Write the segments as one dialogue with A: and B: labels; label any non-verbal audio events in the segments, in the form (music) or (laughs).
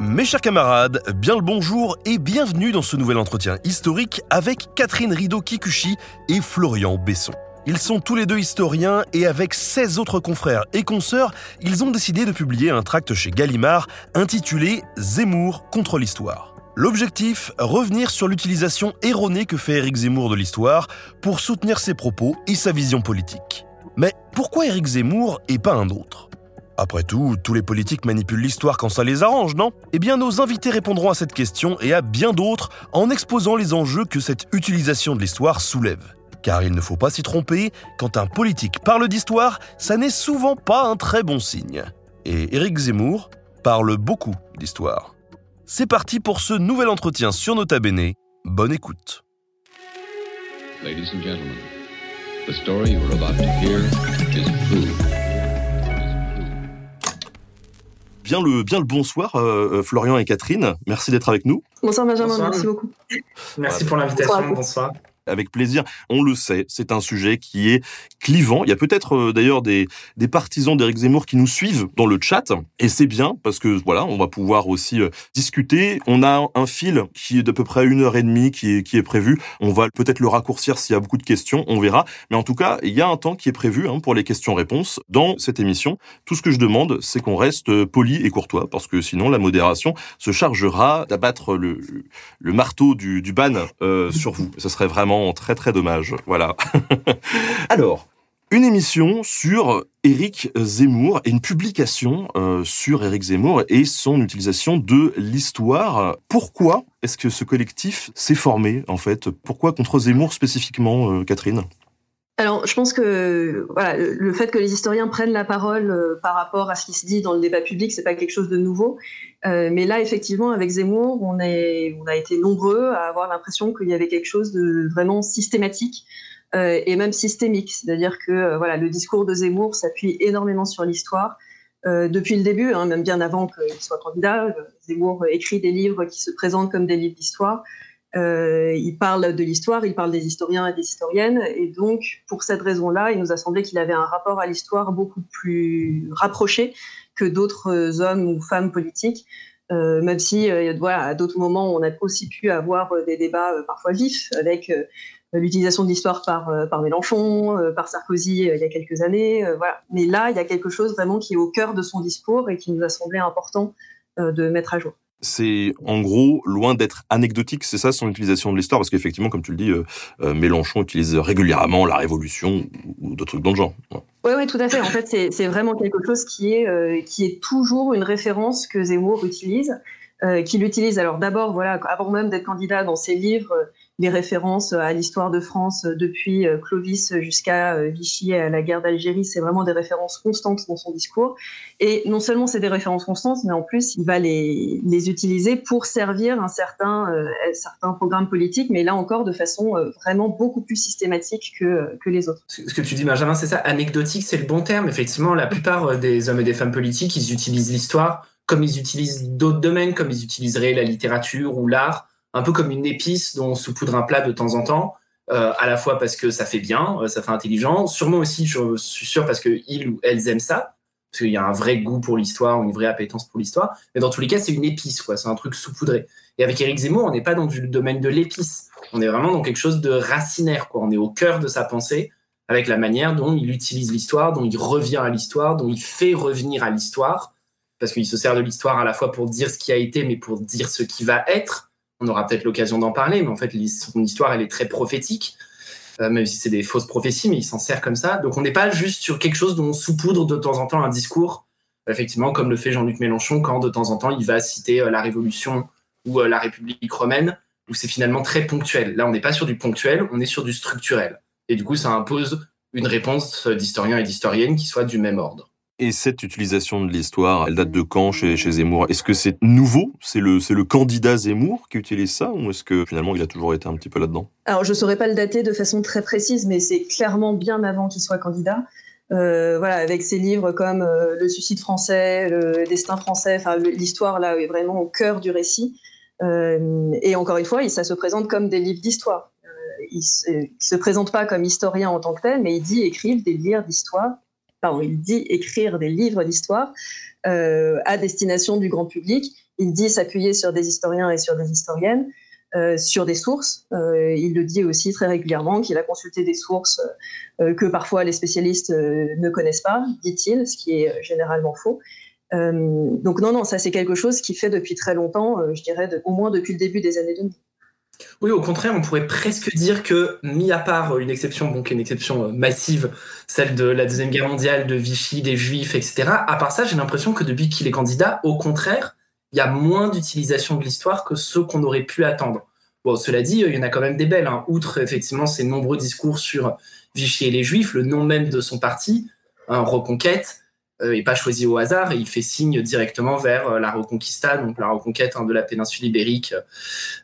A: Mes chers camarades, bien le bonjour et bienvenue dans ce nouvel entretien historique avec Catherine Rideau-Kikuchi et Florian Besson. Ils sont tous les deux historiens et avec 16 autres confrères et consoeurs, ils ont décidé de publier un tract chez Gallimard intitulé Zemmour contre l'histoire. L'objectif, revenir sur l'utilisation erronée que fait Éric Zemmour de l'histoire pour soutenir ses propos et sa vision politique. Mais pourquoi Éric Zemmour et pas un autre? Après tout, tous les politiques manipulent l'histoire quand ça les arrange, non? Eh bien, nos invités répondront à cette question et à bien d'autres en exposant les enjeux que cette utilisation de l'histoire soulève. Car il ne faut pas s'y tromper, quand un politique parle d'histoire, ça n'est souvent pas un très bon signe. Et Éric Zemmour parle beaucoup d'histoire. C'est parti pour ce nouvel entretien sur Nota Bene. Bonne écoute. Bien le, bien le bonsoir, euh, euh, Florian et Catherine. Merci d'être avec nous.
B: Bonsoir Benjamin, merci beaucoup.
C: Merci pour l'invitation, bonsoir
A: avec plaisir. On le sait, c'est un sujet qui est clivant. Il y a peut-être euh, d'ailleurs des, partisans d'Éric Zemmour qui nous suivent dans le chat, et c'est bien parce que voilà, on va pouvoir aussi euh, discuter. On a un fil qui est d'à peu près une heure et demie qui est, qui est prévu. On va peut-être le raccourcir s'il y a beaucoup de questions, on verra. Mais en tout cas, il y a un temps qui est prévu hein, pour les questions-réponses dans cette émission. Tout ce que je demande, c'est qu'on reste poli et courtois, parce que sinon la modération se chargera d'abattre le, le marteau du, ban euh, sur vous. Ce serait vraiment très très dommage. Voilà. (laughs) Alors, une émission sur Éric Zemmour et une publication euh, sur Éric Zemmour et son utilisation de l'histoire. Pourquoi est-ce que ce collectif s'est formé en fait? Pourquoi contre Zemmour spécifiquement, euh, Catherine?
B: Alors, je pense que voilà, le fait que les historiens prennent la parole euh, par rapport à ce qui se dit dans le débat public, c'est pas quelque chose de nouveau. Euh, mais là, effectivement, avec Zemmour, on, est, on a été nombreux à avoir l'impression qu'il y avait quelque chose de vraiment systématique euh, et même systémique. C'est-à-dire que voilà, le discours de Zemmour s'appuie énormément sur l'histoire. Depuis le début, hein, même bien avant qu'il soit candidat, Zemmour écrit des livres qui se présentent comme des livres d'histoire. Euh, il parle de l'histoire, il parle des historiens et des historiennes, et donc pour cette raison-là, il nous a semblé qu'il avait un rapport à l'histoire beaucoup plus rapproché que d'autres hommes ou femmes politiques. Euh, même si, euh, à d'autres moments, on a aussi pu avoir euh, des débats euh, parfois vifs avec l'utilisation de l'histoire par, Mélenchon, par Sarkozy il y a quelques années. Mais là, il y a quelque chose vraiment qui est au cœur de son discours et qui nous a semblé important de mettre à jour
A: c'est en gros loin d'être anecdotique, c'est ça son utilisation de l'histoire, parce qu'effectivement, comme tu le dis, euh, euh, Mélenchon utilise régulièrement la Révolution ou, d'autres trucs dans le genre.
B: Oui, oui, tout à fait. En fait, c'est vraiment quelque chose qui est, euh, qui est toujours une référence que Zemmour utilise, qu'il utilise alors d'abord, voilà, avant même d'être candidat dans ses livres, les références à l'histoire de France depuis euh, Clovis jusqu'à euh, Vichy et à la guerre d'Algérie, c'est vraiment des références constantes dans son discours. Et non seulement c'est des références constantes, mais en plus il va les, les utiliser pour servir un certain, euh, certain programme politique, mais là encore de façon vraiment beaucoup plus systématique que, que les autres.
C: Ce que tu dis, Benjamin, c'est ça. Anecdotique, c'est le bon terme. Effectivement, la plupart des hommes et des femmes politiques, ils utilisent l'histoire comme ils utilisent d'autres domaines, comme ils utiliseraient la littérature ou l'art un peu comme une épice dont on saupoudre un plat de temps en temps, euh, à la fois parce que ça fait bien, euh, ça fait intelligent, sûrement aussi, je suis sûr, parce qu'ils ou elles aiment ça, parce qu'il y a un vrai goût pour l'histoire, une vraie appétence pour l'histoire, mais dans tous les cas, c'est une épice, quoi, c'est un truc saupoudré. Et avec Éric Zemmour, on n'est pas dans le domaine de l'épice, on est vraiment dans quelque chose de racinaire, quoi, on est au cœur de sa pensée, avec la manière dont il utilise l'histoire, dont il revient à l'histoire, dont il fait revenir à l'histoire, parce qu'il se sert de l'histoire à la fois pour dire ce qui a été, mais pour dire ce qui va être, on aura peut-être l'occasion d'en parler, mais en fait, son histoire, elle est très prophétique, euh, même si c'est des fausses prophéties, mais il s'en sert comme ça. Donc, on n'est pas juste sur quelque chose dont on saupoudre de temps en temps un discours, effectivement, comme le fait Jean-Luc Mélenchon, quand de temps en temps, il va citer euh, la Révolution ou euh, la République romaine, où c'est finalement très ponctuel. Là, on n'est pas sur du ponctuel, on est sur du structurel. Et du coup, ça impose une réponse d'historiens et d'historiennes qui soit du même ordre.
A: Et cette utilisation de l'histoire, elle date de quand chez, chez Zemmour? Est-ce que c'est nouveau? C'est le, le candidat Zemmour qui utilise ça? Ou est-ce que finalement il a toujours été un petit peu là-dedans?
B: Alors je ne saurais pas le dater de façon très précise, mais c'est clairement bien avant qu'il soit candidat. Euh, voilà, avec ses livres comme euh, Le suicide français, Le destin français, l'histoire là est vraiment au cœur du récit. Euh, et encore une fois, ça se présente comme des livres d'histoire. Il, ne se présente pas comme historien en tant que tel, mais il dit écrire des livres d'histoire il dit écrire des livres d'histoire à destination du grand public. Il dit s'appuyer sur des historiens et sur des historiennes. Euh, sur des sources. Euh, il le dit aussi très régulièrement qu'il a consulté des sources euh, que parfois les spécialistes ne connaissent pas, dit-il, ce qui est généralement faux. donc non, non, ça c'est quelque chose qui fait depuis très longtemps, je dirais au moins depuis le début des années 2000.
C: Oui, au contraire, on pourrait presque dire que, mis à part une exception, bon, qui est une exception massive, celle de la Deuxième Guerre mondiale, de Vichy, des Juifs, etc., à part ça, j'ai l'impression que depuis qu'il est candidat, au contraire, il y a moins d'utilisation de l'histoire que ce qu'on aurait pu attendre. Bon, cela dit, il y en a quand même des belles. Hein. Outre effectivement ces nombreux discours sur Vichy et les Juifs, le nom même de son parti, hein, Reconquête, n'est euh, pas choisi au hasard. il fait signe directement vers euh, la Reconquista, donc la reconquête hein, de la péninsule ibérique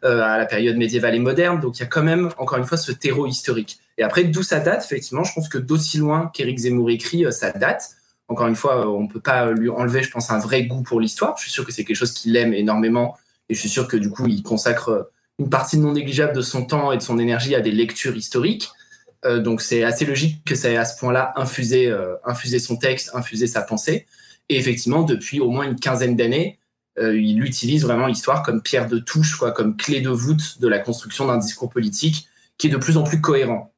C: euh, à la période médiévale et moderne. Donc il y a quand même, encore une fois, ce terreau historique. Et après, d'où ça date, effectivement, je pense que d'aussi loin qu'Éric Zemmour écrit, ça date encore une fois, on ne peut pas lui enlever, je pense, un vrai goût pour l'histoire. Je suis sûr que c'est quelque chose qu'il aime énormément et je suis sûr que du coup, il consacre une partie non négligeable de son temps et de son énergie à des lectures historiques. Euh, donc c'est assez logique que ça ait à ce point-là infusé, euh, son texte, infusé sa pensée. Et effectivement, depuis au moins une quinzaine d'années, euh, il utilise vraiment l'histoire comme pierre de touche, quoi, comme clé de voûte de la construction d'un discours politique qui est de plus en plus cohérent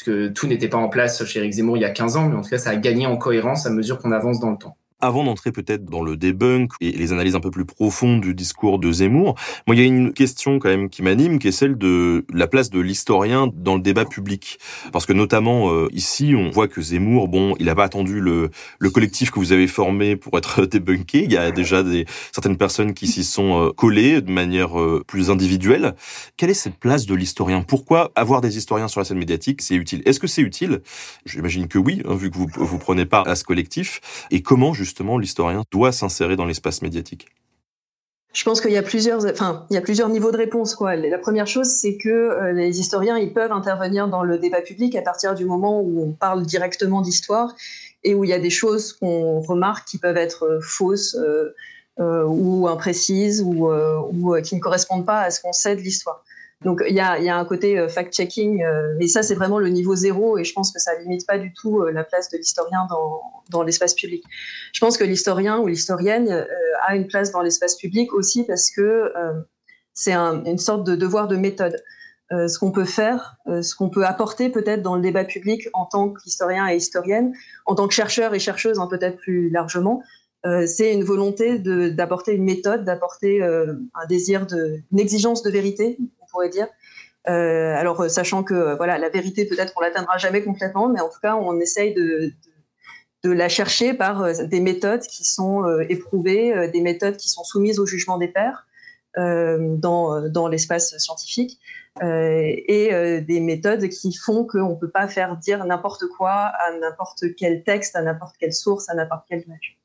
C: parce que tout n'était pas en place chez Eric Zemmour il y a 15 ans, mais en tout cas, ça a gagné en cohérence à mesure qu'on avance dans le temps.
A: Avant d'entrer peut-être dans le debunk et les analyses un peu plus profondes du discours de Zemmour, moi il y a une question quand même qui m'anime, qui est celle de la place de l'historien dans le débat public. Parce que notamment euh, ici, on voit que Zemmour, bon, il n'a pas attendu le, le collectif que vous avez formé pour être (laughs) débunké. Il y a déjà des, certaines personnes qui s'y sont euh, collées de manière euh, plus individuelle. Quelle est cette place de l'historien? Pourquoi avoir des historiens sur la scène médiatique, c'est utile? Est-ce que c'est utile? J'imagine que oui, hein, vu que vous, vous prenez part à ce collectif. Et comment justement justement l'historien doit s'insérer dans l'espace médiatique
B: je pense qu'il y a plusieurs, niveaux de réponse. Quoi. La première chose, c'est que euh, les historiens, ils peuvent intervenir dans le débat public à partir du moment où on parle directement d'histoire et où il y a des choses qu'on remarque qui peuvent être euh, fausses euh, ou imprécises ou qui ne correspondent pas à ce qu'on sait de l'histoire. Donc il y a, un côté euh, fact-checking, euh, mais ça c'est vraiment le niveau zéro et je pense que ça limite pas du tout euh, la place de l'historien dans, l'espace public. Je pense que l'historien ou l'historienne a une place dans l'espace public aussi parce que c'est un, une sorte de devoir de méthode. ce qu'on peut faire, ce qu'on peut apporter peut-être dans le débat public en tant qu'historien et historienne, en tant que chercheur et chercheuse hein, peut-être plus largement, c'est une volonté d'apporter une méthode, d'apporter un désir une exigence de vérité, pourrait dire. Euh, alors, euh, sachant que euh, voilà, la vérité, peut-être on l'atteindra jamais complètement, mais en tout cas, on essaye de, de, la chercher par des méthodes qui sont éprouvées, des méthodes qui sont soumises au jugement des pairs dans, dans l'espace scientifique, et des méthodes qui font qu'on ne peut pas faire dire n'importe quoi à n'importe quel texte, à n'importe quelle source, à n'importe quelle image.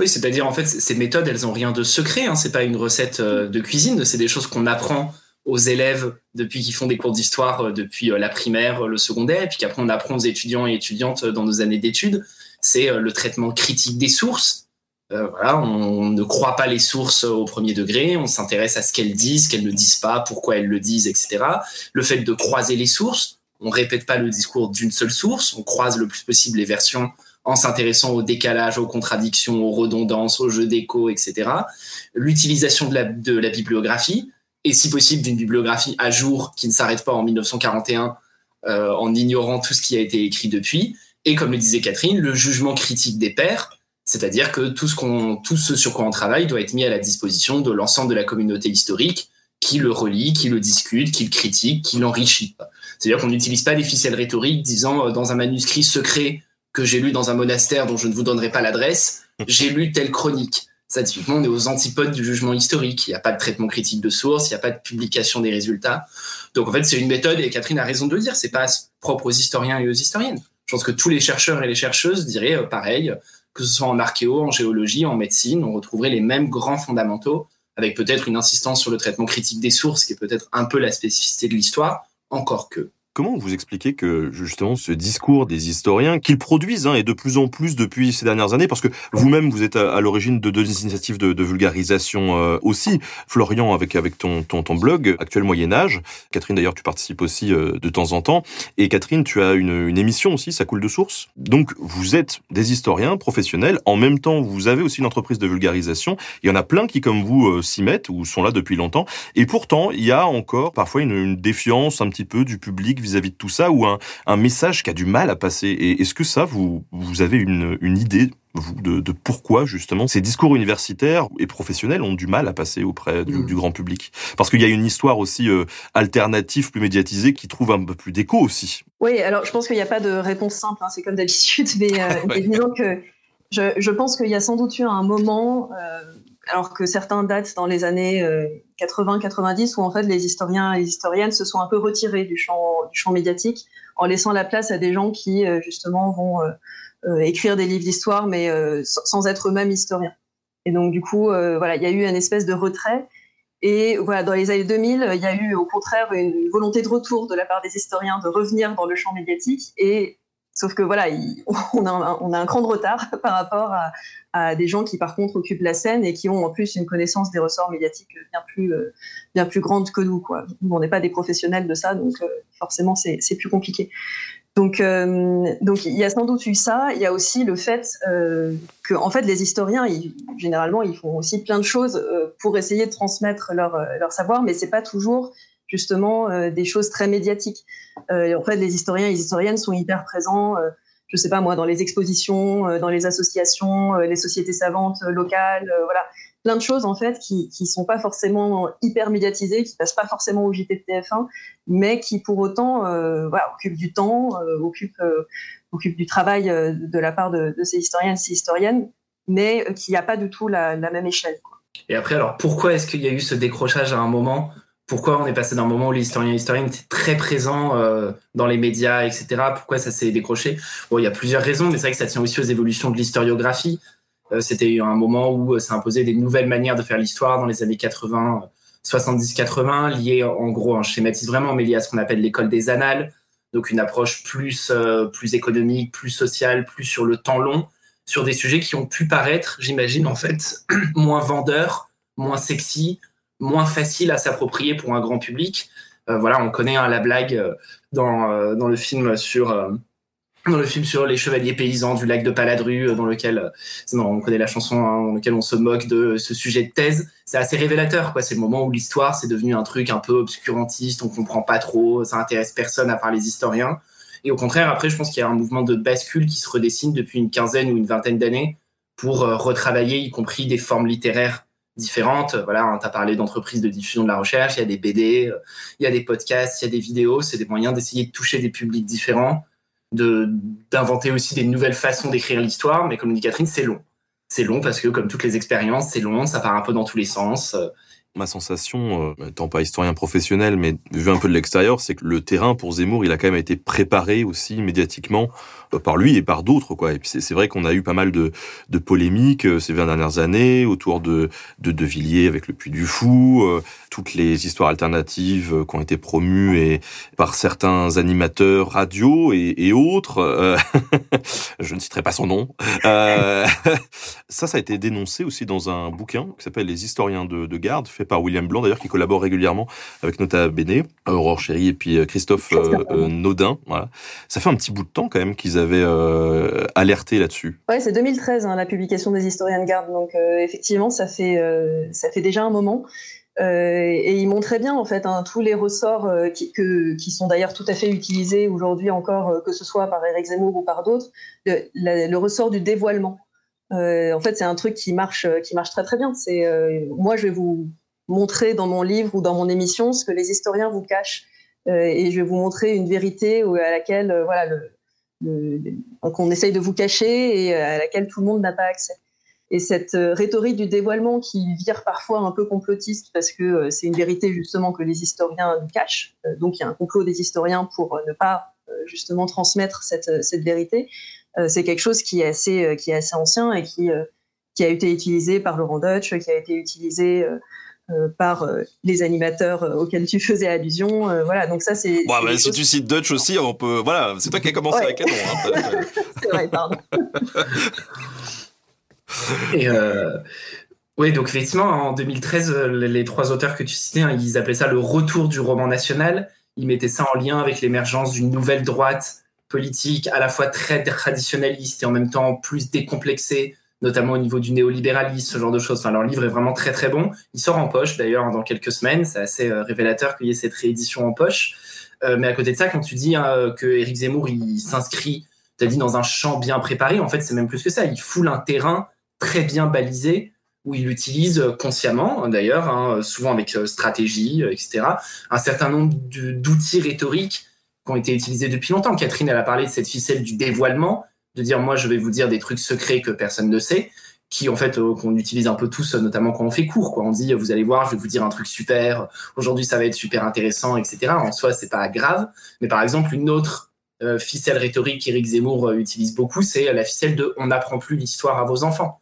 C: Oui, c'est-à-dire en fait, ces méthodes, elles ont rien de secret. Hein. C'est pas une recette de cuisine. C'est des choses qu'on apprend aux élèves depuis qu'ils font des cours d'histoire euh, depuis euh, la primaire, euh, le secondaire, et puis qu'après on apprend aux étudiants et étudiantes dans nos années d'études, c'est le traitement critique des sources. voilà, on, ne croit pas les sources au premier degré, on s'intéresse à ce qu'elles disent, qu'elles ne disent pas, pourquoi elles le disent, etc. Le fait de croiser les sources, on répète pas le discours d'une seule source, on croise le plus possible les versions en s'intéressant au décalage, aux contradictions, aux redondances, aux jeux d'écho, etc. L'utilisation de la bibliographie, et si possible d'une bibliographie à jour qui ne s'arrête pas en 1941 euh, en ignorant tout ce qui a été écrit depuis. Et comme le disait Catherine, le jugement critique des pairs, c'est-à-dire que tout ce, qu'on, tout ce sur quoi on travaille doit être mis à la disposition de l'ensemble de la communauté historique qui le relit, qui le discute, qui le critique, qui l'enrichit. C'est-à-dire qu'on n'utilise pas des ficelles rhétoriques disant euh, dans un manuscrit secret que j'ai lu dans un monastère dont je ne vous donnerai pas l'adresse, (laughs) j'ai lu telle chronique. Ça, typiquement, on est aux antipodes du jugement historique. Il n'y a pas de traitement critique de source, il n'y a pas de publication des résultats. Donc, en fait, c'est une méthode, et Catherine a raison de le dire, c'est pas propre aux historiens et aux historiennes. Je pense que tous les chercheurs et les chercheuses diraient euh, pareil, que ce soit en archéo, en géologie, en médecine, on retrouverait les mêmes grands fondamentaux, avec peut-être une insistance sur le traitement critique des sources, qui est peut-être un peu la spécificité de l'histoire, encore que.
A: Comment vous expliquez que justement ce discours des historiens qu'ils produisent hein, et de plus en plus depuis ces dernières années, parce que vous-même vous êtes à, l'origine de deux initiatives de, vulgarisation euh, aussi, Florian avec avec ton, ton, blog Actuel Moyen Âge, Catherine d'ailleurs tu participes aussi euh, de temps en temps, et Catherine tu as une, une émission aussi, ça coule de source. Donc vous êtes des historiens professionnels, en même temps vous avez aussi une entreprise de vulgarisation. Il y en a plein qui comme vous euh, s'y mettent ou sont là depuis longtemps, et pourtant il y a encore parfois une défiance un petit peu du public vis-à-vis de tout ça ou un, un message qui a du mal à passer. Et est-ce que ça, vous, vous avez une, une idée vous, de, de, pourquoi justement ces discours universitaires et professionnels ont du mal à passer auprès du, mm. grand public? Parce qu'il y a une histoire aussi euh, alternative, plus médiatisée, qui trouve un peu plus d'écho aussi.
B: Oui, alors je pense qu'il n'y a pas de réponse simple, hein, c'est comme d'habitude, mais, euh, (laughs) disons que je, je pense qu'il y a sans doute eu un moment, euh, alors que certains datent dans les années 80-90 où en fait les historiens et les historiennes se sont un peu retirés du champ, du champ médiatique en laissant la place à des gens qui euh, justement vont euh, euh, écrire des livres d'histoire mais sans être eux-mêmes historiens. Et donc du coup, voilà, il y a eu une espèce de retrait. Et voilà, dans les années 2000, il y a eu au contraire une volonté de retour de la part des historiens de revenir dans le champ médiatique. Et sauf que voilà, (laughs) on, a un, on a un cran de retard (laughs) par rapport à, des gens qui par contre occupent la scène et qui ont en plus une connaissance des ressorts médiatiques bien plus euh, bien plus grande que nous quoi. on n'est pas des professionnels de ça donc euh, forcément c'est plus compliqué. Donc euh, donc il y a sans doute eu ça, il y a aussi le fait que en fait les historiens généralement ils font aussi plein de choses pour essayer de transmettre leur leur savoir mais c'est pas toujours justement des choses très médiatiques. en fait les historiens et les historiennes sont hyper présents je sais pas moi, dans les expositions, euh, dans les associations, euh, les sociétés savantes euh, locales, voilà, plein de choses en fait qui qui sont pas forcément hyper médiatisées, qui passent pas forcément au JT de TF1, mais qui pour autant occupent du temps, occupent du travail de la part de, ces historiens et ces historiennes, mais qui a pas du tout la, même échelle.
C: Et après, alors pourquoi est-ce qu'il y a eu ce décrochage à un moment? Pourquoi on est passé d'un moment où et historiennes étaient très présents euh, dans les médias, etc. Pourquoi ça s'est décroché? Bon, il y a plusieurs raisons, mais c'est vrai que ça tient aussi aux évolutions de l'historiographie. Euh, C'était un moment où euh, ça imposait des nouvelles manières de faire l'histoire dans les années 80, 70-80, liées en gros, un schématise vraiment, mais liées à ce qu'on appelle l'école des annales, donc une approche plus euh, plus économique, plus sociale, plus sur le temps long, sur des sujets qui ont pu paraître, j'imagine en fait, (clears throat) moins vendeurs, moins sexy, moins facile à s'approprier pour un grand public. Euh, voilà, on connaît hein, la blague euh, dans, euh, dans le film sur dans le film sur les chevaliers paysans du lac de Paladru, dans lequel non, on connaît la chanson hein, dans lequel on se moque de ce sujet de thèse. C'est assez révélateur, quoi. C'est le moment où l'histoire c'est devenu un truc un peu obscurantiste, on comprend pas trop, ça intéresse personne à part les historiens. Et au contraire, après, je pense qu'il y a un mouvement de bascule qui se redessine depuis une quinzaine ou une vingtaine d'années pour retravailler, y compris des formes littéraires différentes. Voilà, tu as parlé d'entreprises de diffusion de la recherche, il y a des BD, euh, il y a des podcasts, il y a des vidéos, c'est des moyens d'essayer de toucher des publics différents, d'inventer aussi des nouvelles façons d'écrire l'histoire, mais comme dit Catherine, c'est long. C'est long parce que comme toutes les expériences, c'est long, ça part un peu dans tous les sens.
A: Ma sensation, euh, étant pas historien professionnel, mais vu un peu de l'extérieur, c'est que le terrain pour Zemmour, il a quand même été préparé aussi médiatiquement euh, par lui et par d'autres quoi. Et puis c'est vrai qu'on a eu pas mal de, polémiques euh, ces 20 dernières années autour de de, de Villiers avec le Puy du Fou, toutes les histoires alternatives qui ont été promues et par certains animateurs radio et, et autres. (laughs) je ne citerai pas son nom. (laughs) ça, ça a été dénoncé aussi dans un bouquin qui s'appelle Les historiens de, de garde, fait par William Blanc d'ailleurs, qui collabore régulièrement avec Nota Bene, Aurore Chéry et puis Christophe euh, Naudin. Voilà. Ça fait un petit bout de temps quand même qu'ils avaient euh, alerté là-dessus.
B: Ouais, c'est 2013 hein, la publication des historiens de garde, donc euh, effectivement ça fait euh, ça fait déjà un moment. Et il montrait bien en fait hein, tous les ressorts qui, que, qui sont d'ailleurs tout à fait utilisés aujourd'hui encore, que ce soit par Eric Zemmour ou par d'autres, le, ressort du dévoilement. en fait, c'est un truc qui marche, qui marche très très bien. C'est moi, je vais vous montrer dans mon livre ou dans mon émission ce que les historiens vous cachent, et je vais vous montrer une vérité à laquelle voilà le, qu'on essaye de vous cacher et à laquelle tout le monde n'a pas accès. Et cette euh, rhétorique du dévoilement qui vire parfois un peu complotiste parce que euh, c'est une vérité justement que les historiens nous cachent. Euh, donc il y a un complot des historiens pour ne pas justement transmettre cette, cette vérité. C'est quelque chose qui est assez, qui est assez ancien et qui, qui a été utilisé par Laurent Deutsch, qui a été utilisé par les animateurs auxquels tu faisais allusion. voilà, donc ça c'est.
A: Bon, bah, si tu cites Dutch aussi, on peut. Voilà, c'est toi qui as commencé avec Canon. Hein. (laughs)
B: c'est vrai, pardon. (laughs)
C: Et oui, donc effectivement, en 2013, les trois auteurs que tu citais, hein, ils appelaient ça le retour du roman national. Ils mettaient ça en lien avec l'émergence d'une nouvelle droite politique à la fois très traditionnaliste et en même temps plus décomplexée, notamment au niveau du néolibéralisme, ce genre de choses. Enfin, leur livre est vraiment très très bon. Il sort en poche d'ailleurs dans quelques semaines. C'est assez euh, révélateur qu'il y ait cette réédition en poche. Euh, mais à côté de ça, quand tu dis hein, que Éric Zemmour il s'inscrit, tu as dit dans un champ bien préparé, en fait c'est même plus que ça. Il foule un terrain très bien balisé où il utilise consciemment, d'ailleurs, hein, souvent avec euh, stratégie, euh, etc., un certain nombre d'outils rhétoriques qui ont été utilisés depuis longtemps. Catherine, elle a parlé de cette ficelle du dévoilement, de dire moi je vais vous dire des trucs secrets que personne ne sait, qui en fait euh, qu'on utilise un peu tous, notamment quand on fait cours. Quoi. On dit vous allez voir, je vais vous dire un truc super. Aujourd'hui ça va être super intéressant, etc. En soi c'est pas grave, mais par exemple une autre ficelle rhétorique qu'Éric Zemmour utilise beaucoup, c'est la ficelle de on n'apprend plus l'histoire à vos enfants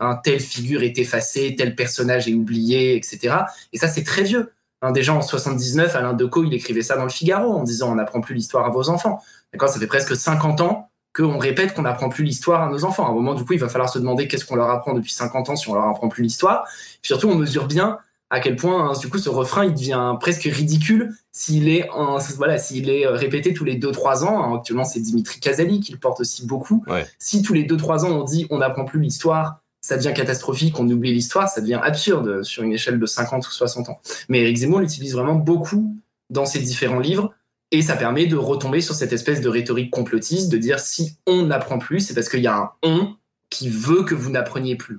C: hein, telle figure est effacée, tel personnage est oublié, etc. Et ça, c'est très vieux. Hein, déjà en 79, Alain Decaux, il écrivait ça dans le Figaro en disant on n'apprend plus l'histoire à vos enfants. D'accord, ça fait presque 50 ans qu'on répète qu'on n'apprend plus l'histoire à nos enfants. À un moment, du coup, il va falloir se demander qu'est-ce qu'on leur apprend depuis 50 ans si on leur apprend plus l'histoire. Surtout, on mesure bien à quel point, hein, du coup, ce refrain, il devient presque ridicule s'il est, voilà, s'il est euh, répété tous les 2-3 ans. Hein, actuellement, c'est Dimitri Kazali qui le porte aussi beaucoup. Si tous les 2-3 ans, on dit on n'apprend plus l'histoire ça devient catastrophique, on oublie l'histoire, ça devient absurde sur une échelle de 50 ou 60 ans. Mais Eric Zemmour l'utilise vraiment beaucoup dans ses différents livres et ça permet de retomber sur cette espèce de rhétorique complotiste, de dire si on n'apprend plus, c'est parce qu'il y a un on qui veut que vous n'appreniez plus.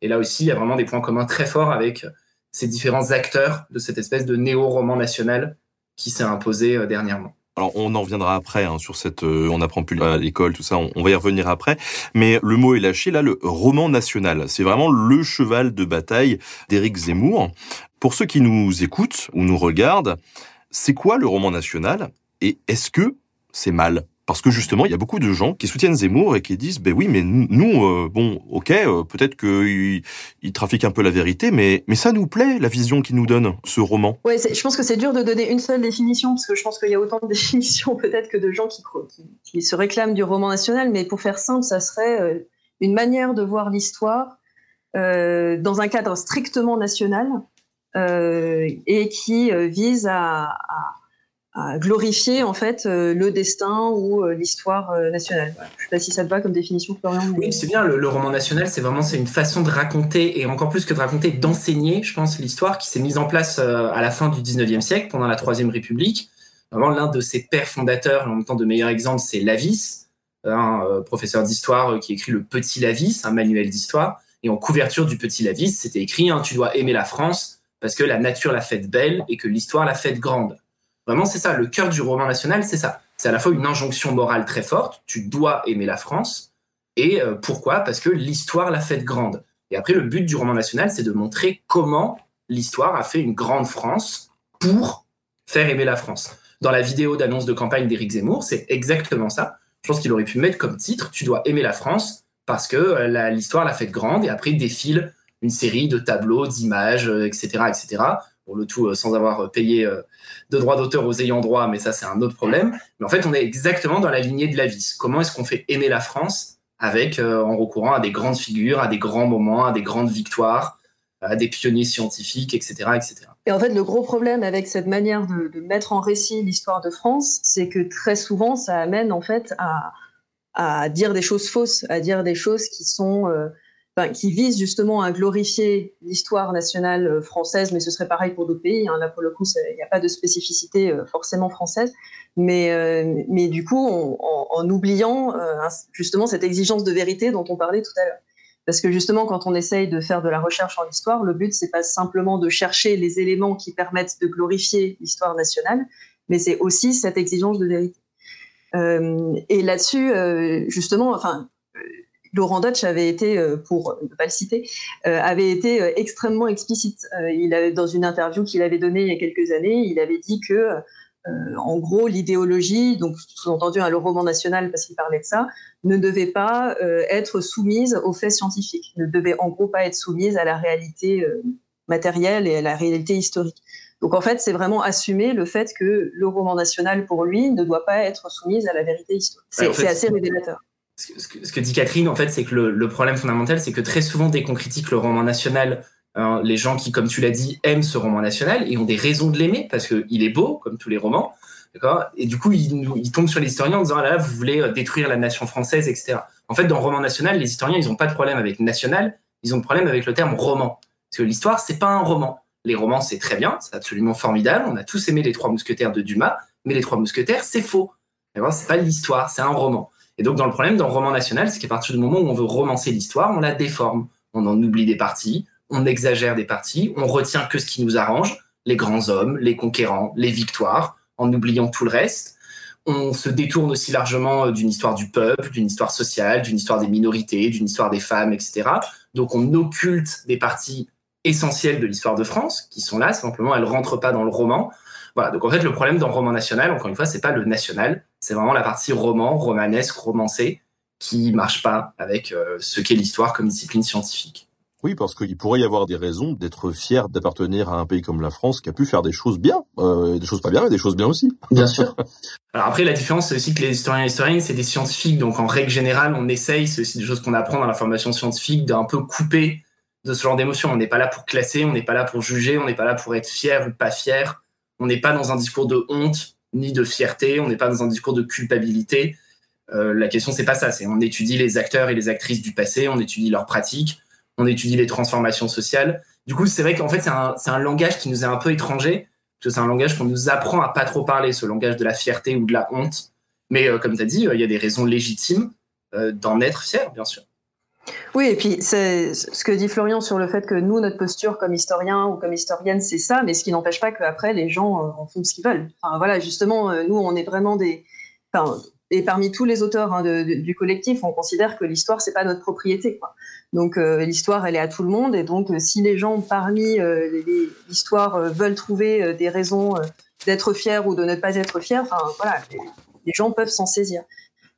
C: Et là aussi, il y a vraiment des points communs très forts avec ces différents acteurs de cette espèce de néo-roman national qui s'est imposé euh, dernièrement.
A: Alors on en reviendra après hein, sur cette, euh, on n'apprend plus à l'école, tout ça, on, va y revenir après. Mais le mot est lâché là, le roman national, c'est vraiment le cheval de bataille d'Éric Zemmour. Pour ceux qui nous écoutent ou nous regardent, c'est quoi le roman national et est-ce que c'est mal? Parce que justement, il y a beaucoup de gens qui soutiennent Zemmour et qui disent, ben oui, mais nous, euh, bon, ok, euh, peut-être qu'il il trafique un peu la vérité, mais, mais ça nous plaît, la vision qu'il nous donne, ce roman.
B: Ouais, je pense que c'est dur de donner une seule définition, parce que je pense qu'il y a autant de (laughs) définitions peut-être que de gens qui, se réclament du roman national, mais pour faire simple, ça serait euh, une manière de voir l'histoire dans un cadre strictement national et qui vise à glorifier en fait euh, le destin ou euh, l'histoire euh, nationale. Je sais pas si ça te va comme définition, Florian.
C: Oui, c'est bien. Le, roman national, c'est vraiment c'est une façon de raconter et encore plus que de raconter, d'enseigner, je pense, l'histoire qui s'est mise en place à la fin du 19e siècle, pendant la Troisième République. Vraiment, l'un de ses pères fondateurs, en même temps de meilleurs exemples, c'est Lavis, un professeur d'histoire qui écrit le Petit Lavis, un manuel d'histoire. Et en couverture du Petit Lavis, c'était écrit hein, Tu dois aimer la France parce que la nature l'a faite belle et que l'histoire l'a faite grande. Vraiment, c'est ça. Le cœur du roman national, c'est ça. C'est à la fois une injonction morale très forte. Tu dois aimer la France. Et euh, pourquoi? Parce que l'histoire l'a faite grande. Et après, le but du roman national, c'est de montrer comment l'histoire a fait une grande France pour faire aimer la France. Dans la vidéo d'annonce de campagne d'Éric Zemmour, c'est exactement ça. Je pense qu'il aurait pu mettre comme titre Tu dois aimer la France parce que euh, l'histoire l'a faite grande. Et après, défile une série de tableaux, d'images, etc., euh, etc pour le tout euh, sans avoir euh, payé euh, de droits d'auteur aux ayants droit, mais ça c'est un autre problème. Mais en fait, on est exactement dans la lignée de la vis. Comment est-ce qu'on fait aimer la France avec en recourant à des grandes figures, à des grands moments, à des grandes victoires, à des pionniers scientifiques, etc., etc.
B: Et en fait, le gros problème avec cette manière de, mettre en récit l'histoire de France, c'est que très souvent, ça amène en fait à, dire des choses fausses, à dire des choses qui sont qui vise justement à glorifier l'histoire nationale euh, française, mais ce serait pareil pour d'autres pays. Hein. Là, pour le coup, il n'y a pas de spécificité euh, forcément française. Mais, euh, mais du coup, en, oubliant justement cette exigence de vérité dont on parlait tout à l'heure. Parce que justement, quand on essaye de faire de la recherche en histoire, le but, c'est pas simplement de chercher les éléments qui permettent de glorifier l'histoire nationale, mais c'est aussi cette exigence de vérité. et là-dessus, justement, enfin, Laurent Dutch avait été, euh, pour ne pas le citer, euh, avait été euh, extrêmement explicite. il avait, dans une interview qu'il avait donnée il y a quelques années, il avait dit que, en gros, l'idéologie, donc sous-entendu le roman national parce qu'il parlait de ça, ne devait pas être soumise aux faits scientifiques, ne devait en gros pas être soumise à la réalité matérielle et à la réalité historique. Donc en fait, c'est vraiment assumer le fait que le roman national, pour lui, ne doit pas être soumis à la vérité historique. C'est assez révélateur.
C: Ce que, dit Catherine, en fait, c'est que le, problème fondamental, c'est que très souvent, dès qu'on critique le roman national, hein, les gens qui, comme tu l'as dit, aiment ce roman national et ont des raisons de l'aimer parce qu'il est beau, comme tous les romans, Et du coup, ils, ils, tombent sur les historiens en disant ah là, là, vous voulez euh, détruire la nation française, etc. En fait, dans le roman national, les historiens, ils n'ont pas de problème avec national, ils ont de problème avec le terme roman. Parce que l'histoire, c'est pas un roman. Les romans, c'est très bien, c'est absolument formidable. On a tous aimé les Trois Mousquetaires de Dumas, mais les Trois Mousquetaires, c'est faux. C'est pas l'histoire, c'est un roman. Et donc, dans le problème, dans le roman national, c'est qu'à partir du moment où on veut romancer l'histoire, on la déforme. On en oublie des parties, on exagère des parties, on retient que ce qui nous arrange, les grands hommes, les conquérants, les victoires, en oubliant tout le reste. On se détourne aussi largement d'une histoire du peuple, d'une histoire sociale, d'une histoire des minorités, d'une histoire des femmes, etc. Donc, on occulte des parties essentielles de l'histoire de France, qui sont là, simplement elles rentrent pas dans le roman. Voilà, donc en fait le problème dans le roman national, encore une fois, c'est pas le national, c'est vraiment la partie roman, romanesque, romancée, qui marche pas avec euh, ce qu'est l'histoire comme discipline scientifique.
A: Oui, parce qu'il pourrait y avoir des raisons d'être fier d'appartenir à un pays comme la France qui a pu faire des choses bien, euh, des choses pas bien, mais des choses bien aussi.
C: Bien sûr. (laughs) Alors après, la différence, c'est aussi que les historiens et historiennes, c'est des scientifiques. Donc en règle générale, on essaye, c'est aussi des choses qu'on apprend dans la formation scientifique, d'un peu couper de ce genre d'émotions. On n'est pas là pour classer, on n'est pas là pour juger, on n'est pas là pour être fier ou pas fier. On n'est pas dans un discours de honte ni de fierté, on n'est pas dans un discours de culpabilité. Euh, la question, c'est pas ça. C'est on étudie les acteurs et les actrices du passé, on étudie leurs pratiques, on étudie les transformations sociales. Du coup, c'est vrai qu'en fait, c'est un, un, langage qui nous est un peu étranger, c'est un langage qu'on nous apprend à pas trop parler, ce langage de la fierté ou de la honte. Mais euh, comme tu as dit, euh, il y a des raisons légitimes d'en être fier, bien sûr.
B: Oui, et puis c'est ce que dit Florian sur le fait que nous, notre posture comme historien ou comme historienne, c'est ça, mais ce qui n'empêche pas qu'après, les gens euh, en font ce qu'ils veulent. Enfin, voilà, justement, euh, nous, on est vraiment des. Enfin, et parmi tous les auteurs hein, du collectif, on considère que l'histoire, c'est pas notre propriété. Donc euh, l'histoire, elle est à tout le monde, et donc si les gens parmi l'histoire veulent trouver des raisons d'être fiers ou de ne pas être fiers, enfin voilà, les, les gens peuvent s'en saisir.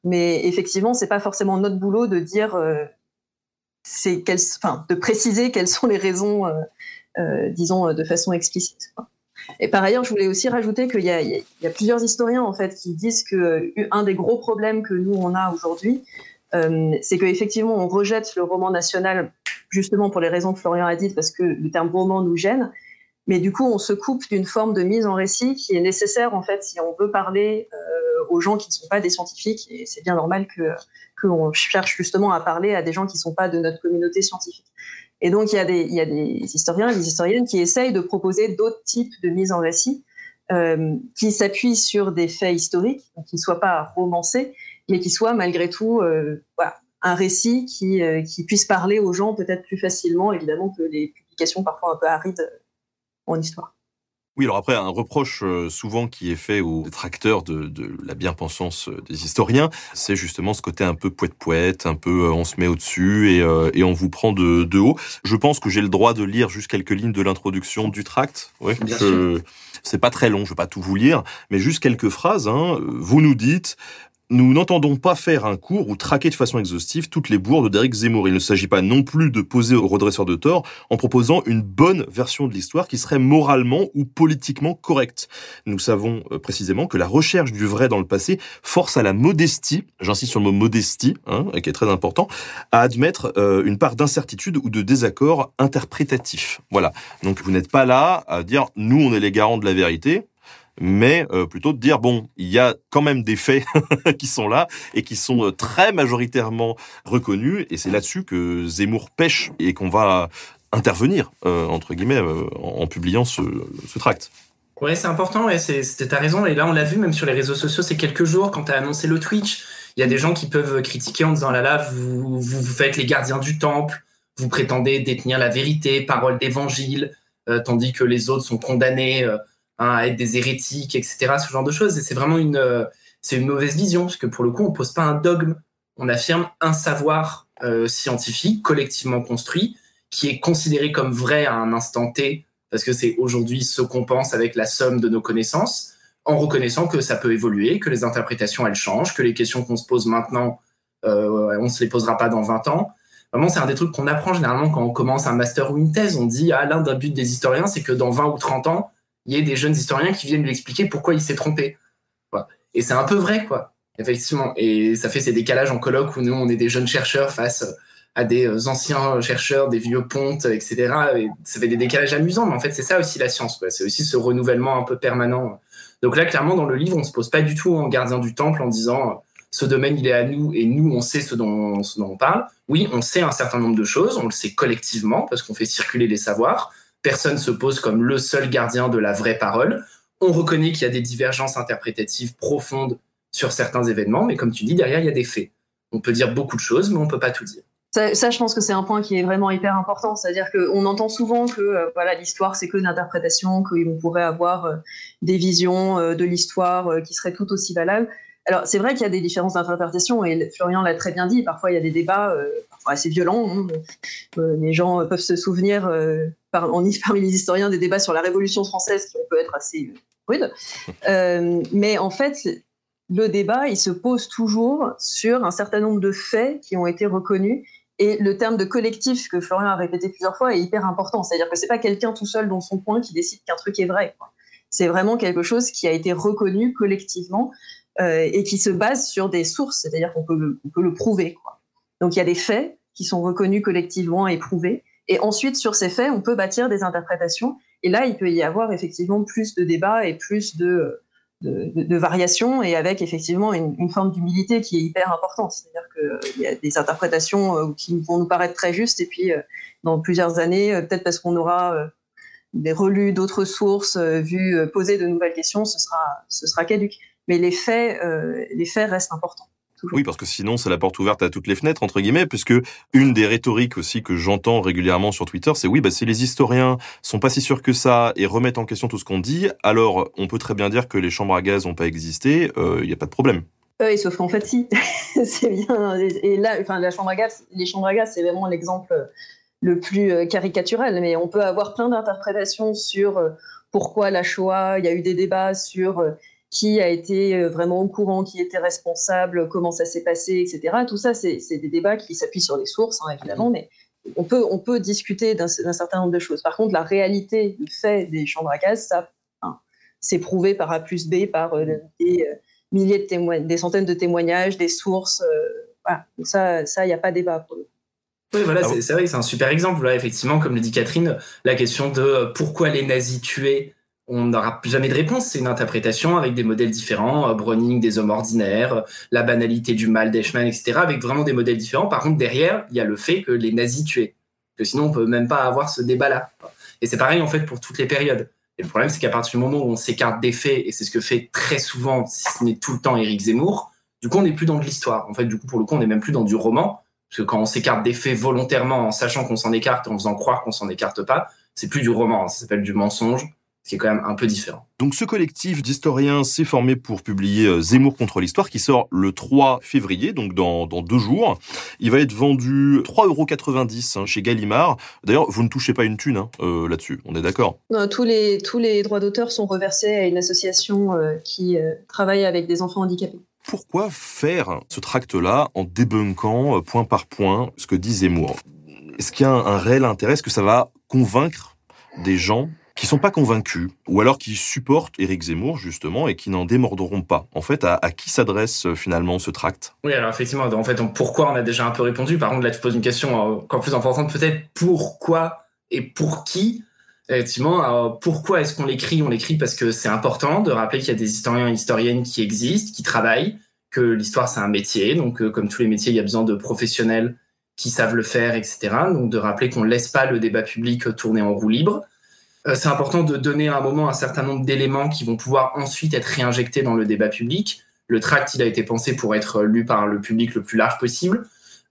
B: Mais effectivement, c'est pas forcément notre boulot de dire c'est enfin, de préciser quelles sont les raisons, euh, euh, disons, de façon explicite. Et par ailleurs, je voulais aussi rajouter qu'il y, a plusieurs historiens en fait qui disent que euh, un des gros problèmes que nous on a aujourd'hui, euh, c'est qu'effectivement on rejette le roman national justement pour les raisons que Florian a dites, parce que le terme roman nous gêne. Mais du coup, on se coupe d'une forme de mise en récit qui est nécessaire en fait si on veut parler euh, aux gens qui ne sont pas des scientifiques. Et c'est bien normal que qu'on cherche justement à parler à des gens qui ne sont pas de notre communauté scientifique. Et donc, il y, a des, historiens et des historiennes qui essayent de proposer d'autres types de mise en récit euh, qui s'appuient sur des faits historiques, qui ne soient pas romancés, mais qui soient malgré tout euh, un récit euh, qui puisse parler aux gens peut-être plus facilement, évidemment, que les publications parfois un peu arides en histoire.
A: Oui, alors après, un reproche euh, souvent qui est fait aux détracteurs de, de la bien-pensance euh, des historiens, c'est justement ce côté un peu poète-poète, un peu euh, on se met au-dessus et, et on vous prend de, de haut. Je pense que j'ai le droit de lire juste quelques lignes de l'introduction du tract. Oui, c'est pas très long, je vais pas tout vous lire, mais juste quelques phrases. Hein. Vous nous dites nous n'entendons pas faire un cours ou traquer de façon exhaustive toutes les bourdes d'Éric Zemmour. Il ne s'agit pas non plus de poser au redresseur de tort en proposant une bonne version de l'histoire qui serait moralement ou politiquement correcte. Nous savons euh, précisément que la recherche du vrai dans le passé force à la modestie, j'insiste sur le mot modestie, hein, qui est très important, à admettre euh, une part d'incertitude ou de désaccord interprétatif. Voilà. Donc vous n'êtes pas là à dire nous on est les garants de la vérité mais euh, plutôt de dire bon, il y a quand même des faits (laughs) qui sont là et qui sont euh, très majoritairement reconnus, et c'est là-dessus que Zemmour pêche et qu'on va intervenir euh, entre guillemets en, publiant ce, tract.
C: Ouais, c'est important, ouais, c'était ta raison. Et là, on l'a vu même sur les réseaux sociaux ces quelques jours quand tu annoncé le Twitch. Il y a des gens qui peuvent critiquer en disant là là, vous, vous faites les gardiens du temple, vous prétendez détenir la vérité, parole d'évangile, tandis que les autres sont condamnés Hein, à être des hérétiques, etc. Ce genre de choses. Et c'est vraiment une, euh, une mauvaise vision, parce que pour le coup, on pose pas un dogme, on affirme un savoir euh, scientifique collectivement construit qui est considéré comme vrai à un instant T, parce que c'est aujourd'hui ce qu'on pense avec la somme de nos connaissances, en reconnaissant que ça peut évoluer, que les interprétations elles changent, que les questions qu'on se pose maintenant, euh, on se les posera pas dans 20 ans. Vraiment, c'est un des trucs qu'on apprend généralement quand on commence un master ou une thèse. On dit, ah, l'un des buts des historiens, c'est que dans 20 ou 30 ans, il y ait des jeunes historiens qui viennent lui expliquer pourquoi il s'est trompé. Et c'est un peu vrai, quoi. Effectivement. Et ça fait ces décalages en colloque où nous, on est des jeunes chercheurs face à des euh, anciens chercheurs, des vieux pontes, etc. Et ça fait des décalages amusants, mais en fait, c'est ça aussi la science. C'est aussi ce renouvellement un peu permanent. Donc là, clairement, dans le livre, on se pose pas du tout en gardien du temple en disant ce domaine, il est à nous et nous, on sait ce ce dont on parle. Oui, on sait un certain nombre de choses, on le sait collectivement parce qu'on fait circuler les savoirs. Personne se pose comme le seul gardien de la vraie parole. On reconnaît qu'il y a des divergences interprétatives profondes sur certains événements, mais comme tu dis, derrière, il y a des faits. On peut dire beaucoup de choses, mais on ne peut pas tout dire.
B: Ça, je pense que c'est un point qui est vraiment hyper important. C'est-à-dire qu'on entend souvent que euh, voilà, l'histoire, c'est que une interprétation, qu'on pourrait avoir euh, des visions euh, de l'histoire qui seraient tout aussi valables. Alors, c'est vrai qu'il y a des différences d'interprétation, et Florian l'a très bien dit, parfois il y a des débats parfois assez violents. Hein. les gens peuvent se souvenir, par, (laughs) parmi les historiens, des débats sur la Révolution française qui peut être assez rudes. (laughs) mais en fait, le débat, il se pose toujours sur un certain nombre de faits qui ont été reconnus. Et le terme de collectif que Florian a répété plusieurs fois est hyper important. C'est-à-dire que c'est pas quelqu'un tout seul dans son coin qui décide qu'un truc est vrai. C'est vraiment quelque chose qui a été reconnu collectivement euh, et qui se base sur des sources. C'est-à-dire qu'on peut, le, peut le prouver. Quoi. Donc il y a des faits qui sont reconnus collectivement et prouvés. Et ensuite, sur ces faits, on peut bâtir des interprétations. Et là, il peut y avoir effectivement plus de débats et plus de, de, variation et avec effectivement une, forme d'humilité qui est hyper importante. C'est-à-dire qu'il y a des interprétations euh, qui vont nous paraître très justes et puis euh, dans plusieurs années, euh, peut-être parce qu'on aura des relus d'autres sources, vu poser de nouvelles questions, ce sera, ce caduque. Mais les faits restent importants.
A: Oui, parce que sinon, c'est la porte ouverte à toutes les fenêtres, entre guillemets, puisque une des rhétoriques aussi que j'entends régulièrement sur Twitter, c'est oui, bah, si les historiens sont pas si sûrs que ça et remettent en question tout ce qu'on dit, alors on peut très bien dire que les chambres à gaz n'ont pas existé, il euh, n'y a pas de problème.
B: Oui, sauf qu'en fait, si. (laughs) c'est bien. Et là, enfin, la chambre à gaz, les chambres à gaz, c'est vraiment l'exemple le plus euh, caricatural. Mais on peut avoir plein d'interprétations sur euh, pourquoi la Shoah, il y a eu des débats sur qui a été euh, vraiment au courant, qui était responsable, comment ça s'est passé, etc. Tout ça, c'est des débats qui s'appuient sur des sources, hein, évidemment, mais on peut, on peut discuter d'un certain nombre de choses. Par contre, la réalité, le fait des chambres à gaz, ça, c'est prouvé par A plus B, par euh, des euh, milliers de témoignages, des centaines de témoignages, des sources. voilà. Donc ça, ça, il n'y a pas débat pour le
C: oui, voilà, ah c'est vrai que c'est un super exemple. Là, effectivement, comme le dit Catherine, la question de pourquoi les nazis tuaient on n'aura jamais de réponse. C'est une interprétation avec des modèles différents, euh, Browning, des hommes ordinaires, euh, la banalité du mal d'Eichmann, etc., avec vraiment des modèles différents. Par contre, derrière, il y a le fait que les nazis tuaient. Que sinon, on peut même pas avoir ce débat-là. Et c'est pareil, en fait, pour toutes les périodes. Et le problème, c'est qu'à partir du moment où on s'écarte des faits, et c'est ce que fait très souvent, si ce n'est tout le temps, Éric Zemmour, du coup, on n'est plus dans de l'histoire. En fait, du coup, pour le coup, on n'est même plus dans du roman. Parce que quand on s'écarte des faits volontairement, en sachant qu'on s'en écarte, en faisant croire qu'on s'en écarte pas, c'est plus du roman. Ça s'appelle du mensonge ce qui est quand même un peu différent.
A: Donc ce collectif d'historiens s'est formé pour publier euh, Zemmour contre l'histoire qui sort le 3 février, donc dans, dans deux jours. Il va être vendu 3,90€ hein, chez Gallimard. D'ailleurs, vous ne touchez pas une thune hein, euh, là-dessus, on est d'accord?
B: Tous les, tous les droits d'auteur sont reversés à une association euh, qui travaille avec des enfants handicapés.
A: Pourquoi faire ce tract-là en débunkant point par point ce que dit Zemmour? Est-ce qu'il y a un, un réel intérêt? Est-ce que ça va convaincre des gens qui sont pas convaincus, ou alors qui supportent Éric Zemmour justement et qui n'en démordront pas. En fait, à, qui s'adresse euh, finalement ce tract?
C: Oui, alors effectivement, en fait, pourquoi on a déjà un peu répondu? Par contre, là, tu poses une question euh, encore plus importante, peut-être pourquoi et pour qui? Effectivement, pourquoi est-ce qu'on l'écrit? On l'écrit parce que c'est important de rappeler qu'il y a des historiens et historiennes qui existent, qui travaillent, que l'histoire c'est un métier, donc euh, comme tous les métiers, il y a besoin de professionnels qui savent le faire, etc. Donc de rappeler qu'on ne laisse pas le débat public tourner en roue libre, c'est important de donner à un moment un certain nombre d'éléments qui vont pouvoir ensuite être réinjectés dans le débat public. Le tract, il a été pensé pour être lu par le public le plus large possible,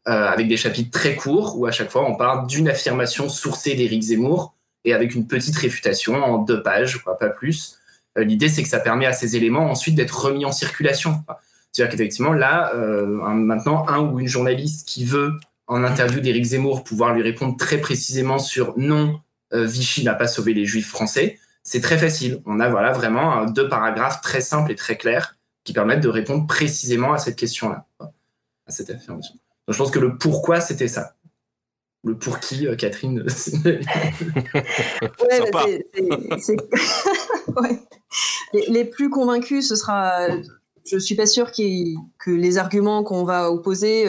C: euh, avec des chapitres très courts où à chaque fois on parle d'une affirmation sourcée d'Éric Zemmour et avec une petite réfutation en deux pages, quoi, pas plus. Euh, l'idée, c'est que ça permet à ces éléments ensuite d'être remis en circulation. C'est-à-dire qu'effectivement, là, maintenant, un ou une journaliste qui veut, en interview d'Éric Zemmour, pouvoir lui répondre très précisément sur non, euh, Vichy n'a pas sauvé les Juifs français, c'est très facile. On a voilà vraiment deux paragraphes très simples et très clairs qui permettent de répondre précisément à cette question-là, à cette affirmation. Donc, je pense que le pourquoi c'était ça. le pour qui, Catherine
B: les, plus convaincus, ce sera. Je suis pas sûre que les arguments qu'on va opposer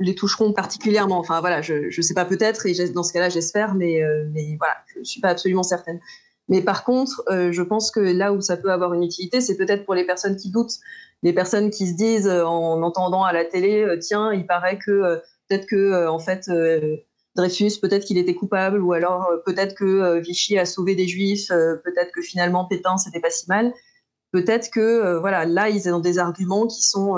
B: les toucheront particulièrement. Enfin voilà, je ne sais pas peut-être, et dans ce cas-là, j'espère, mais, mais voilà, je ne suis pas absolument certaine. Mais par contre, euh, je pense que là où ça peut avoir une utilité, c'est peut-être pour les personnes qui doutent, les personnes qui se disent euh, en entendant à la télé, euh, tiens, il paraît que peut-être que en fait Dreyfus, peut-être qu'il était coupable, ou alors peut-être que Vichy a sauvé des Juifs, peut-être que finalement Pétain c'était pas si mal. Peut-être que voilà, là ils ont des arguments qui sont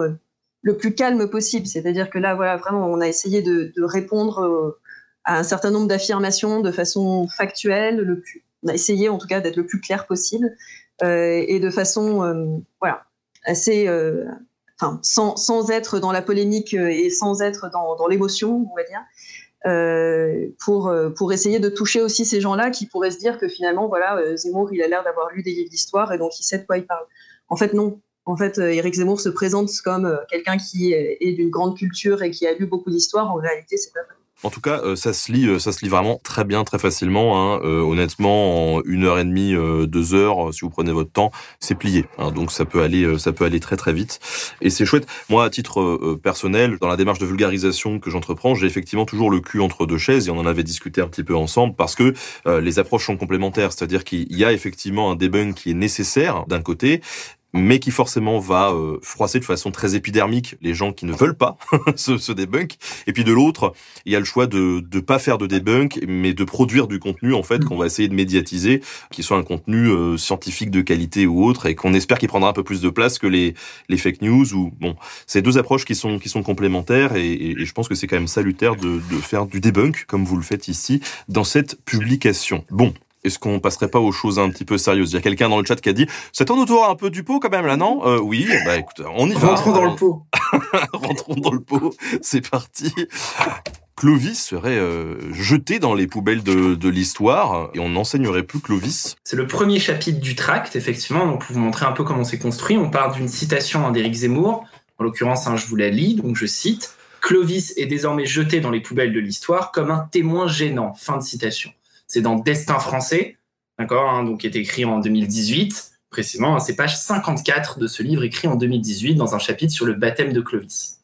B: le plus calme possible. C'est-à-dire que là, voilà, vraiment, on a essayé de, répondre à un certain nombre d'affirmations de façon factuelle, le plus on a essayé en tout cas d'être le plus clair possible euh, et de façon euh, voilà assez euh, sans, sans, être dans la polémique et sans être dans, dans l'émotion on va dire euh, pour pour essayer de toucher aussi ces gens-là qui pourraient se dire que finalement voilà Zemmour il a l'air d'avoir lu des livres d'histoire et donc il sait de quoi il parle en fait non en fait, Éric Zemmour se présente comme quelqu'un qui est d'une grande culture et qui a lu beaucoup d'histoire. En réalité, c'est pas vrai.
A: En tout cas, euh, ça se lit, euh, ça se lit vraiment très bien, très facilement. Hein. Euh, honnêtement, en une heure et demie, deux heures, si vous prenez votre temps, c'est plié. Hein. Donc ça peut aller, ça peut aller très très vite. Et c'est chouette. Moi, à titre personnel, dans la démarche de vulgarisation que j'entreprends, j'ai effectivement toujours le cul entre deux chaises. Et on en avait discuté un petit peu ensemble parce que les approches sont complémentaires. C'est-à-dire qu'il y a effectivement un debunk qui est nécessaire d'un côté, mais qui forcément va euh, froisser de façon très épidermique les gens qui ne veulent pas (laughs) ce, ce, debunk. Et puis de l'autre, il y a le choix de ne pas faire de debunk, mais de produire du contenu en fait mm. qu'on va essayer de médiatiser, qui soit un contenu euh, scientifique de qualité ou autre, et qu'on espère qu'il prendra un peu plus de place que les, les fake news. Ou bon, c'est deux approches qui sont qui sont complémentaires, et, et, je pense que c'est quand même salutaire de, de faire du debunk comme vous le faites ici dans cette publication. Bon, est-ce qu'on passerait pas aux choses un petit peu sérieuses? Il y a quelqu'un dans le chat qui a dit c'est ton autour un peu du pot quand même là non? Euh, Oui, bah écoute, on y va.
C: Rentrons dans le pot. (laughs)
A: Rentrons dans le pot. C'est parti. Clovis serait euh, jeté dans les poubelles de, de l'histoire et on n'enseignerait plus Clovis.
C: C'est le premier chapitre du tract, effectivement. Donc pour vous montrer un peu comment c'est construit, on part d'une citation d'Éric Zemmour. En l'occurrence, hein, je vous la lis, donc je cite. Clovis est désormais jeté dans les poubelles de l'histoire comme un témoin gênant. Fin de citation. C'est dans Destin français, d'accord, hein, donc qui est écrit en 2018, précisément, hein, c'est page 54 de ce livre écrit en 2018 dans un chapitre sur le baptême de Clovis.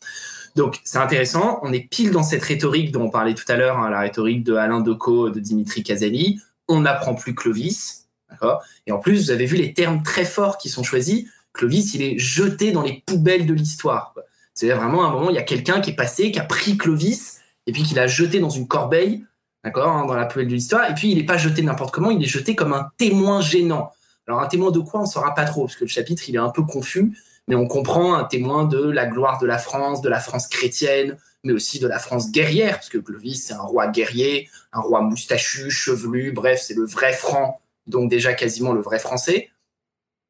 C: Donc c'est intéressant, on est pile dans cette rhétorique dont on parlait tout à l'heure, hein, la rhétorique de Alain Decaux, de Dimitri Casali. On n'apprend plus Clovis, d'accord Et en plus, vous avez vu les termes très forts qui sont choisis. Clovis, il est jeté dans les poubelles de l'histoire. C'est vraiment un moment, il y a quelqu'un qui est passé, qui a pris Clovis et puis qui l'a jeté dans une corbeille d'accord, hein, dans la poubelle de l'histoire. Et puis, il n'est pas jeté n'importe comment, il est jeté comme un témoin gênant. Alors, un témoin de quoi, on ne saura pas trop, parce que le chapitre, il est un peu confus, mais on comprend un témoin de la gloire de la France, de la France chrétienne, mais aussi de la France guerrière, parce que Clovis, c'est un roi guerrier, un roi moustachu, chevelu, bref, c'est le vrai franc, donc déjà quasiment le vrai français.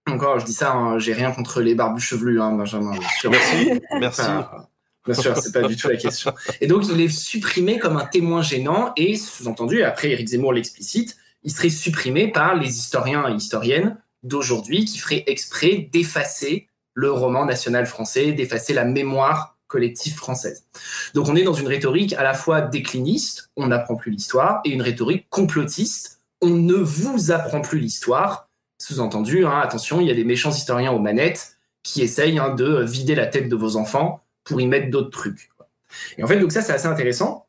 C: Encore, je dis ça, hein, j'ai rien contre les barbus chevelus, hein, Benjamin.
A: Merci, merci.
C: Bien sûr, c'est pas du tout la question. Et donc, il est supprimé comme un témoin gênant et, sous-entendu, après Éric Zemmour l'explicite, il serait supprimé par les historiens et historiennes d'aujourd'hui qui feraient exprès d'effacer le roman national français, d'effacer la mémoire collective française. Donc on est dans une rhétorique à la fois décliniste, on n'apprend plus l'histoire, et une rhétorique complotiste, on ne vous apprend plus l'histoire. Sous-entendu, hein, attention, il y a des méchants historiens aux manettes qui essayent hein, de vider la tête de vos enfants pour y mettre d'autres trucs. Et en fait, donc ça, c'est assez intéressant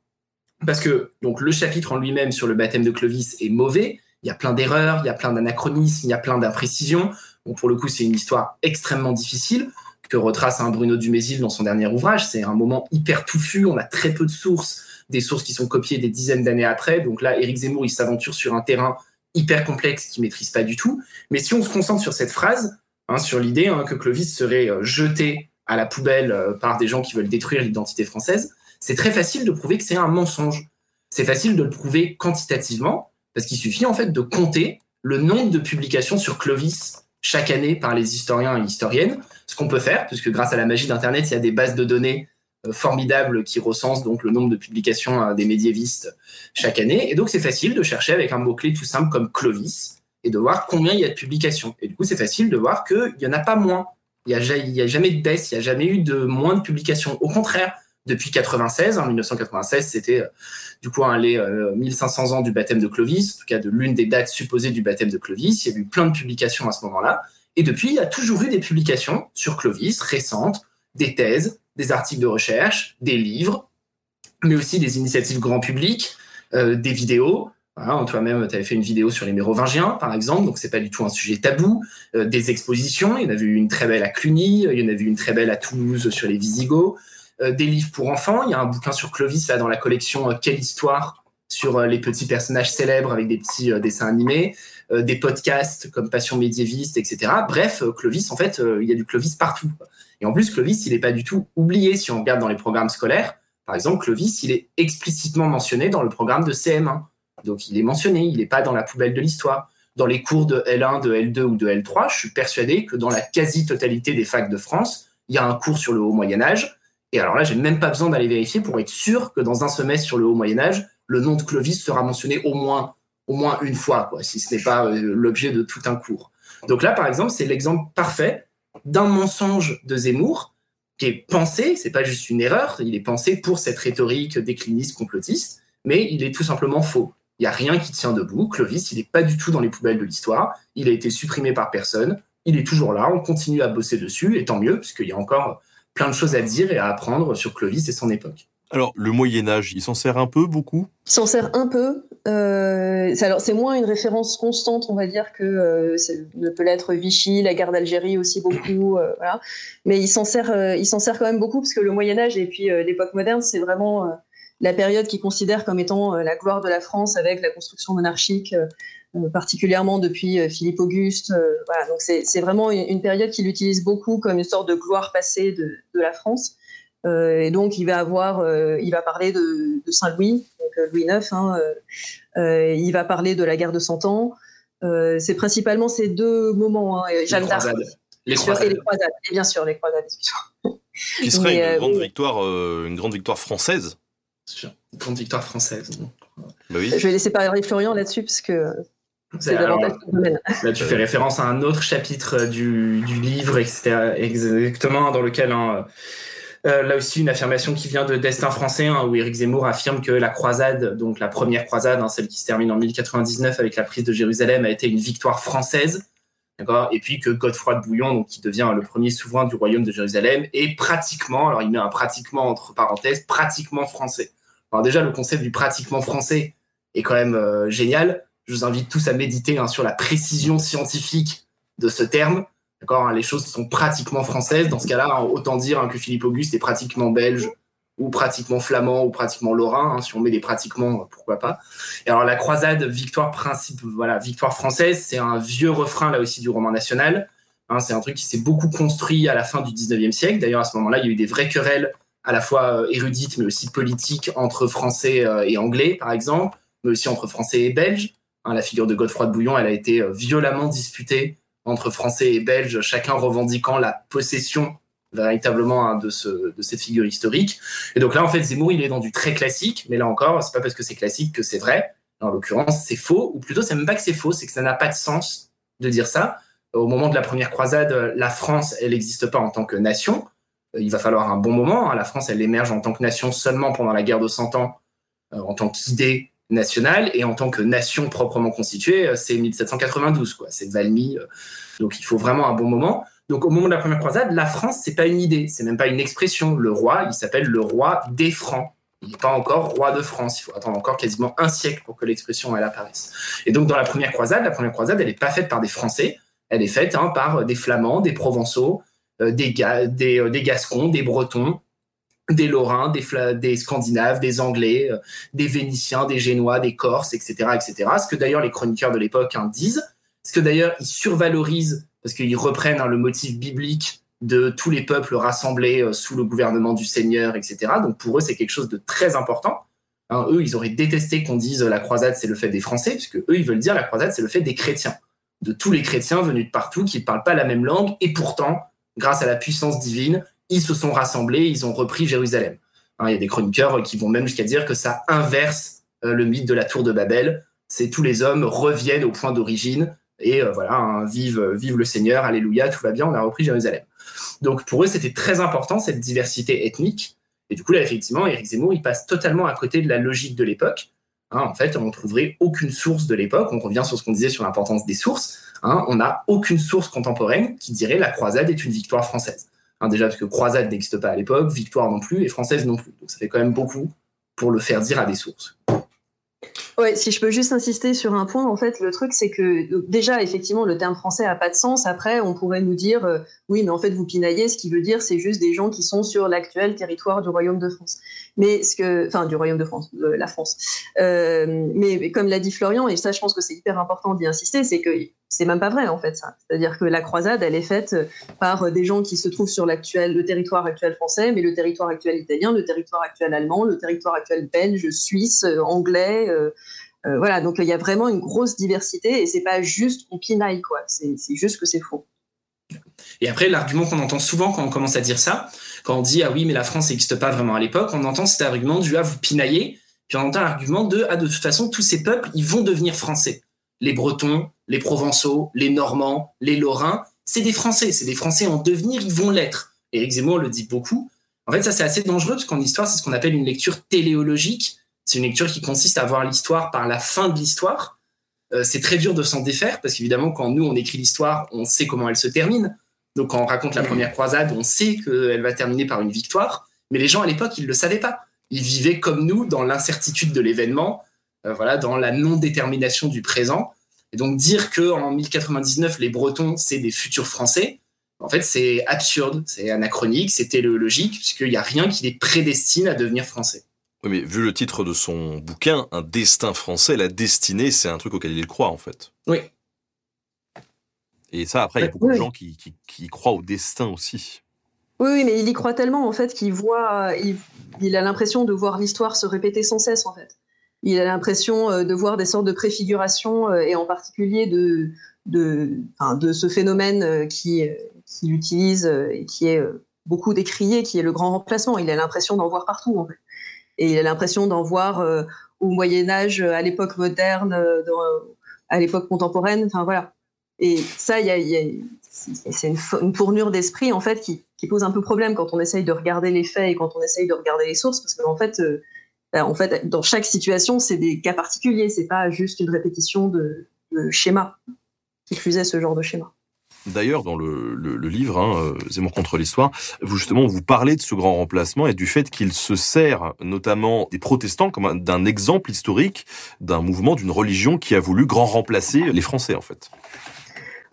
C: parce que donc le chapitre en lui-même sur le baptême de Clovis est mauvais. Il y a plein d'erreurs, il y a plein d'anachronismes, il y a plein d'imprécisions. Pour le coup, c'est une histoire extrêmement difficile que retrace un Bruno Dumézil dans son dernier ouvrage. C'est un moment hyper touffu. On a très peu de sources, des sources qui sont copiées des dizaines d'années après. Donc là, Éric Zemmour, il s'aventure sur un terrain hyper complexe qu'il maîtrise pas du tout. Mais si on se concentre sur cette phrase, hein, sur l'idée hein, que Clovis serait euh, jeté à la poubelle euh, par des gens qui veulent détruire l'identité française, c'est très facile de prouver que c'est un mensonge. C'est facile de le prouver quantitativement, parce qu'il suffit en fait de compter le nombre de publications sur Clovis chaque année par les historiens et historiennes, ce qu'on peut faire, puisque grâce à la magie d'Internet, il y a des bases de données euh, formidables qui recensent donc le nombre de publications euh, des médiévistes chaque année. Et donc c'est facile de chercher avec un mot-clé tout simple comme Clovis et de voir combien il y a de publications. Et du coup, c'est facile de voir qu'il n'y en a pas moins. Il n'y a, jamais de baisse, il n'y a jamais eu de moins de publications. Au contraire, depuis 96. En 1996, c'était du coup les 1500 ans du baptême de Clovis, en tout cas de l'une des dates supposées du baptême de Clovis. Il y a eu plein de publications à ce moment-là. Et depuis, il y a toujours eu des publications sur Clovis récentes, des thèses, des articles de recherche, des livres, mais aussi des initiatives grand public, des vidéos, Toi-même, tu avais fait une vidéo sur les mérovingiens, par exemple, donc c'est pas du tout un sujet tabou. des expositions, il y en avait eu une très belle à Cluny, il y en avait eu une très belle à Toulouse sur les Visigoths. Euh, des livres pour enfants. Il y a un bouquin sur Clovis là dans la collection euh, Quelle histoire sur euh, les petits personnages célèbres avec des petits dessins animés, des podcasts comme Passion médiéviste, etc. Bref, Clovis, en fait, il y a du Clovis partout. Et en plus, Clovis, il n'est pas du tout oublié si on regarde dans les programmes scolaires. Par exemple, Clovis, il est explicitement mentionné dans le programme de CM1. Donc, il est mentionné, il n'est pas dans la poubelle de l'histoire. Dans les cours de L1, de L2 ou de L3, je suis persuadé que dans la quasi-totalité des facs de France, il y a un cours sur le haut Moyen Âge et alors là, j'ai même pas besoin d'aller vérifier pour être sûr que dans un semestre sur le haut Moyen Âge, le nom de Clovis sera mentionné au moins, une fois, quoi, si ce n'est pas euh, l'objet de tout un cours. Donc là, par exemple, c'est l'exemple parfait d'un mensonge de Zemmour qui est pensé, c'est pas juste une erreur, il est pensé pour cette rhétorique décliniste complotiste, mais il est tout simplement faux. Il n'y a rien qui tient debout. Clovis, il n'est pas du tout dans les poubelles de l'histoire. Il a été supprimé par personne. Il est toujours là. On continue à bosser dessus, et tant mieux, puisqu'il y a encore plein de choses à dire et à apprendre sur Clovis et son époque.
A: Alors, le Moyen Âge, il s'en sert un peu, beaucoup?
B: Il s'en sert un peu. Euh, alors, c'est moins une référence constante, on va dire, que euh, ne peut l'être Vichy, la guerre d'Algérie aussi beaucoup. Euh, voilà. Mais il s'en sert, euh, il s'en sert quand même beaucoup parce que le Moyen Âge et puis l'époque moderne, c'est vraiment la période qu'il considère comme étant la gloire de la France avec la construction monarchique euh, particulièrement depuis euh, Philippe Auguste. Euh, voilà, donc c'est vraiment une, période qu'il utilise beaucoup comme une sorte de gloire passée de, de la France. et donc il va avoir, il va parler de, de Saint Louis, donc Louis IX. Hein, il va parler de la guerre de Cent Ans. c'est principalement ces deux moments. Hein,
C: Jeanne d'Arc.
B: Les croisades. Et les croisades. Et bien sûr, les croisades.
A: Qui serait une, grande victoire, une grande victoire française.
C: Une grande victoire française.
B: Bah oui. Je vais laisser parler Florian là-dessus parce que
C: là, tu fais référence à un autre chapitre du, du livre, exactement, dans lequel, hein, euh, là aussi, une affirmation qui vient de Destin français, hein, où Éric Zemmour affirme que la croisade, donc la première croisade, hein, celle qui se termine en 1099 avec la prise de Jérusalem, a été une victoire française. Et puis que Godefroy de Bouillon, donc, qui devient le premier souverain du royaume de Jérusalem, est pratiquement, alors il met un pratiquement entre parenthèses, pratiquement français. Déjà, le concept du pratiquement français est quand même euh, génial je vous invite tous à méditer hein, sur la précision scientifique de ce terme. D'accord, hein, les choses sont pratiquement françaises. Dans ce cas-là, hein, autant dire que Philippe Auguste est pratiquement belge ou pratiquement flamand ou pratiquement lorrain. si on met des pratiquement, pourquoi pas. Et alors la croisade, victoire principe, voilà, victoire française, c'est un vieux refrain là aussi du roman national. c'est un truc qui s'est beaucoup construit à la fin du 19e siècle. D'ailleurs, à ce moment-là, il y a eu des vraies querelles à la fois euh, érudites mais aussi politiques entre Français euh, et Anglais, par exemple, mais aussi entre Français et Belges. Hein, la figure de Godefroy de Bouillon, elle a été euh, violemment disputée entre Français et Belges, chacun revendiquant la possession véritablement hein, de cette figure historique. Et donc là, en fait, Zemmour, il est dans du très classique, mais là encore, c'est pas parce que c'est classique que c'est vrai. En l'occurrence, c'est faux, ou plutôt, c'est même pas que c'est faux, c'est que ça n'a pas de sens de dire ça. Au moment de la première croisade, la France, elle n'existe pas en tant que nation. Il va falloir un bon moment. Hein. La France, elle émerge en tant que nation seulement pendant la guerre de Cent Ans, euh, en tant qu'idée nationale et en tant que nation proprement constituée, euh, c'est 1792, quoi. C'est Valmy. Euh, donc il faut vraiment un bon moment. Donc au moment de la première croisade, la France, c'est pas une idée, c'est même pas une expression. Le roi, il s'appelle le roi des Francs. Il n'est pas encore roi de France. Il faut attendre encore quasiment un siècle pour que l'expression elle apparaisse. Et donc dans la première croisade, la première croisade, elle n'est pas faite par des Français, elle est faite hein, par des Flamands, des Provençaux, euh, des, des, des Gascons, des Bretons, des Lorrains, des, des Scandinaves, des Anglais, euh, des Vénitiens, des Génois, des Corses, etc., etc. Ce que d'ailleurs les chroniqueurs de l'époque hein, disent, ce que d'ailleurs ils survalorisent parce qu'ils reprennent hein, le motif biblique de tous les peuples rassemblés euh, sous le gouvernement du Seigneur, etc. Donc pour eux c'est quelque chose de très important. Hein, eux ils auraient détesté qu'on dise la croisade c'est le fait des Français, puisque eux ils veulent dire la croisade c'est le fait des chrétiens, de tous les chrétiens venus de partout qui ne parlent pas la même langue et pourtant grâce à la puissance divine ils se sont rassemblés, ils ont repris Jérusalem. Hein, il y a des chroniqueurs qui vont même jusqu'à dire que ça inverse euh, le mythe de la tour de Babel. C'est tous les hommes reviennent au point d'origine et euh, voilà, hein, vive, vive le Seigneur, alléluia, tout va bien, on a repris Jérusalem. Donc pour eux, c'était très important cette diversité ethnique. Et du coup, là, effectivement, Éric Zemmour, il passe totalement à côté de la logique de l'époque. Hein, en fait, on ne trouverait aucune source de l'époque. On revient sur ce qu'on disait sur l'importance des sources. Hein, on n'a aucune source contemporaine qui dirait la croisade est une victoire française. Hein, déjà parce que croisade n'existe pas à l'époque, victoire non plus, et française non plus. Donc ça fait quand même beaucoup pour le faire dire à des sources.
B: Ouais, si je peux juste insister sur un point, en fait, le truc, c'est que déjà, effectivement, le terme français a pas de sens. Après, on pourrait nous dire, euh, oui, mais en fait, vous pinaillez, ce qui veut dire, c'est juste des gens qui sont sur l'actuel territoire du Royaume de France. Mais ce que, enfin, du Royaume de France, de la France. Euh, mais comme l'a dit Florian, et ça, je pense que c'est hyper important d'y insister, c'est que c'est même pas vrai en fait ça. C'est-à-dire que la croisade, elle est faite par des gens qui se trouvent sur le territoire actuel français, mais le territoire actuel italien, le territoire actuel allemand, le territoire actuel belge, suisse, anglais. Euh, euh, voilà, donc il y a vraiment une grosse diversité et c'est pas juste qu'on pinaille quoi. C'est juste que c'est faux.
C: Et après, l'argument qu'on entend souvent quand on commence à dire ça, quand on dit ah oui mais la France n'existe pas vraiment à l'époque, on entend cet argument du ah vous pinaillez, puis on entend l'argument de ah de toute façon tous ces peuples ils vont devenir français. Les Bretons, les Provençaux, les Normands, les Lorrains, c'est des Français, c'est des Français en devenir, ils vont l'être. Éric Zemmour le dit beaucoup. En fait, ça c'est assez dangereux parce qu'en histoire, c'est ce qu'on appelle une lecture téléologique. C'est une lecture qui consiste à voir l'histoire par la fin de l'histoire. Euh, c'est très dur de s'en défaire parce qu'évidemment, quand nous on écrit l'histoire, on sait comment elle se termine. Donc quand on raconte la première croisade, on sait qu'elle va terminer par une victoire. Mais les gens à l'époque, ils ne le savaient pas. Ils vivaient comme nous dans l'incertitude de l'événement, euh, voilà, dans la non-détermination du présent. Et donc dire que en 1099 les Bretons c'est des futurs Français, en fait c'est absurde, c'est anachronique, c'est téléologique puisqu'il n'y a rien qui les prédestine à devenir français.
A: Oui, mais vu le titre de son bouquin, Un destin français, la destinée, c'est un truc auquel il croit en fait.
C: Oui.
A: Et ça, après, il y a beaucoup de gens qui, qui, croient au destin aussi.
B: Oui, mais il y croit tellement en fait qu'il voit, il a l'impression de voir l'histoire se répéter sans cesse en fait il a l'impression euh, de voir des sortes de préfigurations euh, et en particulier de, de, de ce phénomène euh, qui, qui utilise et qui est beaucoup décrié, qui est le grand remplacement. Il a l'impression d'en voir partout. En fait. Et il a l'impression d'en voir au Moyen Âge, à l'époque moderne, à l'époque contemporaine. Enfin voilà. Et ça, c'est une, une, tournure d'esprit en fait qui, pose un peu problème quand on essaye de regarder les faits et quand on essaye de regarder les sources, parce qu'en fait, euh, en fait, dans chaque situation, c'est des cas particuliers. C'est pas juste une répétition de, schéma qui faisait ce genre de schéma.
A: D'ailleurs, dans le, livre hein, euh, Zemmour contre l'histoire, vous justement vous parlez de ce grand remplacement et du fait qu'il se sert notamment des protestants comme d'un exemple historique d'un mouvement, d'une religion qui a voulu grand remplacer les Français en fait.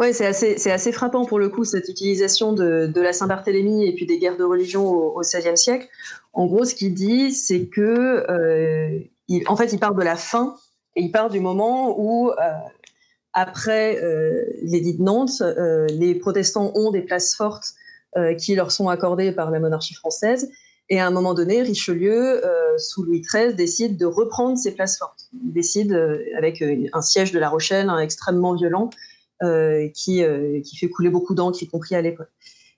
B: Oui, c'est assez, assez, frappant pour le coup, cette utilisation de, la Saint-Barthélemy et puis des guerres de religion au XVIe siècle. En gros, ce qu'il dit, c'est que, euh, en fait, il part de la fin et il part du moment où, euh, après euh, l'édit de Nantes, euh, les protestants ont des places fortes qui leur sont accordées par la monarchie française. Et à un moment donné, Richelieu, sous Louis XIII, décide de reprendre ces places fortes. Il décide, avec un siège de La Rochelle hein, extrêmement violent, qui, qui fait couler beaucoup d'encre, y compris à l'époque.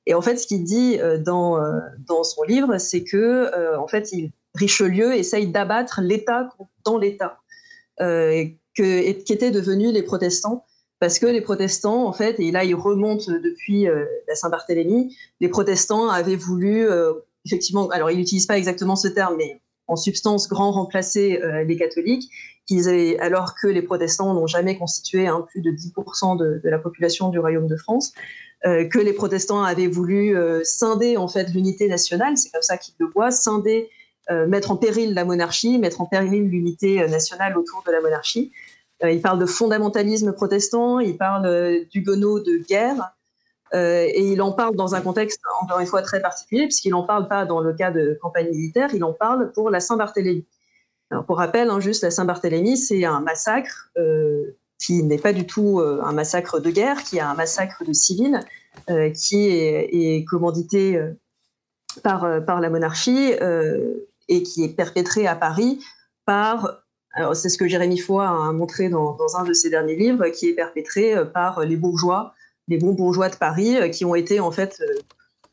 B: Et en fait, ce qu'il dit euh, dans, euh, dans son livre, c'est que euh, en fait, Richelieu essaye d'abattre l'État dans l'État, euh, que, qui étaient devenus les protestants. Parce que les protestants, en fait, et là il remonte depuis la Saint-Barthélemy, les protestants avaient voulu, effectivement, alors il n'utilise pas exactement ce terme, mais en substance grand remplacer les catholiques, qu'ils alors que les protestants n'ont jamais constitué hein, plus de 10% de, la population du Royaume de France. Euh, que les protestants avaient voulu euh, scinder en fait l'unité nationale, c'est comme ça qu'ils le voient, scinder, euh, mettre en péril la monarchie, mettre en péril l'unité nationale autour de la monarchie. il parle de fondamentalisme protestant, il parle d'huguenots de guerre, et il en parle dans un contexte encore une fois très particulier, puisqu'il n'en parle pas dans le cas de campagne militaire, il en parle pour la Saint-Barthélemy. pour rappel, hein, juste la Saint-Barthélemy, c'est un massacre qui n'est pas du tout euh, un massacre de guerre, qui est un massacre de civils, euh, qui est, commandité euh, par, la monarchie et qui est perpétré à Paris par, c'est ce que Jérémy Foy a montré dans, un de ses derniers livres, qui est perpétré par les bourgeois, les bons bourgeois de Paris, qui ont été en fait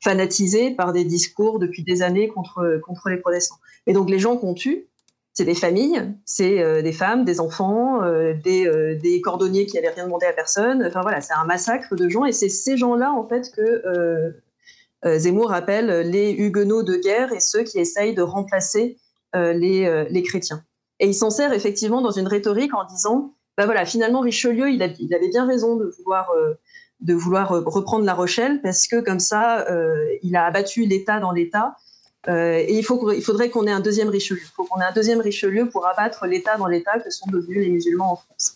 B: fanatisés par des discours depuis des années contre, contre les protestants. Et donc les gens qu'on tue, c'est des familles, c'est euh, des femmes, des enfants, euh, des, euh, des, cordonniers qui n'avaient rien demandé à personne. Enfin voilà, c'est un massacre de gens et c'est ces gens-là en fait que Zemmour appelle les huguenots de guerre et ceux qui essayent de remplacer les, les chrétiens. Et il s'en sert effectivement dans une rhétorique en disant, bah voilà, finalement Richelieu, il avait bien raison de vouloir de vouloir reprendre La Rochelle parce que comme ça, il a abattu l'État dans l'État euh, et il, faut, il faudrait qu'on ait un deuxième Richelieu. Il faut qu'on ait un deuxième Richelieu pour abattre l'État dans l'État que sont devenus les musulmans en France.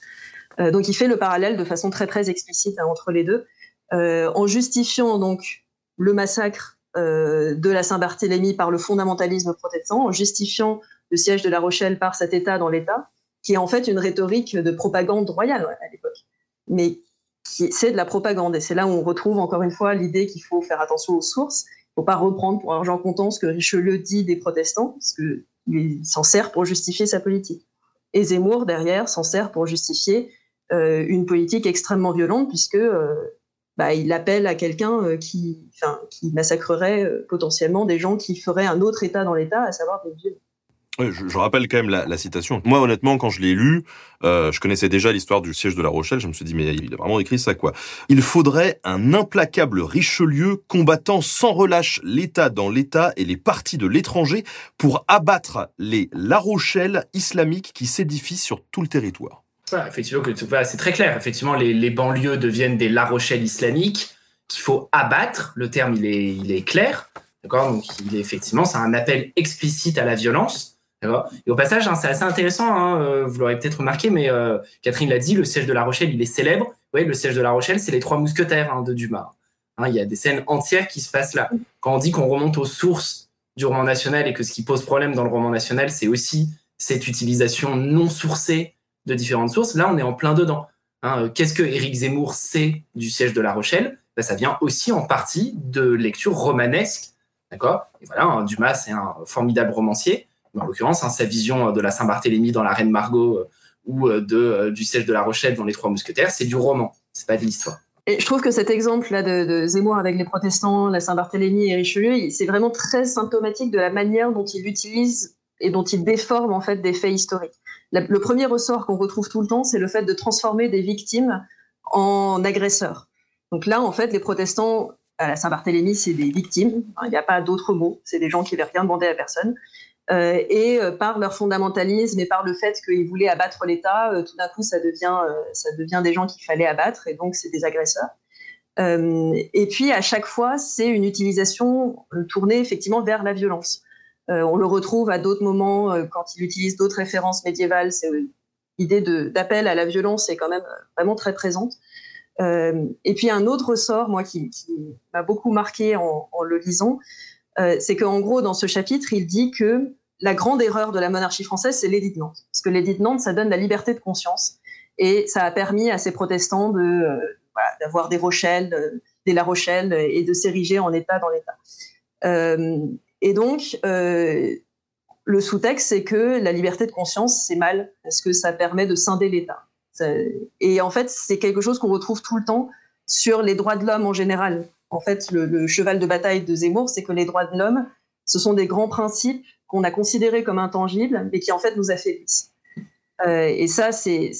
B: Euh, donc il fait le parallèle de façon très très explicite hein, entre les deux, euh, en justifiant donc le massacre de la Saint-Barthélemy par le fondamentalisme protestant, en justifiant le siège de La Rochelle par cet État dans l'État, qui est en fait une rhétorique de propagande royale à l'époque, mais c'est de la propagande. Et c'est là où on retrouve encore une fois l'idée qu'il faut faire attention aux sources faut pas reprendre pour argent comptant ce que Richelieu dit des protestants, parce qu'il s'en sert pour justifier sa politique. Et Zemmour, derrière, s'en sert pour justifier euh, une politique extrêmement violente, puisque euh, bah, il appelle à quelqu'un euh, qui, qui massacrerait potentiellement des gens qui feraient un autre État dans l'État, à savoir des vieux
A: je, rappelle quand même la, citation. Moi, honnêtement, quand je l'ai lu, euh, je connaissais déjà l'histoire du siège de La Rochelle. Je me suis dit, mais il a vraiment écrit ça, quoi. Il faudrait un implacable Richelieu combattant sans relâche l'État dans l'État et les partis de l'étranger pour abattre les La Rochelle islamiques qui s'édifient sur tout le territoire.
C: effectivement, c'est très clair. Effectivement, les, banlieues deviennent des La Rochelle islamiques qu'il faut abattre. Le terme, il est, clair. D'accord? Donc, effectivement, c'est un appel explicite à la violence. Et au passage, hein, c'est assez intéressant, hein, euh, vous l'aurez peut-être remarqué, mais euh, Catherine l'a dit, le siège de La Rochelle, il est célèbre. Oui, le siège de La Rochelle, c'est les trois mousquetaires hein, de Dumas. il y a des scènes entières qui se passent là. Quand on dit qu'on remonte aux sources du roman national et que ce qui pose problème dans le roman national, c'est aussi cette utilisation non sourcée de différentes sources, là, on est en plein dedans. Euh, qu'est-ce que Éric Zemmour sait du siège de La Rochelle? Ben, Ça vient aussi en partie de lectures romanesques. D'accord? Voilà, Dumas, c'est un formidable romancier en l'occurrence, hein, sa vision de la Saint-Barthélemy dans la Reine Margot euh, ou euh, de, euh, du siège de la Rochelle dans Les Trois Mousquetaires, c'est du roman, c'est pas de l'histoire.
B: Et je trouve que cet exemple-là de, Zemmour avec les protestants, la Saint-Barthélemy et Richelieu, c'est vraiment très symptomatique de la manière dont il utilise et dont il déforme en fait des faits historiques. le premier ressort qu'on retrouve tout le temps, c'est le fait de transformer des victimes en agresseurs. Donc là, en fait, les protestants à la Saint-Barthélemy, c'est des victimes. Il n'y a pas d'autre mot. C'est des gens qui n'avaient rien demandé à personne. Euh, et euh, par leur fondamentalisme et par le fait qu'ils voulaient abattre l'État, euh, tout d'un coup, ça devient, des gens qu'il fallait abattre, et donc c'est des agresseurs. et puis, à chaque fois, c'est une utilisation tournée effectivement vers la violence. on le retrouve à d'autres moments quand il utilise d'autres références médiévales. C'est l'idée d'appel à la violence est quand même vraiment très présente. et puis un autre ressort, moi, qui, m'a beaucoup marqué en, le lisant, c'est qu'en gros, dans ce chapitre, il dit que la grande erreur de la monarchie française, c'est l'édit de Nantes. Parce que l'édit de Nantes, ça donne la liberté de conscience. Et ça a permis à ces protestants de, euh, d'avoir des Rochelles, des La Rochelle, et de s'ériger en État dans l'État. Euh, et donc, le sous-texte, c'est que la liberté de conscience, c'est mal, parce que ça permet de scinder l'État. Et en fait, c'est quelque chose qu'on retrouve tout le temps sur les droits de l'homme en général en fait, le, cheval de bataille de Zemmour, c'est que les droits de l'homme, ce sont des grands principes qu'on a considérés comme intangibles, mais qui en fait nous affaiblissent. Euh, et ça, c'est,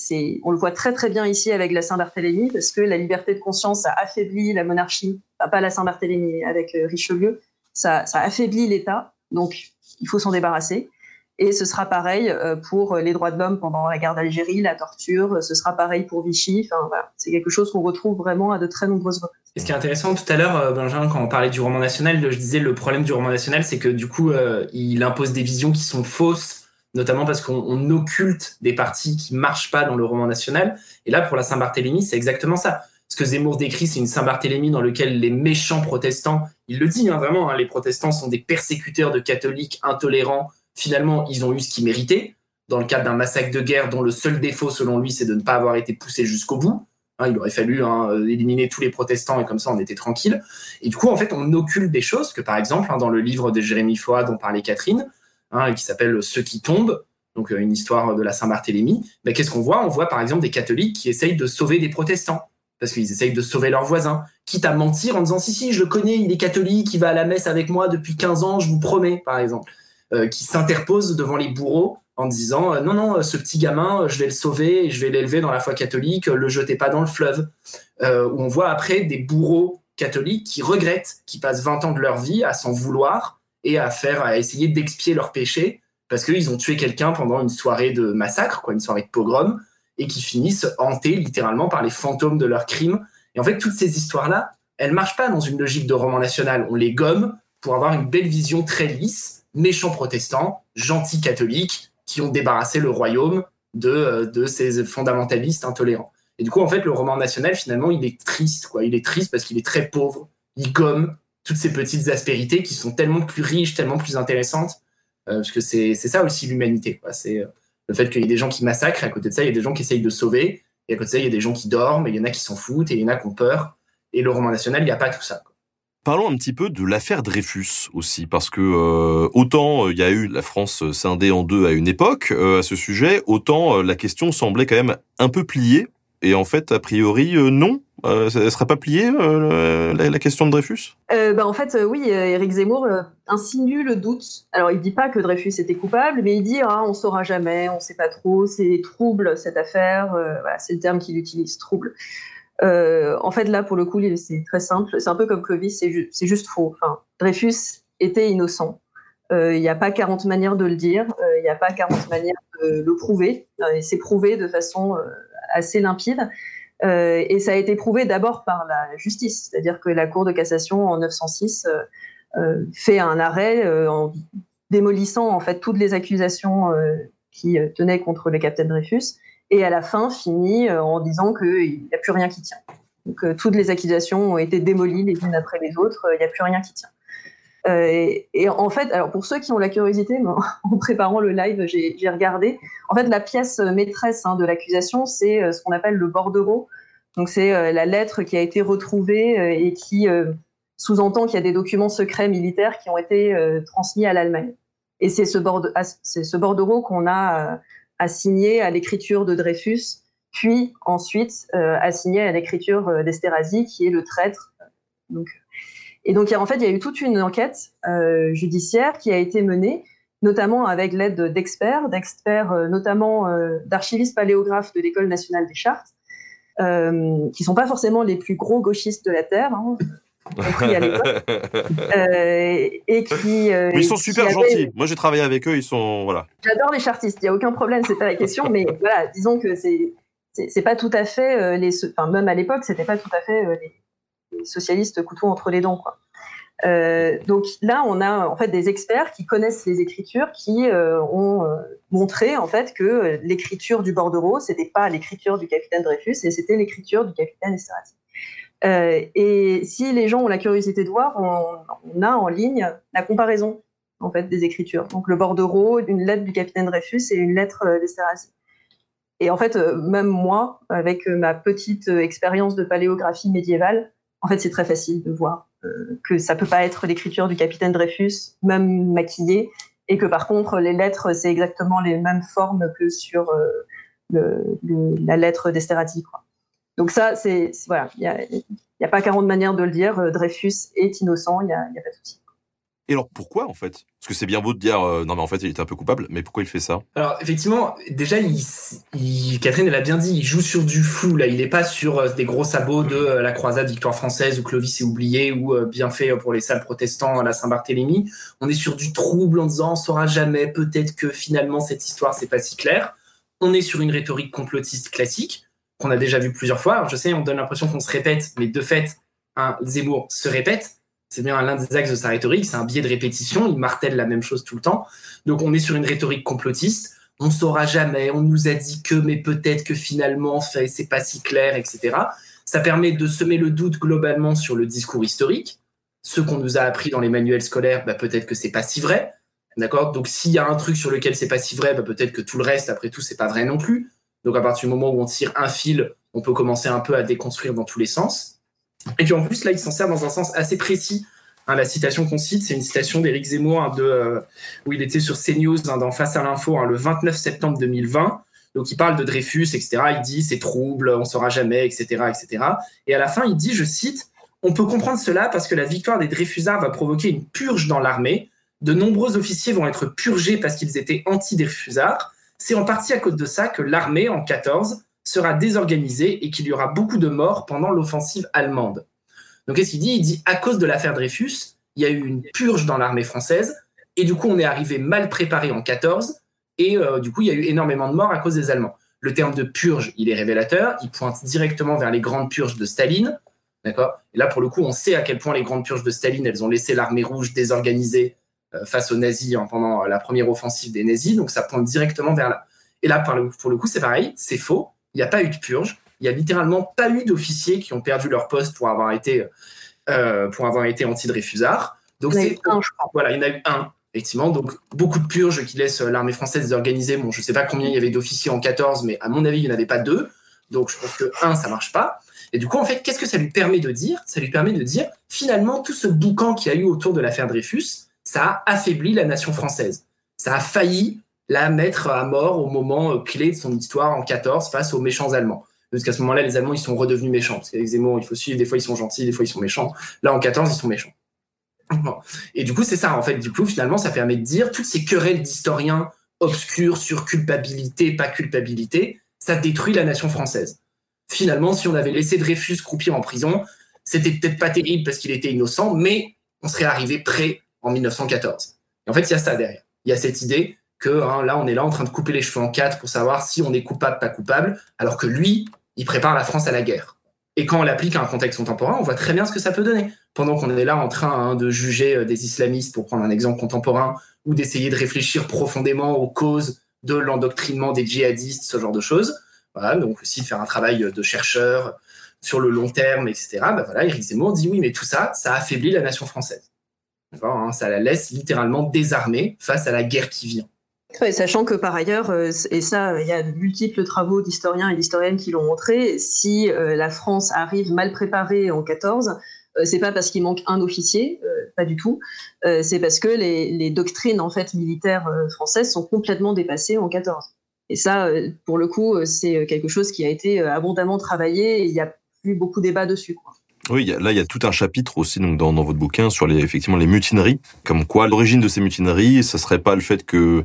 B: on le voit très très bien ici avec la Saint-Barthélemy, parce que la liberté de conscience a affaibli la monarchie, pas la Saint-Barthélemy, avec euh, Richelieu, ça, ça affaiblit l'État, donc il faut s'en débarrasser. Et ce sera pareil euh, pour les droits de l'homme pendant la guerre d'Algérie, la torture, ce sera pareil pour Vichy. C'est quelque chose qu'on retrouve vraiment à de très nombreuses reprises.
C: Et ce qui est intéressant tout à l'heure, euh, Benjamin, quand on parlait du roman national, je disais le problème du roman national, c'est que du coup, euh, il impose des visions qui sont fausses, notamment parce qu'on occulte des parties qui marchent pas dans le roman national. Et là, pour la Saint-Barthélemy, c'est exactement ça. Ce que Zemmour décrit, c'est une Saint-Barthélemy dans lequel les méchants protestants, il le dit hein, vraiment, hein, les protestants sont des persécuteurs de catholiques intolérants, finalement, ils ont eu ce qu'ils méritaient, dans le cadre d'un massacre de guerre dont le seul défaut, selon lui, c'est de ne pas avoir été poussé jusqu'au bout. Hein, il aurait fallu hein, éliminer tous les protestants et comme ça on était tranquille. Et du coup, en fait, on occulte des choses que, par exemple, hein, dans le livre de Jérémy Foy dont parlait Catherine, qui s'appelle Ceux qui tombent, donc euh, une histoire de la Saint-Barthélemy, ben, qu'est-ce qu'on voit? On voit par exemple des catholiques qui essayent de sauver des protestants parce qu'ils essayent de sauver leurs voisins, quitte à mentir en disant si si je le connais, il est catholique, il va à la messe avec moi depuis 15 ans, je vous promets, par exemple. Euh, qui s'interposent devant les bourreaux en disant euh, non non ce petit gamin je vais le sauver et je vais l'élever dans la foi catholique le jetez pas dans le fleuve euh, où on voit après des bourreaux catholiques qui regrettent, qui passent 20 ans de leur vie à s'en vouloir et à faire, à essayer d'expier leurs péchés parce qu'ils ont tué quelqu'un pendant une soirée de massacre, quoi, une soirée de pogrom, et qui finissent hantés littéralement par les fantômes de leurs crimes. Et en fait, toutes ces histoires-là, elles marchent pas dans une logique de roman national. On les gomme pour avoir une belle vision très lisse, méchants protestants, gentils catholiques, qui ont débarrassé le royaume de, euh, de ces fondamentalistes intolérants. Et du coup, en fait, le roman national, finalement, il est triste, quoi. Il est triste parce qu'il est très pauvre. Il gomme toutes ces petites aspérités qui sont tellement plus riches, tellement plus intéressantes. Euh, parce que c'est ça aussi l'humanité, quoi. C'est euh, le fait qu'il y ait des gens qui massacrent, et à côté de ça, il y a des gens qui essayent de sauver, et à côté de ça, il y a des gens qui dorment, et il y en a qui s'en foutent, et il y en a qui ont peur. Et le roman national, il n'y a pas tout ça.
A: Parlons un petit peu de l'affaire Dreyfus aussi, parce que euh, autant il y a eu la France scindée en deux à une époque à ce sujet, autant la question semblait quand même un peu pliée et en fait, a priori, euh, non. Euh, ça ne sera pas plié euh, la, question de Dreyfus?
B: Bah, En fait, oui, Éric Zemmour insinue le doute. Alors, il dit pas que Dreyfus était coupable, mais il dit ah, on saura jamais, on sait pas trop, c'est trouble cette affaire. c'est le terme qu'il utilise, trouble. En fait, là, pour le coup, c'est très simple. C'est un peu comme Clovis, c'est juste faux. Enfin, Dreyfus était innocent. Il n'y a pas 40 manières de le dire, il n'y a pas 40 manières de le prouver. et c'est prouvé de façon assez limpide. Euh, et ça a été prouvé d'abord par la justice, c'est-à-dire que la Cour de cassation en 906 euh, euh, fait un arrêt en démolissant en fait toutes les accusations qui tenaient contre le capitaine Dreyfus, et à la fin finit en disant qu'il n'y a plus rien qui tient. Donc toutes les accusations ont été démolies les unes après les autres, il n'y a plus rien qui tient. Euh, et, en fait, alors pour ceux qui ont la curiosité, (laughs) en préparant le live, j'ai regardé. En fait, la pièce maîtresse hein, de l'accusation, c'est euh, ce qu'on appelle le bordereau. Donc, c'est euh, la lettre qui a été retrouvée et qui sous-entend qu'il y a des documents secrets militaires qui ont été transmis à l'Allemagne. Et c'est ce, ce bordereau qu'on a assigné à l'écriture de Dreyfus, puis ensuite assigné à l'écriture d'Esterhazy, qui est le traître. Donc, et donc, en fait, il y a eu toute une enquête euh, judiciaire qui a été menée, notamment avec l'aide d'experts, d'experts euh, notamment euh, d'archivistes paléographes de l'École nationale des chartes, euh, qui sont pas forcément les plus gros gauchistes de la Terre. Hein, compris à (laughs)
A: et qui. mais ils sont super gentils. Moi, j'ai travaillé avec eux. Ils sont voilà.
B: J'adore les chartistes. Il y a aucun problème. C'est pas la question. mais (laughs) voilà, disons que c'est c'est pas tout à fait les. Enfin, même à l'époque, c'était pas tout à fait les socialistes couteau entre les dents. Quoi. Euh, donc là, on a en fait des experts qui connaissent les écritures, qui euh, ont euh, montré en fait que l'écriture du bordereau, c'était pas l'écriture du capitaine Dreyfus, et c'était l'écriture du capitaine Esterhazy. et si les gens ont la curiosité de voir, on, a en ligne la comparaison en fait des écritures. Donc le bordereau, une lettre du capitaine Dreyfus et une lettre d'Esterhazy. Et en fait, même moi, avec ma petite expérience de paléographie médiévale, en fait, c'est très facile de voir euh, que ça peut pas être l'écriture du capitaine Dreyfus, même maquillée, et que par contre, les lettres, c'est exactement les mêmes formes que sur euh, la lettre d'Esterhazy. Donc ça, c'est voilà, il n'y a, a, pas 40 manières de le dire. Euh, Dreyfus est innocent, il n'y a, a, pas de souci.
A: Et alors pourquoi en fait? Parce que c'est bien beau de dire euh, non mais en fait il était un peu coupable, mais pourquoi il fait ça?
C: Alors effectivement, déjà il, Catherine elle a bien dit, il joue sur du flou là, il n'est pas sur euh, des gros sabots de euh, la croisade victoire française ou Clovis est oublié ou bien fait pour les salles protestants à la Saint-Barthélemy. On est sur du trouble en disant on saura jamais, peut-être que finalement cette histoire c'est pas si clair. On est sur une rhétorique complotiste classique qu'on a déjà vu plusieurs fois. Je sais, on donne l'impression qu'on se répète, mais de fait, un Zemmour se répète c'est bien l'un des axes de sa rhétorique, c'est un biais de répétition, il martèle la même chose tout le temps. Donc on est sur une rhétorique complotiste, on saura jamais, on nous a dit que, mais peut-être que finalement, c'est pas si clair, etc. Ça permet de semer le doute globalement sur le discours historique. Ce qu'on nous a appris dans les manuels scolaires, bah, peut-être que c'est pas si vrai. D'accord? Donc s'il y a un truc sur lequel c'est pas si vrai, bah, peut-être que tout le reste, après tout, c'est pas vrai non plus. Donc à partir du moment où on tire un fil, on peut commencer un peu à déconstruire dans tous les sens. Et puis en plus, là, il s'en sert dans un sens assez précis. Hein, la citation qu'on cite, c'est une citation d'Éric Zemmour hein, de, euh, où il était sur CNews hein, dans Face à l'info le 29 septembre 2020. Donc il parle de Dreyfus, etc. Il dit c'est trouble, on saura jamais, etc., etc. Et à la fin, il dit, je cite, on peut comprendre cela parce que la victoire des Dreyfusards va provoquer une purge dans l'armée. De nombreux officiers vont être purgés parce qu'ils étaient anti-Dreyfusards. C'est en partie à cause de ça que l'armée, en 14, sera désorganisé et qu'il y aura beaucoup de morts pendant l'offensive allemande. Donc qu'est-ce qu'il dit? Il dit à cause de l'affaire Dreyfus, il y a eu une purge dans l'armée française, et du coup on est arrivé mal préparé en 14, et euh, du coup il y a eu énormément de morts à cause des Allemands. Le terme de purge, il est révélateur, il pointe directement vers les grandes purges de Staline, d'accord? Et là pour le coup on sait à quel point les grandes purges de Staline, elles ont laissé l'armée rouge désorganisée face aux nazis pendant la première offensive des nazis, donc ça pointe directement vers là. Et là pour le coup c'est pareil, c'est faux, il n'y a pas eu de purge, il y a littéralement pas eu d'officiers qui ont perdu leur poste pour avoir été euh, pour avoir été anti-Dreyfusard.
B: Donc c'est
C: voilà, il y en a eu un effectivement. Donc beaucoup de purges qui laissent l'armée française désorganisée. Bon, je sais pas combien il y avait d'officiers en 14, mais à mon avis, il n'y en avait pas deux. Donc je pense que un, ça marche pas. Et du coup, en fait, qu'est-ce que ça lui permet de dire? Ça lui permet de dire finalement tout ce boucan qu'il y a eu autour de l'affaire Dreyfus, ça a affaibli la nation française. Ça a failli la mettre à mort au moment euh, clé de son histoire en 14 face aux méchants Allemands. Parce qu'à ce moment-là, les Allemands, ils sont redevenus méchants. Parce qu'avec Zemmour, il faut suivre, des fois ils sont gentils, des fois ils sont méchants. Là, en 14, ils sont méchants. Et du coup, c'est ça, en fait. Du coup, finalement, ça permet de dire toutes ces querelles d'historiens obscurs sur culpabilité, pas culpabilité, ça détruit la nation française. Finalement, si on avait laissé Dreyfus croupir en prison, c'était peut-être pas terrible parce qu'il était innocent, mais on serait arrivé prêt en 1914. Et en fait, il y a ça derrière. Il y a cette idée que hein, là, on est là en train de couper les cheveux en quatre pour savoir si on est coupable, pas coupable, alors que lui, il prépare la France à la guerre. Et quand on l'applique à un contexte contemporain, on voit très bien ce que ça peut donner. Pendant qu'on est là en train hein, de juger euh, des islamistes, pour prendre un exemple contemporain, ou d'essayer de réfléchir profondément aux causes de l'endoctrinement des djihadistes, ce genre de choses. Voilà, donc aussi de faire un travail de chercheur sur le long terme, etc. Ben voilà, Éric Zemmour dit oui, mais tout ça, ça affaiblit la nation française. Hein, ça la laisse littéralement désarmée face à la guerre qui vient
B: sachant que par ailleurs, euh, et ça, il y a de multiples travaux d'historiens et d'historiennes qui l'ont montré, si euh, la France arrive mal préparée en 14, euh, c'est pas parce qu'il manque un officier, pas du tout. c'est parce que les, doctrines en fait militaires françaises sont complètement dépassées en 14. Et ça, pour le coup, c'est quelque chose qui a été abondamment travaillé il n'y a plus beaucoup de débat dessus.
A: Oui, là, il y a tout un chapitre aussi donc dans, votre bouquin sur les effectivement les mutineries, comme quoi l'origine de ces mutineries, ce serait pas le fait que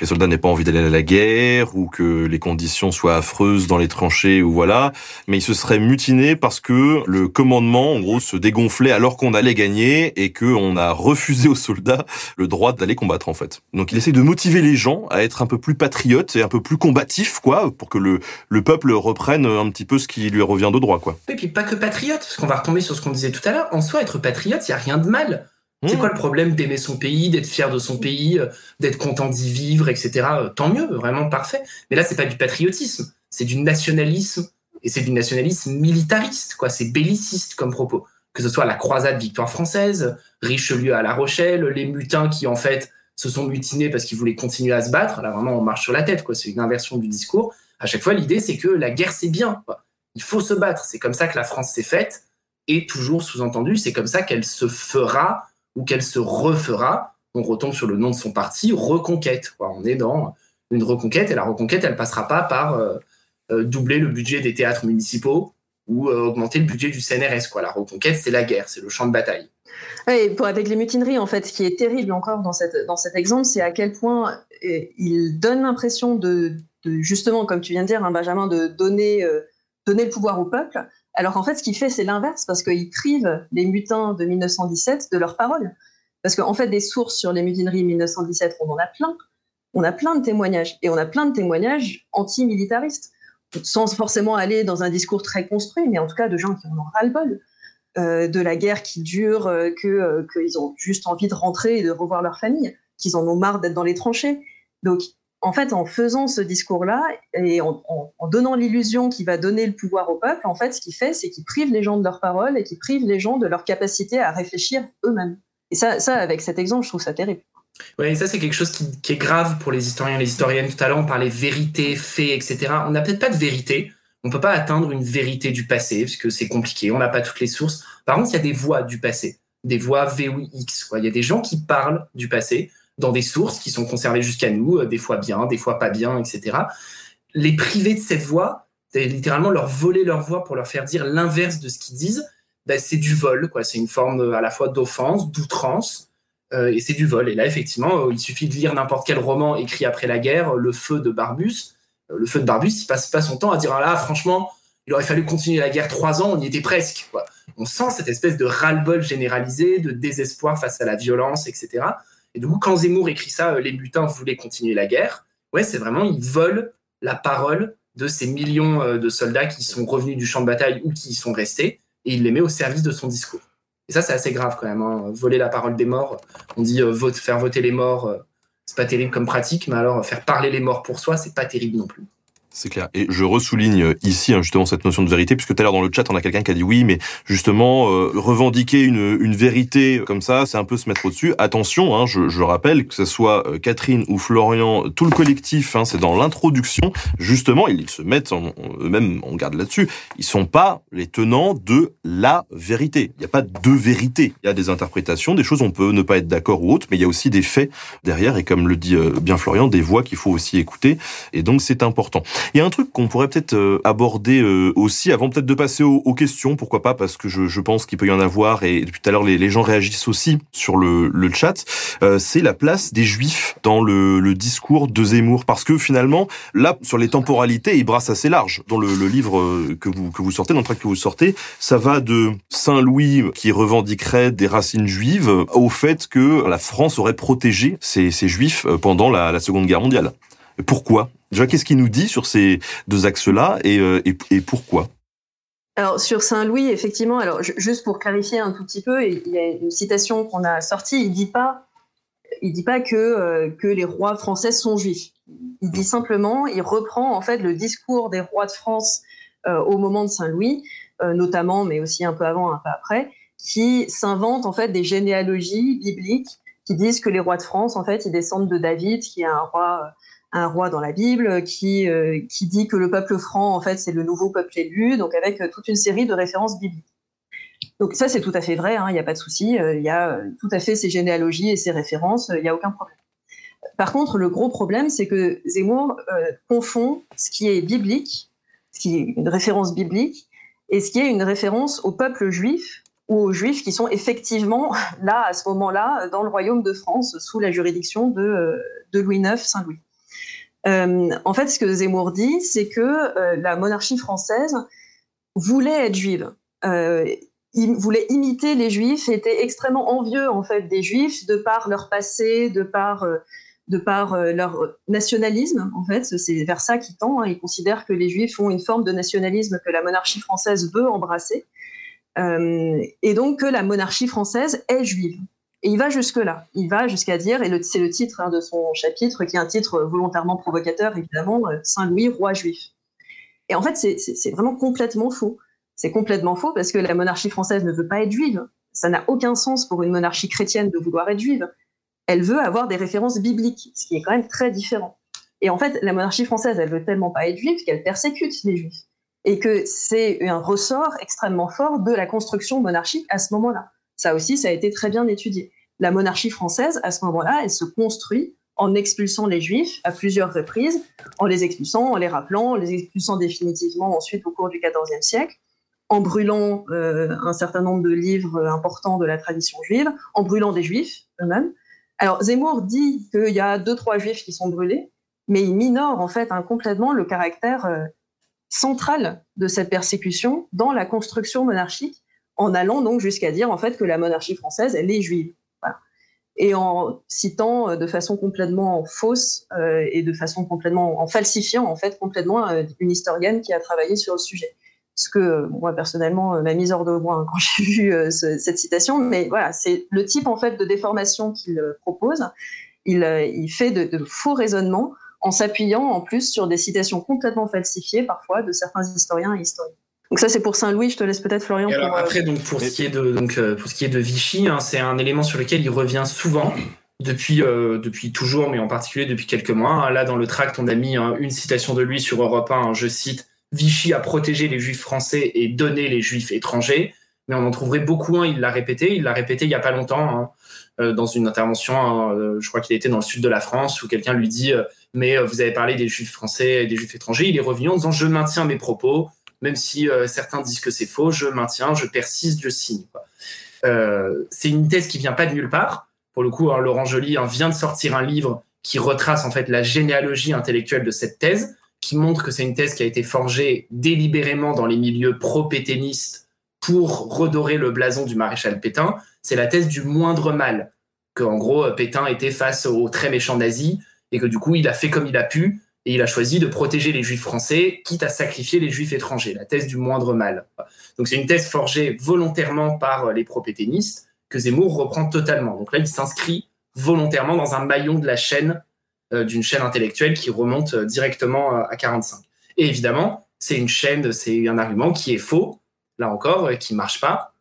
A: les soldats n'aient pas envie d'aller à la guerre ou que les conditions soient affreuses dans les tranchées ou voilà, mais ils se seraient mutinés parce que le commandement, en gros, se dégonflait alors qu'on allait gagner et que on a refusé aux soldats le droit d'aller combattre en fait. Donc il essaie de motiver les gens à être un peu plus patriotes et un peu plus combatifs quoi, pour que le le peuple reprenne un petit peu ce qui lui revient de droit quoi.
C: Et puis pas que patriote, parce qu'on va retomber sur ce qu'on disait tout à l'heure. En soi, être patriote, il y a rien de mal. C'est mmh. quoi le problème d'aimer son pays, d'être fier de son pays, euh, d'être content d'y vivre, etc. Euh, tant mieux, vraiment parfait. Mais là, c'est pas du patriotisme, c'est du nationalisme et c'est du nationalisme militariste, quoi. C'est belliciste comme propos. Que ce soit la croisade victoire française, Richelieu à La Rochelle, les mutins qui en fait se sont mutinés parce qu'ils voulaient continuer à se battre. Là, vraiment, on marche sur la tête, quoi. C'est une inversion du discours. À chaque fois, l'idée, c'est que la guerre, c'est bien. Il faut se battre. C'est comme ça que la France s'est faite et toujours sous-entendu, c'est comme ça qu'elle se fera ou qu'elle se refera. On retombe sur le nom de son parti, Reconquête. On est dans une reconquête et la reconquête, elle passera pas par euh, euh, doubler le budget des théâtres municipaux ou euh, augmenter le budget du CNRS. La reconquête, c'est la guerre, c'est le champ de bataille.
B: Et pour, avec les mutineries, en fait, ce qui est terrible encore dans, cet exemple, c'est à quel point il donne l'impression de, justement, comme tu viens de dire, hein, Benjamin, de donner le pouvoir au peuple, alors qu'en fait, ce qu'il fait, c'est l'inverse, parce qu'il prive les mutins de 1917 de leurs paroles. Parce qu'en fait, des sources sur les mutineries de 1917, on en a plein. On a plein de témoignages. Et on a plein de témoignages anti-militaristes, sans forcément aller dans un discours très construit, mais en tout cas de gens qui en ont ras-le-bol. Euh, de la guerre qui dure, euh, euh, qu'ils ont juste envie de rentrer et de revoir leur famille, qu'ils en ont marre d'être dans les tranchées. Donc en fait, en faisant ce discours-là et en, donnant l'illusion qu'il va donner le pouvoir au peuple, en fait, ce qu'il fait, c'est qu'il prive les gens de leur parole et qu'il prive les gens de leur capacité à réfléchir eux-mêmes. Et ça, avec cet exemple, je trouve ça terrible.
C: Oui, ça c'est quelque chose qui, est grave pour les historiens et les historiennes. Tout à l'heure, on parlait vérité, fait, etc. On n'a peut-être pas de vérité. On ne peut pas atteindre une vérité du passé, parce que c'est compliqué. On n'a pas toutes les sources. Par contre, il y a des voix du passé, des voix V ou X. Il y a des gens qui parlent du passé dans des sources qui sont conservées jusqu'à nous, euh, des fois bien, des fois pas bien, etc. Les priver de cette voix, littéralement leur voler leur voix pour leur faire dire l'inverse de ce qu'ils disent, ben, c'est du vol, quoi. C'est une forme euh, à la fois d'offense, d'outrance, euh, et c'est du vol. Et là, effectivement, il suffit de lire n'importe quel roman écrit après la guerre, Le Feu de Barbus. le Feu de Barbus, il passe pas son temps à dire ah là, franchement, il aurait fallu continuer la guerre trois ans, on y était presque. on sent cette espèce de ras-le-bol généralisé, de désespoir face à la violence, etc. Et du coup, quand Zemmour écrit ça, les lutins voulaient continuer la guerre, ouais, c'est vraiment, ils volent la parole de ces millions de soldats qui sont revenus du champ de bataille ou qui y sont restés, et il les met au service de son discours. Et ça, c'est assez grave quand même. Hein. Voler la parole des morts, on dit vote, faire voter les morts, c'est pas terrible comme pratique, mais alors faire parler les morts pour soi, c'est pas terrible non plus.
A: C'est clair. Et je ressouligne ici hein, justement cette notion de vérité, puisque tout à l'heure dans le chat, on a quelqu'un qui a dit oui, mais justement, euh, revendiquer une, une vérité comme ça, c'est un peu se mettre au-dessus. Attention, hein, je, je, rappelle que ce soit euh, Catherine ou Florian, tout le collectif, hein, c'est dans l'introduction, justement, ils se mettent eux-mêmes en garde là-dessus. Ils sont pas les tenants de la vérité. Il n'y a pas de vérité. Il y a des interprétations, des choses on peut ne pas être d'accord ou autre, mais il y a aussi des faits derrière, et comme le dit euh, bien Florian, des voix qu'il faut aussi écouter, et donc c'est important. Il y a un truc qu'on pourrait peut-être euh, aborder euh, aussi avant peut-être de passer aux, questions, pourquoi pas, parce que je, pense qu'il peut y en avoir et depuis tout à l'heure les, gens réagissent aussi sur le, le chat. Euh, c'est la place des Juifs dans le, le, discours de Zemmour, parce que finalement là sur les temporalités, il brasse assez large. Dans le, le livre que vous que vous sortez, dans le tract que vous sortez, ça va de Saint Louis qui revendiquerait des racines juives au fait que la France aurait protégé ces Juifs pendant la, la Seconde Guerre mondiale. Pourquoi? Déjà, qu'est-ce qu'il nous dit sur ces deux axes-là et, euh, pourquoi?
B: Alors sur Saint-Louis, effectivement, alors juste pour clarifier un tout petit peu, il y a une citation qu'on a sortie. Il dit pas, il dit pas que euh, que les rois français sont juifs. Il dit simplement, il reprend en fait le discours des rois de France euh, au moment de Saint-Louis, notamment, mais aussi un peu avant, un peu après, qui s'inventent en fait des généalogies bibliques qui disent que les rois de France, en fait, ils descendent de David, qui est un roi un roi dans la Bible qui, euh, qui dit que le peuple franc, en fait, c'est le nouveau peuple élu, donc avec euh, toute une série de références bibliques. Donc ça, c'est tout à fait vrai, hein, il n'y a pas de souci, euh, il y a tout à fait ces généalogies et ces références, il n'y a aucun problème. Par contre, le gros problème, c'est que Zemmour confond ce qui est biblique, ce qui est une référence biblique, et ce qui est une référence au peuple juif ou aux juifs qui sont effectivement (laughs) là, à ce moment-là, dans le royaume de France, sous la juridiction de, de Louis IX, Saint-Louis. Euh, en fait, ce que Zemmour dit, c'est que euh, la monarchie française voulait être juive. Euh, il voulait imiter les juifs, était extrêmement envieux en fait des juifs de par leur passé, de par de par leur nationalisme en fait. C'est vers ça qu'il tend. Hein. Il considère que les juifs ont une forme de nationalisme que la monarchie française veut embrasser, et donc que la monarchie française est juive. Et il va jusque-là. Il va jusqu'à dire, et c'est le titre hein, de son chapitre, qui est un titre volontairement provocateur, évidemment, euh, Saint-Louis, roi juif. Et en fait, c'est vraiment complètement faux. C'est complètement faux parce que la monarchie française ne veut pas être juive. Ça n'a aucun sens pour une monarchie chrétienne de vouloir être juive. Elle veut avoir des références bibliques, ce qui est quand même très différent. Et en fait, la monarchie française, elle veut tellement pas être juive qu'elle persécute les juifs. Et que c'est un ressort extrêmement fort de la construction monarchique à ce moment-là. Ça aussi, ça a été très bien étudié. La monarchie française, à ce moment-là, elle se construit en expulsant les juifs à plusieurs reprises, en les expulsant, en les rappelant, en les expulsant définitivement ensuite au cours du XIVe siècle, en brûlant euh, un certain nombre de livres importants de la tradition juive, en brûlant des juifs eux-mêmes. Alors Zemmour dit qu'il y a deux, trois juifs qui sont brûlés, mais il minore en fait hein, complètement le caractère euh, central de cette persécution dans la construction monarchique en allant donc jusqu'à dire en fait que la monarchie française, elle est juive. Et en citant euh, de façon complètement fausse euh, et de façon complètement en falsifiant en fait complètement euh, une historienne qui a travaillé sur le sujet. Ce que moi personnellement m'a mise hors de moi hein, (laughs) quand j'ai vu cette citation, mais voilà, c'est le type en fait de déformation qu'il propose. Il, il fait de, de faux raisonnements en s'appuyant en plus sur des citations complètement falsifiées parfois de certains historiens et historiens. Donc ça c'est pour Saint-Louis, je te laisse peut-être Florian.
C: alors, euh, après donc pour ce qui est de donc euh, pour ce qui est de Vichy, hein, c'est un élément sur lequel il revient souvent depuis euh, depuis toujours, mais en particulier depuis quelques mois. Hein. Là dans le tract, on a mis hein, une citation de lui sur Europe 1. je cite Vichy a protégé les Juifs français et donné les Juifs étrangers. Mais on en trouverait beaucoup. il l'a répété. Il l'a répété il y a pas longtemps dans une intervention. je crois qu'il était dans le sud de la France où quelqu'un lui dit mais vous avez parlé des Juifs français et des Juifs étrangers. Il est revenu en disant je maintiens mes propos même si euh, certains disent que c'est faux, je maintiens, je persiste, je signe. Euh, c'est une thèse qui vient pas de nulle part. Pour le coup, hein, Laurent Joly hein, vient de sortir un livre qui retrace en fait la généalogie intellectuelle de cette thèse, qui montre que c'est une thèse qui a été forgée délibérément dans les milieux pro-pétainistes pour redorer le blason du maréchal Pétain, c'est la thèse du moindre mal. Que, en gros, Pétain était face aux très méchants nazis et que du coup, il a fait comme il a pu et il a choisi de protéger les juifs français, quitte à sacrifier les juifs étrangers, la thèse du moindre mal. Donc c'est une thèse forgée volontairement par les pro-pétainistes que Zemmour reprend totalement. Donc là, il s'inscrit volontairement dans un maillon de la chaîne, euh, d'une chaîne intellectuelle qui remonte euh, directement euh, à 45. Et évidemment, c'est une chaîne, c'est un argument qui est faux, là encore, qui marche pas.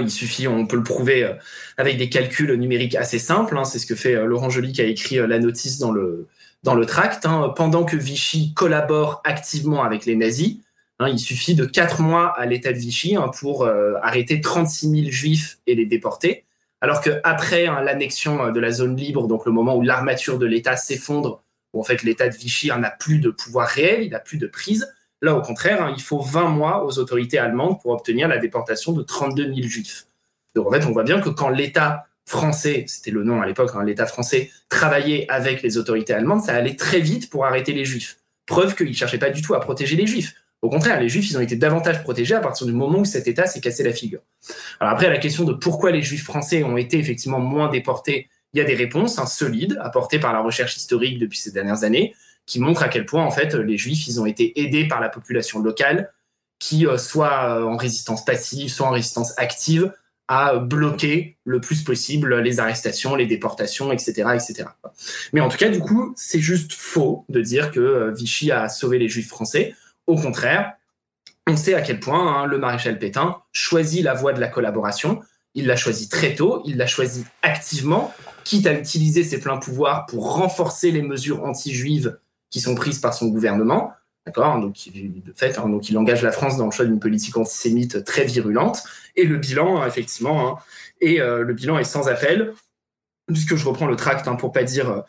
C: Il suffit, on peut le prouver avec des calculs numériques assez simples. Hein, c'est ce que fait Laurent Joly qui a écrit la notice dans le, dans le tract. Hein. pendant que Vichy collabore activement avec les nazis, il suffit de quatre mois à l'État de Vichy pour arrêter 36 000 juifs et les déporter. Alors qu'après hein, l'annexion euh, de la zone libre, donc le moment où l'armature de l'État s'effondre, où en fait l'État de Vichy n'a plus de pouvoir réel, il n'a plus de prise, là au contraire, hein, il faut 20 mois aux autorités allemandes pour obtenir la déportation de 32 000 juifs. Donc en fait, on voit bien que quand l'État français, c'était le nom à l'époque, hein, l'État français travaillait avec les autorités allemandes, ça allait très vite pour arrêter les juifs. Preuve qu'il ne cherchait pas du tout à protéger les juifs. Au contraire, les Juifs, ils ont été davantage protégés à partir du moment où cet État s'est cassé la figure. Alors après, la question de pourquoi les Juifs français ont été effectivement moins déportés, il y a des réponses hein, solides apportées par la recherche historique depuis ces dernières années, qui montrent à quel point en fait les Juifs, ils ont été aidés par la population locale, qui euh, soit euh, en résistance passive, soit en résistance active, à bloquer le plus possible les arrestations, les déportations, etc., etc. Mais en tout cas, du coup, c'est juste faux de dire que euh, Vichy a sauvé les Juifs français. Au contraire, on sait à quel point hein, le maréchal Pétain choisit la voie de la collaboration. Il l'a choisi très tôt, il l'a choisi activement, quitte à utiliser ses pleins pouvoirs pour renforcer les mesures anti-juives qui sont prises par son gouvernement. D'accord donc, de fait, hein, il engage la France dans le choix d'une politique antisémite très virulente. Et le bilan, effectivement, hein, et, euh, le bilan est sans appel puisque je reprends le tract hein, pour pas dire euh,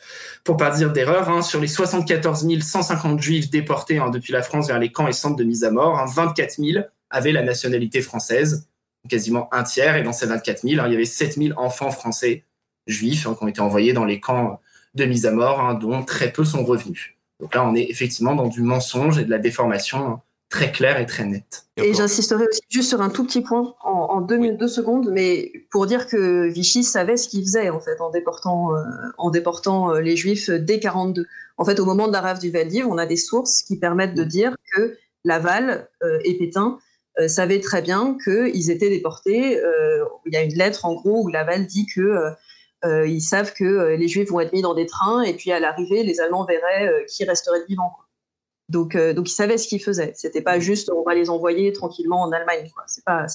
C: pour pas dire d'erreur, hein, sur les 74 150 juifs déportés hein, depuis la France vers les camps et centres de mise à mort, 24 000 avaient la nationalité française, quasiment un tiers, et dans ces 24 000, il y avait 7 000 enfants français juifs qui ont été envoyés dans les camps de mise à mort, dont très peu sont revenus. Donc là, on est effectivement dans du mensonge et de la déformation très clair et très net.
B: Et j'insisterai aussi juste sur un tout petit point en, deux, secondes, mais pour dire que Vichy savait ce qu'il faisait en fait en déportant, euh, en déportant euh, les Juifs dès 42. En fait, au moment de la rave du Veldiv, on a des sources qui permettent de dire que Laval euh, et Pétain savaient très bien qu'ils étaient déportés. Il y a une lettre en gros où Laval dit que ils savent que les Juifs vont être mis dans des trains et puis à l'arrivée, les Allemands verraient qui resterait vivant. Donc, euh, donc ils savaient ce qu'ils faisaient. C'était pas juste on va les envoyer tranquillement en Allemagne. C'est pas,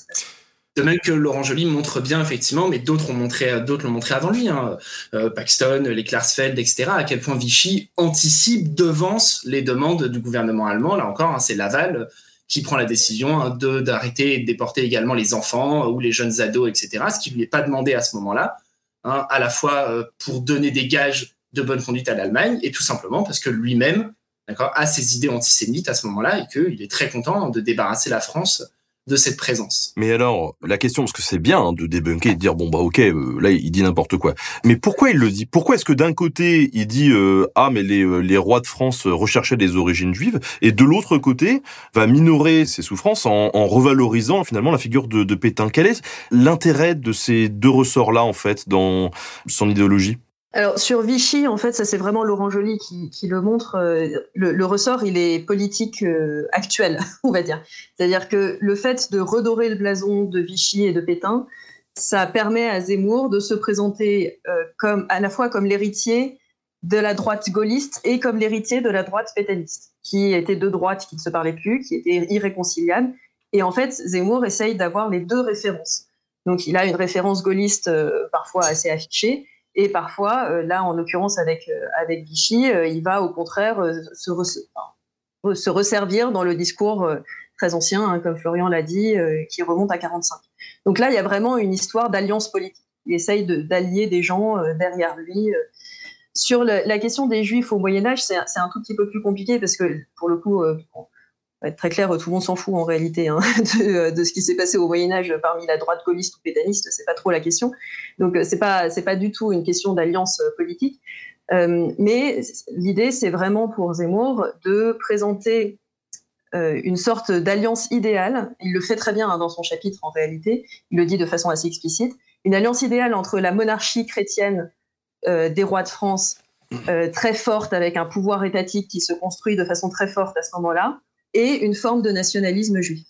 C: de même que Laurent Joly montre bien effectivement, mais d'autres ont montré, d'autres l'ont montré avant lui, hein, euh, Paxton, les Klarsfeld, etc. À quel point Vichy anticipe, devance les demandes du gouvernement allemand. Là encore, hein, c'est Laval qui prend la décision hein, de d'arrêter et de déporter également les enfants ou les jeunes ados, etc. Ce qui lui est pas demandé à ce moment-là, hein, à la fois euh, pour donner des gages de bonne conduite à l'Allemagne et tout simplement parce que lui-même a ses idées antisémites à ce moment-là et qu'il est très content de débarrasser la France de cette présence.
A: Mais alors, la question, parce que c'est bien hein, de débunker et de dire, bon bah ok, euh, là il dit n'importe quoi. Mais pourquoi il le dit? Pourquoi est-ce que d'un côté il dit, euh, ah mais les, euh, les rois de France recherchaient des origines juives, et de l'autre côté va minorer ses souffrances en, en revalorisant finalement la figure de, de Pétain? Quel est l'intérêt de ces deux ressorts-là en fait dans son idéologie?
B: Alors sur Vichy, en fait, ça c'est vraiment Laurent Joly qui, le montre. Euh, le, ressort, il est politique euh, actuel, (laughs) on va dire. C'est-à-dire que le fait de redorer le blason de Vichy et de Pétain, ça permet à Zemmour de se présenter euh, comme à la fois comme l'héritier de la droite gaulliste et comme l'héritier de la droite pétainiste, qui était deux droites qui ne se parlaient plus, qui étaient irréconciliables. Et en fait, Zemmour essaye d'avoir les deux références. Donc il a une référence gaulliste parfois assez affichée et parfois, euh, là, en l'occurrence avec, euh, avec euh, il va au contraire se, se, resservir dans le discours très ancien, hein, comme Florian l'a dit, qui remonte à 45. Donc là, il y a vraiment une histoire d'alliance politique. Il essaye d'allier des gens derrière lui. Sur la question des Juifs au Moyen Âge, c'est un tout petit peu plus compliqué parce que, pour le coup, être très clair, tout le monde s'en fout en réalité hein, (laughs) de, ce qui s'est passé au Moyen Âge parmi la droite gaulliste ou pétaniste, c'est pas trop la question. Donc euh, c'est pas c'est pas du tout une question d'alliance euh, politique, euh, mais l'idée c'est vraiment pour Zemmour de présenter une sorte d'alliance idéale. Il le fait très bien hein, dans son chapitre en réalité. Il le dit de façon assez explicite. Une alliance idéale entre la monarchie chrétienne des rois de France, très forte avec un pouvoir étatique qui se construit de façon très forte à ce moment-là, et une forme de nationalisme juif.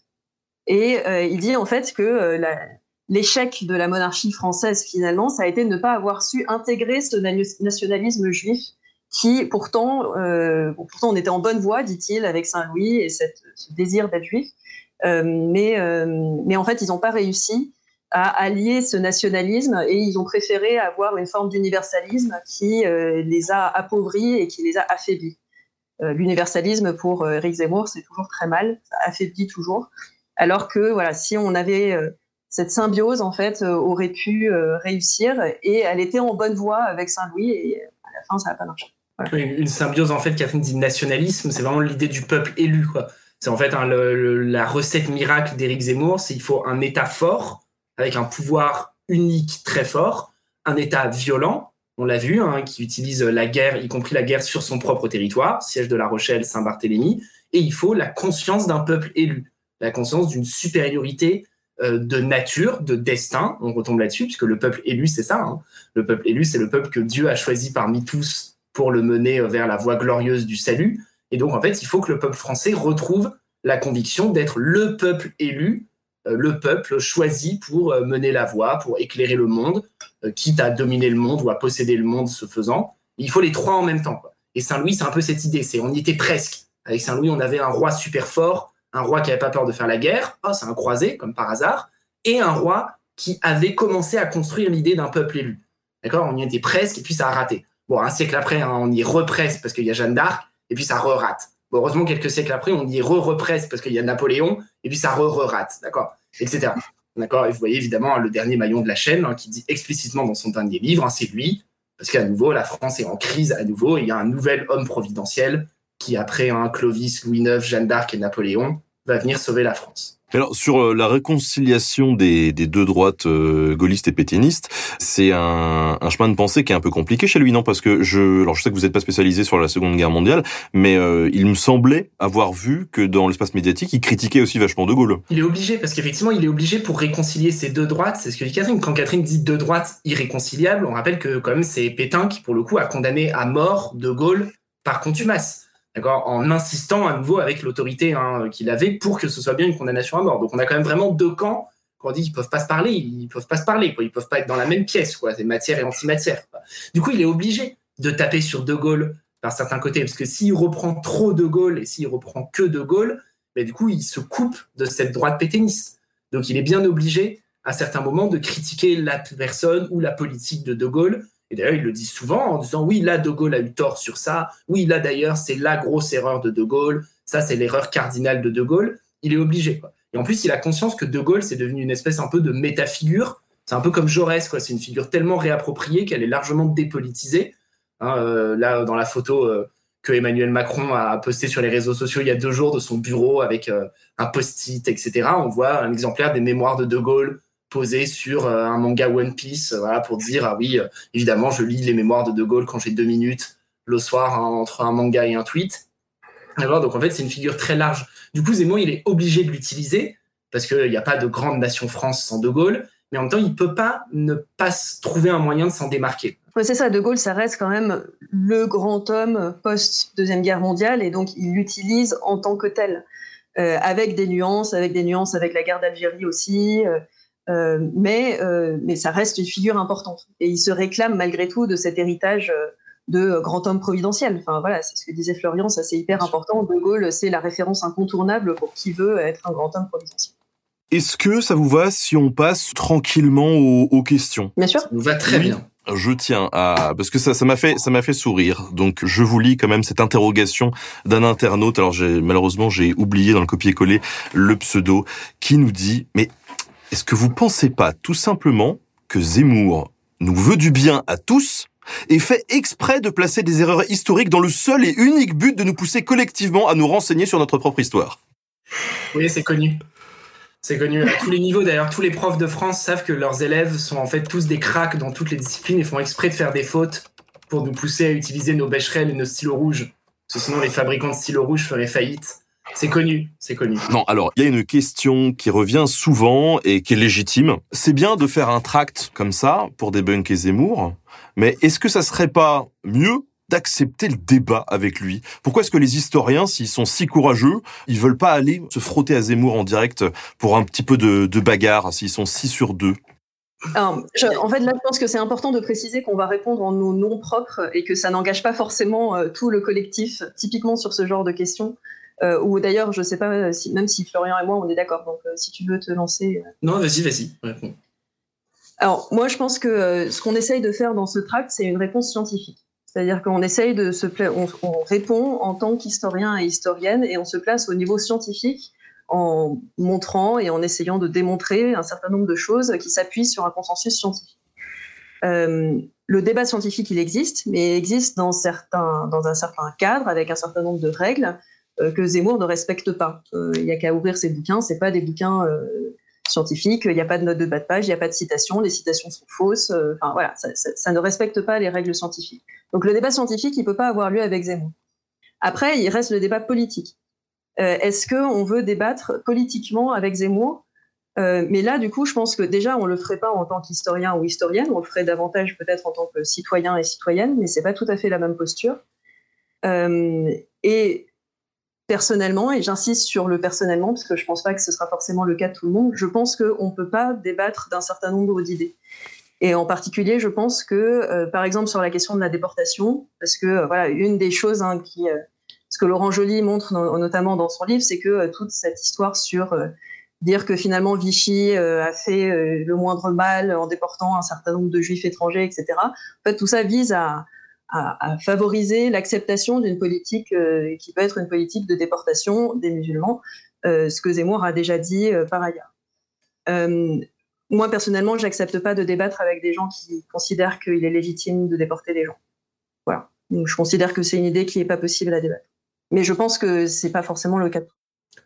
B: Et il dit en fait que la, l'échec de la monarchie française finalement, ça a été de ne pas avoir su intégrer ce nationalisme juif qui pourtant, euh, pourtant on était en bonne voie, dit-il, avec Saint-Louis et ce désir d'être juif, euh, mais, euh, mais en fait ils n'ont pas réussi à allier ce nationalisme et ils ont préféré avoir une forme d'universalisme qui les a appauvris et qui les a affaiblis. L'universalisme pour Eric Zemmour, c'est toujours très mal, ça affaiblit toujours. Alors que voilà, si on avait cette symbiose en fait euh, aurait pu euh, réussir et elle était en bonne voie avec Saint-Louis et à la fin ça n'a pas marché.
C: Une symbiose en fait, Catherine dit nationalisme, c'est vraiment l'idée du peuple élu. C'est en fait la recette miracle d'Éric Zemmour, c'est qu'il faut un État fort avec un pouvoir unique très fort, un État violent, on l'a vu, hein, qui utilise la guerre, y compris la guerre sur son propre territoire, siège de La Rochelle, Saint-Barthélemy, et il faut la conscience d'un peuple élu, la conscience d'une supériorité euh, de nature, de destin. On retombe là-dessus, puisque le peuple élu, c'est ça. Hein. Le peuple élu, c'est le peuple que Dieu a choisi parmi tous pour le mener euh, vers la voie glorieuse du salut. Et donc, en fait, il faut que le peuple français retrouve la conviction d'être le peuple élu, le peuple choisi pour mener la voie, pour éclairer le monde, quitte à dominer le monde ou à posséder le monde ce faisant. Il faut les trois en même temps. Et Saint-Louis, c'est un peu cette idée. C'est on y était presque. Avec Saint-Louis, on avait un roi super fort un roi qui n'avait pas peur de faire la guerre, oh, c'est un croisé, comme par hasard, et un roi qui avait commencé à construire l'idée d'un peuple élu. D'accord? On y était presque, et puis ça a raté. Bon, un siècle après, hein, on y represse parce qu'il y a Jeanne d'Arc, et puis ça re-rate. Heureusement, quelques siècles après, on y re-represse parce qu'il y a Napoléon, et puis ça re-re-rate. D'accord Etc. D'accord Et vous voyez évidemment le dernier maillon de la chaîne hein, qui dit explicitement dans son dernier livre, hein, c'est lui, parce qu'à nouveau, la France est en crise à nouveau, et il y a un nouvel homme providentiel qui, après un Clovis, Louis IX, Jeanne d'Arc et Napoléon, va venir sauver la France.
A: Alors sur euh, la réconciliation des, deux droites euh, gaullistes et pétainistes, c'est un, chemin de pensée qui est un peu compliqué chez lui, non? Parce que je, alors je sais que vous n'êtes pas spécialisé sur la Seconde Guerre mondiale, mais euh, il me semblait avoir vu que dans l'espace médiatique, il critiquait aussi vachement De Gaulle.
C: Il est obligé, parce qu'effectivement, il est obligé pour réconcilier ces deux droites. C'est ce que dit Catherine. Quand Catherine dit deux droites irréconciliables, on rappelle que quand même c'est Pétain qui, pour le coup, a condamné à mort De Gaulle par contumace d'accord, en insistant à nouveau avec l'autorité hein, qu'il avait pour que ce soit bien une condamnation à mort. Donc on a quand même vraiment deux camps. Quand on dit qu'ils peuvent pas se parler, ils peuvent pas se parler, quoi. Ils peuvent pas être dans la même pièce, quoi. C'est matière et antimatière. Du coup, il est obligé de taper sur De Gaulle par certains côtés, parce que s'il reprend trop De Gaulle et s'il reprend que De Gaulle, ben, du coup, il se coupe de cette droite pétainiste. Donc il est bien obligé à certains moments de critiquer la personne ou la politique de De Gaulle et d'ailleurs, il le dit souvent en disant oui, là, De Gaulle a eu tort sur ça. Oui, là, d'ailleurs, c'est la grosse erreur de De Gaulle. Ça, c'est l'erreur cardinale de De Gaulle. Il est obligé. Et en plus, il a conscience que De Gaulle, c'est devenu une espèce un peu de métafigure. C'est un peu comme Jaurès, quoi. C'est une figure tellement réappropriée qu'elle est largement dépolitisée. Hein, euh, là, dans la photo euh, que Emmanuel Macron a postée sur les réseaux sociaux il y a deux jours de son bureau avec euh, un post-it, etc., on voit un exemplaire des mémoires de De Gaulle posé sur euh, un manga One Piece, euh, voilà, pour dire ah oui, euh, évidemment, je lis les mémoires de De Gaulle quand j'ai deux minutes le soir hein, entre un manga et un tweet. Alors, donc en fait, c'est une figure très large. Du coup, Zemmour, il est obligé de l'utiliser parce qu'il n'y a pas de grande nation France sans De Gaulle, mais en même temps, il peut pas ne pas trouver un moyen de s'en démarquer.
B: c'est ça, De Gaulle, ça reste quand même le grand homme post-deuxième guerre mondiale, et donc il l'utilise en tant que tel, avec des nuances, avec des nuances avec la guerre d'Algérie aussi, mais, euh, mais ça reste une figure importante. Et il se réclame malgré tout de cet héritage euh, de grand homme providentiel. Enfin voilà, c'est ce que disait Florian, ça c'est hyper important. De Gaulle, c'est la référence incontournable pour qui veut être un grand homme providentiel.
A: Est-ce que ça vous va si on passe tranquillement aux, questions?
B: Bien sûr.
C: Ça nous va très bien.
A: Je tiens à parce que ça ça m'a fait ça m'a fait sourire. Donc je vous lis quand même cette interrogation d'un internaute. Alors j'ai malheureusement j'ai oublié dans le copier-coller le pseudo qui nous dit mais est-ce que vous pensez pas tout simplement que Zemmour nous veut du bien à tous et fait exprès de placer des erreurs historiques dans le seul et unique but de nous pousser collectivement à nous renseigner sur notre propre histoire?
C: Oui, c'est connu. C'est connu à tous les niveaux. D'ailleurs, tous les profs de France savent que leurs élèves sont en fait tous des cracks dans toutes les disciplines et font exprès de faire des fautes pour nous pousser à utiliser nos bêcherelles et nos stylos rouges. Sinon, les fabricants de stylos rouges feraient faillite. C'est connu, c'est connu.
A: Non, alors, il y a une question qui revient souvent et qui est légitime. C'est bien de faire un tract comme ça pour débunker Zemmour, mais est-ce que ça serait pas mieux d'accepter le débat avec lui? Pourquoi est-ce que les historiens, s'ils sont si courageux, ils veulent pas aller se frotter à Zemmour en direct pour un petit peu de, de bagarre, s'ils sont si sur deux?
B: En fait, là, je pense que c'est important de préciser qu'on va répondre en nos noms propres et que ça n'engage pas forcément euh, tout le collectif, typiquement sur ce genre de questions. Euh, ou d'ailleurs, je ne sais pas, euh, si, même si Florian et moi, on est d'accord. Donc, si tu veux te lancer.
C: Non, vas-y, vas-y, réponds.
B: Alors, moi, je pense que ce qu'on essaye de faire dans ce tract, c'est une réponse scientifique. C'est-à-dire qu'on essaye de se on, on répond en tant qu'historien et historienne et on se place au niveau scientifique en montrant et en essayant de démontrer un certain nombre de choses qui s'appuient sur un consensus scientifique. Euh, le débat scientifique, il existe, mais il existe dans, certains, dans un certain cadre, avec un certain nombre de règles euh, que Zemmour ne respecte pas. Euh, il n'y a qu'à ouvrir ses bouquins, c'est pas des bouquins scientifiques, il n'y a pas de notes de bas de page, il n'y a pas de citations, les citations sont fausses, voilà, ça, ne respecte pas les règles scientifiques. Donc le débat scientifique, il ne peut pas avoir lieu avec Zemmour. Après, il reste le débat politique. Euh, est-ce qu'on veut débattre politiquement avec Zemmour? Euh, mais là, du coup, je pense que déjà, on le ferait pas en tant qu'historien ou historienne, on le ferait davantage peut-être en tant que citoyen et citoyenne, mais c'est pas tout à fait la même posture. Euh, et personnellement, et j'insiste sur le personnellement, parce que je pense pas que ce sera forcément le cas de tout le monde, je pense qu'on ne peut pas débattre d'un certain nombre d'idées. Et en particulier, je pense que, par exemple, sur la question de la déportation, parce que voilà, une des choses hein, qui ce que Laurent Joly montre notamment dans son livre, c'est que euh, toute cette histoire sur euh, dire que finalement Vichy euh, a fait le moindre mal en déportant un certain nombre de juifs étrangers, etc. En fait, tout ça vise à, favoriser l'acceptation d'une politique qui peut être une politique de déportation des musulmans, ce que Zemmour a déjà dit par ailleurs. moi, personnellement, j'accepte pas de débattre avec des gens qui considèrent qu'il est légitime de déporter des gens. Voilà. Donc, je considère que c'est une idée qui n'est pas possible à débattre. Mais je pense que c'est pas forcément le cas.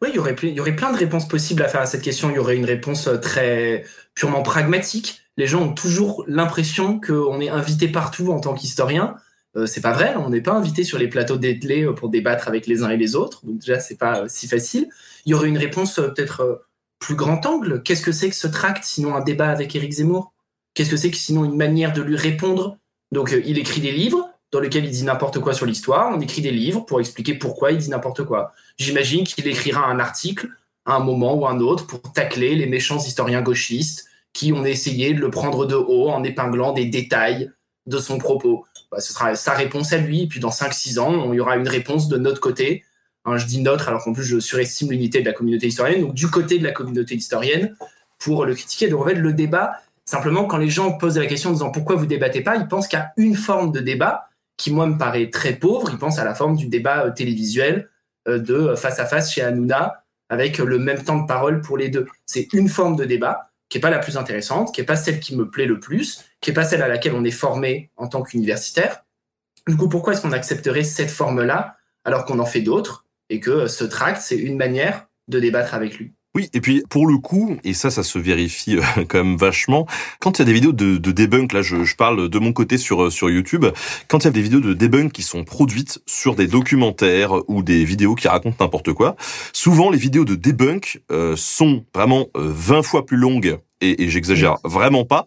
C: Oui, il y, aurait, il y aurait plein de réponses possibles à faire à cette question. Il y aurait une réponse euh, très purement pragmatique. Les gens ont toujours l'impression qu'on est invité partout en tant qu'historien. Euh, c'est pas vrai, on n'est pas invité sur les plateaux d'ételé euh, pour débattre avec les uns et les autres. Donc déjà, c'est pas euh, si facile. Il y aurait une réponse peut-être plus grand angle. Qu'est-ce que c'est que ce tract, sinon un débat avec Éric Zemmour? Qu'est-ce que c'est que sinon une manière de lui répondre? Donc il écrit des livres, dans lequel il dit n'importe quoi sur l'histoire. On écrit des livres pour expliquer pourquoi il dit n'importe quoi. J'imagine qu'il écrira un article à un moment ou un autre pour tacler les méchants historiens gauchistes qui ont essayé de le prendre de haut en épinglant des détails de son propos. Bah, ce sera sa réponse à lui. Et puis dans 5-6 ans, il y aura une réponse de notre côté. Hein, je dis notre alors qu'en plus je surestime l'unité de la communauté historienne. Donc du côté de la communauté historienne pour le critiquer. Donc en fait, le débat, simplement quand les gens posent la question en disant pourquoi vous débattez pas, ils pensent qu'il y a une forme de débat qui moi me paraît très pauvre. Il pense à la forme du débat euh, télévisuel euh, de euh, face à face chez Hanouna avec le même temps de parole pour les deux. C'est une forme de débat qui n'est pas la plus intéressante, qui n'est pas celle qui me plaît le plus, qui n'est pas celle à laquelle on est formé en tant qu'universitaire. Du coup, pourquoi est-ce qu'on accepterait cette forme-là alors qu'on en fait d'autres et que ce tract, c'est une manière de débattre avec lui?
A: Oui, et puis pour le coup, et ça, ça se vérifie euh, (laughs) quand même vachement, quand il y a des vidéos de, de debunk, là je, je, parle de mon côté sur, euh, sur YouTube, quand il y a des vidéos de debunk qui sont produites sur des documentaires ou des vidéos qui racontent n'importe quoi, souvent les vidéos de debunk euh, sont vraiment 20 fois plus longues, et, et j'exagère vraiment pas,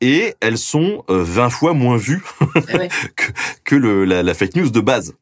A: et elles sont 20 fois moins vues (laughs) ah que, que le, la, la fake news de base.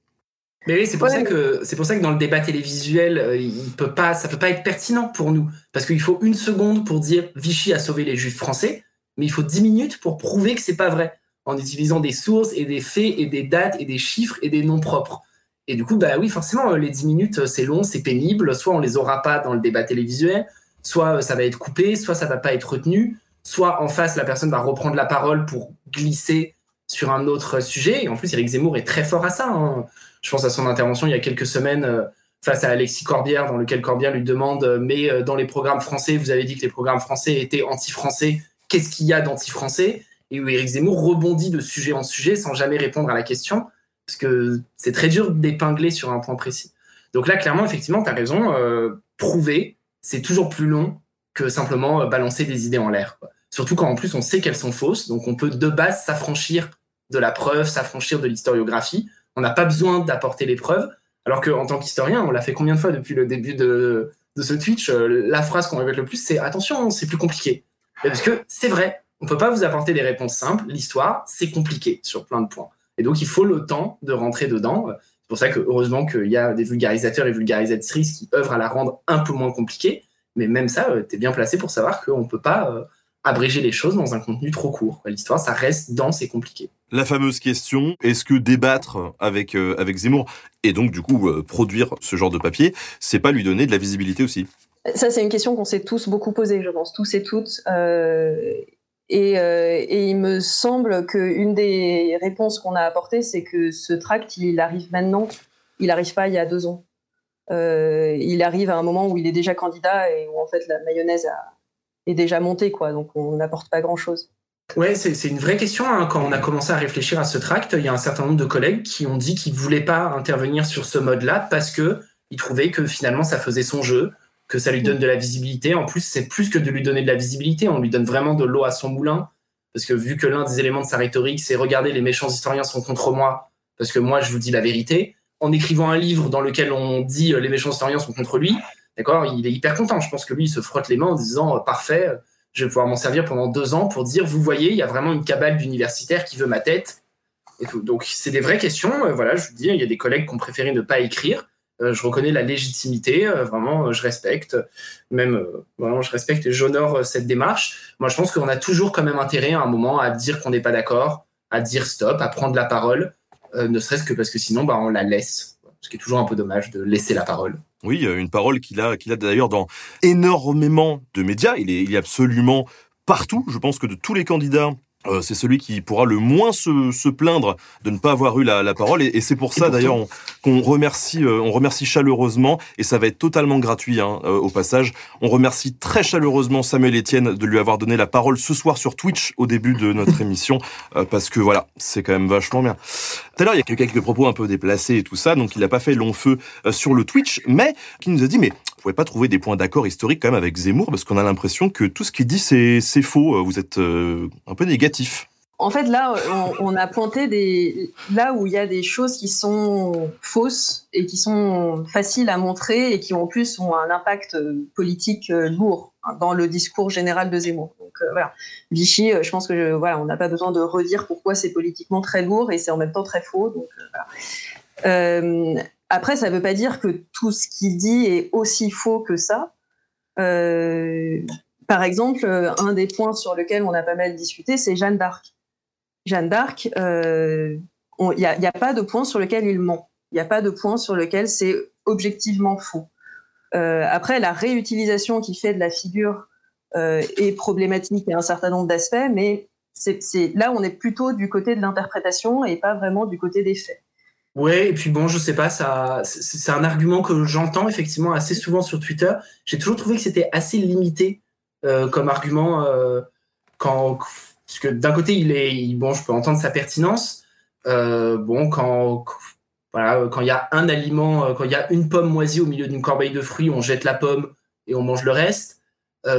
C: Mais oui, c'est pour ça que c'est pour ça que dans le débat télévisuel, euh, il peut pas, ça peut pas être pertinent pour nous, parce qu'il faut une seconde pour dire Vichy a sauvé les Juifs français, mais il faut dix minutes pour prouver que c'est pas vrai, en utilisant des sources et des faits et des dates et des chiffres et des noms propres. Et du coup, bah oui, forcément, les dix minutes, c'est long, c'est pénible. Soit on les aura pas dans le débat télévisuel, soit ça va être coupé, soit ça va pas être retenu, soit en face la personne va reprendre la parole pour glisser sur un autre sujet. Et en plus, Eric Zemmour est très fort à ça. Hein. Je pense à son intervention il y a quelques semaines euh, face à Alexis Corbière, dans lequel Corbière lui demande euh, Mais euh, dans les programmes français, vous avez dit que les programmes français étaient anti-français. Qu'est-ce qu'il y a d'anti-français? Et où Éric Zemmour rebondit de sujet en sujet sans jamais répondre à la question, parce que c'est très dur d'épingler sur un point précis. Donc là, clairement, effectivement, tu as raison. prouver, c'est toujours plus long que simplement balancer des idées en l'air. Surtout quand en plus on sait qu'elles sont fausses, donc on peut de base s'affranchir de la preuve, s'affranchir de l'historiographie on n'a pas besoin d'apporter les preuves. Alors qu'en tant qu'historien, on l'a fait combien de fois depuis le début de, ce Twitch La phrase qu'on répète le plus, c'est attention, c'est plus compliqué. parce que c'est vrai, on peut pas vous apporter des réponses simples. L'histoire, c'est compliqué sur plein de points. Et donc, il faut le temps de rentrer dedans. C'est pour ça que heureusement qu'il y a des vulgarisateurs et vulgarisatrices qui œuvrent à la rendre un peu moins compliquée. Mais même ça, euh, tu es bien placé pour savoir qu'on ne peut pas euh, abréger les choses dans un contenu trop court. L'histoire, ça reste dense et compliqué.
A: La fameuse question, est-ce que débattre avec, euh, avec Zemmour et donc du coup produire ce genre de papier, c'est pas lui donner de la visibilité aussi?
B: Ça, c'est une question qu'on s'est tous beaucoup posée, je pense, tous et toutes. Et, euh, et, il me semble qu'une des réponses qu'on a apportées, c'est que ce tract, il arrive maintenant, il n'arrive pas il y a deux ans. Euh, il arrive à un moment où il est déjà candidat et où en fait la mayonnaise est déjà montée, quoi. Donc on n'apporte pas grand-chose.
C: Ouais, c'est une vraie question. Hein. Quand on a commencé à réfléchir à ce tract, il y a un certain nombre de collègues qui ont dit qu'ils ne voulaient pas intervenir sur ce mode-là parce qu'ils trouvaient que finalement ça faisait son jeu, que ça lui donne de la visibilité. En plus, c'est plus que de lui donner de la visibilité, on lui donne vraiment de l'eau à son moulin. Parce que vu que l'un des éléments de sa rhétorique, c'est regarder les méchants historiens sont contre moi, parce que moi, je vous dis la vérité. En écrivant un livre dans lequel on dit euh, les méchants historiens sont contre lui, d'accord, il est hyper content. Je pense que lui, il se frotte les mains en disant euh, parfait, je vais pouvoir m'en servir pendant deux ans pour dire vous voyez, il y a vraiment une cabale d'universitaires qui veut ma tête. Donc, c'est des vraies questions. Euh, voilà, je vous dis, il y a des collègues qui ont préféré ne pas écrire euh, je reconnais la légitimité, euh, vraiment, je respecte, même, vraiment, je respecte et j'honore cette démarche. Moi, je pense qu'on a toujours quand même intérêt à un moment à dire qu'on n'est pas d'accord, à dire stop, à prendre la parole, ne serait-ce que parce que sinon, bah, on la laisse. Ce qui est toujours un peu dommage de laisser la parole.
A: Oui, une parole qu'il a, qu'il a d'ailleurs dans énormément de médias. Il est, il est absolument partout. Je pense que de tous les candidats euh, c'est celui qui pourra le moins se, se, plaindre de ne pas avoir eu la, la parole. Et, et c'est pour ça d'ailleurs qu'on remercie euh, on remercie chaleureusement et ça va être totalement gratuit hein, euh, au passage. On remercie très chaleureusement Samuel Etienne de lui avoir donné la parole ce soir sur Twitch au début de notre (laughs) émission parce que voilà c'est quand même vachement bien. Tout à l'heure il y a eu quelques propos un peu déplacés et tout ça donc il n'a pas fait long feu sur le Twitch mais qui nous a dit mais vous pouvez pas trouver des points d'accord historiques quand même avec Zemmour parce qu'on a l'impression que tout ce qu'il dit c'est c'est faux. Vous êtes un peu négatif
B: en fait, là, on, a pointé des là où il y a des choses qui sont fausses et qui sont faciles à montrer et qui en plus ont un impact politique euh, lourd dans le discours général de Zemmour. Donc euh, voilà, Vichy, euh, je pense que voilà, on n'a pas besoin de redire pourquoi c'est politiquement très lourd et c'est en même temps très faux. Après, ça ne veut pas dire que tout ce qu'il dit est aussi faux que ça. Par exemple, euh, un des points sur lequel on a pas mal discuté, c'est Jeanne d'Arc. Jeanne d'Arc, il euh, n'y a, pas de point sur lequel il ment. Il n'y a pas de point sur lequel c'est objectivement faux. Euh, après, la réutilisation qui fait de la figure est problématique à un certain nombre d'aspects, mais là, on est plutôt du côté de l'interprétation et pas vraiment du côté des faits.
C: Ouais, et puis bon, je sais pas, ça, c'est un argument que j'entends effectivement assez souvent sur Twitter. J'ai toujours trouvé que c'était assez limité euh, comme argument euh, parce que d'un côté il est bon je peux entendre sa pertinence euh, bon quand voilà quand il y a un aliment quand il y a une pomme moisie au milieu d'une corbeille de fruits on jette la pomme et on mange le reste.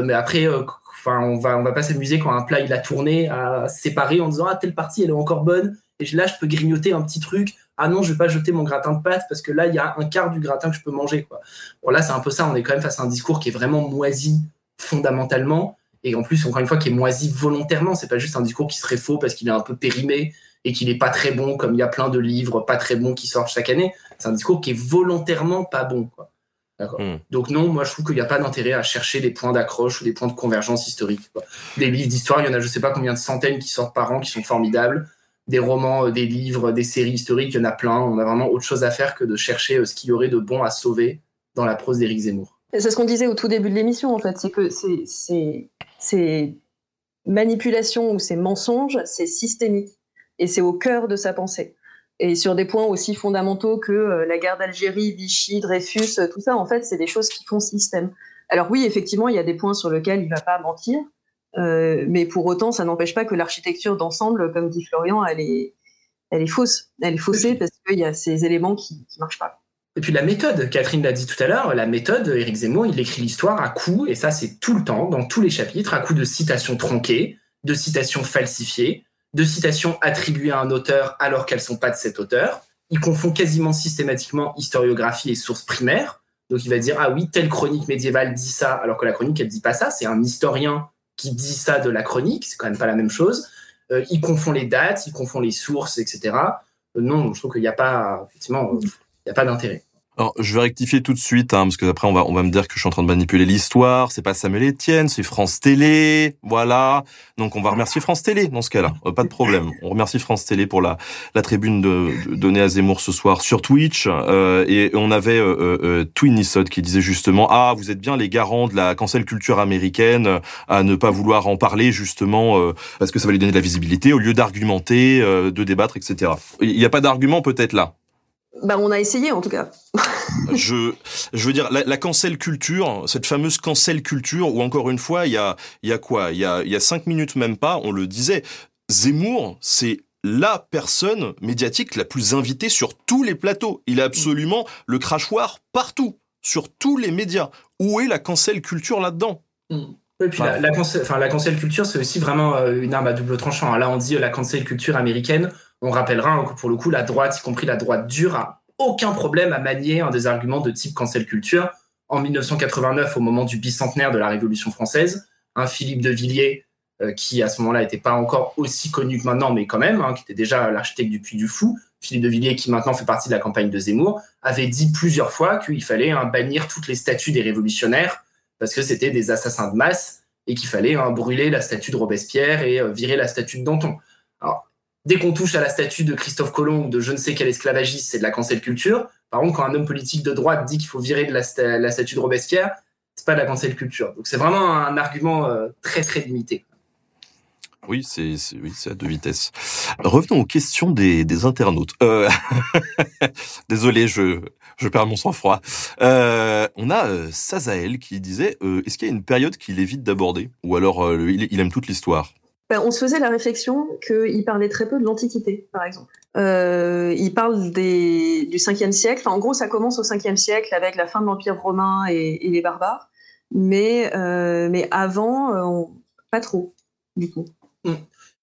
C: Mais après enfin on va on va pas s'amuser quand un plat il a tourné à séparer en disant ah telle partie elle est encore bonne. Et là je peux grignoter un petit truc. Ah non je vais pas jeter mon gratin de pâte parce que là il y a un quart du gratin que je peux manger quoi. Bon là c'est un peu ça. On est quand même face à un discours qui est vraiment moisi fondamentalement, et en plus, encore une fois, qui est moisi volontairement. C'est pas juste un discours qui serait faux parce qu'il est un peu périmé et qu'il est pas très bon, comme il y a plein de livres pas très bons qui sortent chaque année. C'est un discours qui est volontairement pas bon. Quoi. Hmm. Donc non, moi je trouve qu'il n'y a pas d'intérêt à chercher des points d'accroche ou des points de convergence historique. Des livres d'histoire, il y en a je sais pas combien de centaines qui sortent par an, qui sont formidables. Des romans, euh, des livres, des séries historiques, il y en a plein. On a vraiment autre chose à faire que de chercher euh, ce qu'il y aurait de bon à sauver dans la prose d'Éric Zemmour.
B: C'est ce qu'on disait au tout début de l'émission, en fait, c'est que ces manipulations ou ces mensonges, c'est systémique et c'est au cœur de sa pensée. Et sur des points aussi fondamentaux que euh, la guerre d'Algérie, Vichy, Dreyfus, euh, tout ça, en fait, c'est des choses qui font système. Alors oui, effectivement, il y a des points sur lesquels il ne va pas mentir, euh, mais pour autant, ça n'empêche pas que l'architecture d'ensemble, comme dit Florian, elle est, elle est fausse. Elle est faussée parce qu'il y a ces éléments qui ne marchent pas.
C: Et puis la méthode, Catherine l'a dit tout à l'heure, la méthode, Éric Zemmour, il écrit l'histoire à coups, et ça c'est tout le temps, dans tous les chapitres, à coups de citations tronquées, de citations falsifiées, de citations attribuées à un auteur alors qu'elles sont pas de cet auteur, il confond quasiment systématiquement historiographie et source primaire. Donc il va dire ah oui telle chronique médiévale dit ça alors que la chronique elle dit pas ça. C'est un historien qui dit ça de la chronique. C'est quand même pas la même chose. Euh, il confond les dates, il confond les sources, etc. Euh, non, je trouve qu'il n'y a pas effectivement il n'y a pas d'intérêt.
A: Alors, je vais rectifier tout de suite, hein, parce que après on va on va me dire que je suis en train de manipuler l'histoire. C'est pas Samuel Etienne, c'est France Télé, voilà. Donc on va remercier France Télé dans ce cas-là, euh, pas de problème. On remercie France Télé pour la la tribune de, donnée à Zemmour ce soir sur Twitch. Euh, et on avait euh, euh Twin qui disait justement ah vous êtes bien les garants de la cancel culture américaine à ne pas vouloir en parler justement parce que ça va lui donner de la visibilité au lieu d'argumenter, de débattre, etc. Il n'y a pas d'argument peut-être là?
B: Bah, on a essayé en tout cas. (laughs)
A: je, je veux dire, la, la, cancel culture, cette fameuse cancel culture, où encore une fois, il y a, il y a quoi? Il y a, il y a cinq minutes même pas, on le disait, Zemmour, c'est la personne médiatique la plus invitée sur tous les plateaux. Il a absolument le crachoir partout, sur tous les médias. Où est la cancel culture là-dedans?
C: Mm. Oui, puis la, la, cancel, enfin, la cancel culture, c'est aussi vraiment euh, une arme à double tranchant. Là, on dit euh, la cancel culture américaine. On rappellera hein, que pour le coup, la droite, y compris la droite dure, a aucun problème à manier des arguments de type cancel culture. En 1989, au moment du bicentenaire de la Révolution française, un Philippe de Villiers, euh, qui à ce moment-là n'était pas encore aussi connu que maintenant, mais quand même, hein, qui était déjà l'architecte du Puy du Fou, Philippe de Villiers, qui maintenant fait partie de la campagne de Zemmour, avait dit plusieurs fois qu'il fallait hein, bannir toutes les statues des révolutionnaires parce que c'était des assassins de masse et qu'il fallait brûler la statue de Robespierre et euh, virer la statue de Danton. Dès qu'on touche à la statue de Christophe Colomb ou de je ne sais quel esclavagiste, c'est de la cancel culture. Par contre, quand un homme politique de droite dit qu'il faut virer de la, statue de Robespierre, c'est pas de la cancel culture. Donc c'est vraiment un argument euh, très très limité.
A: Oui, c'est oui, à deux vitesses. Revenons aux questions des, internautes. Euh, (laughs) désolé, je perds mon sang-froid. Euh, on a Sazael qui disait est-ce qu'il y a une période qu'il évite d'aborder? Ou alors il aime toute l'histoire?
B: Ben, on se faisait la réflexion qu'il parlait très peu de l'Antiquité, par exemple. Euh, il parle des, du 5e siècle. en gros, ça commence au 5e siècle avec la fin de l'Empire romain et, les barbares. Mais, euh, mais avant, euh, pas trop, du coup.
C: Mm.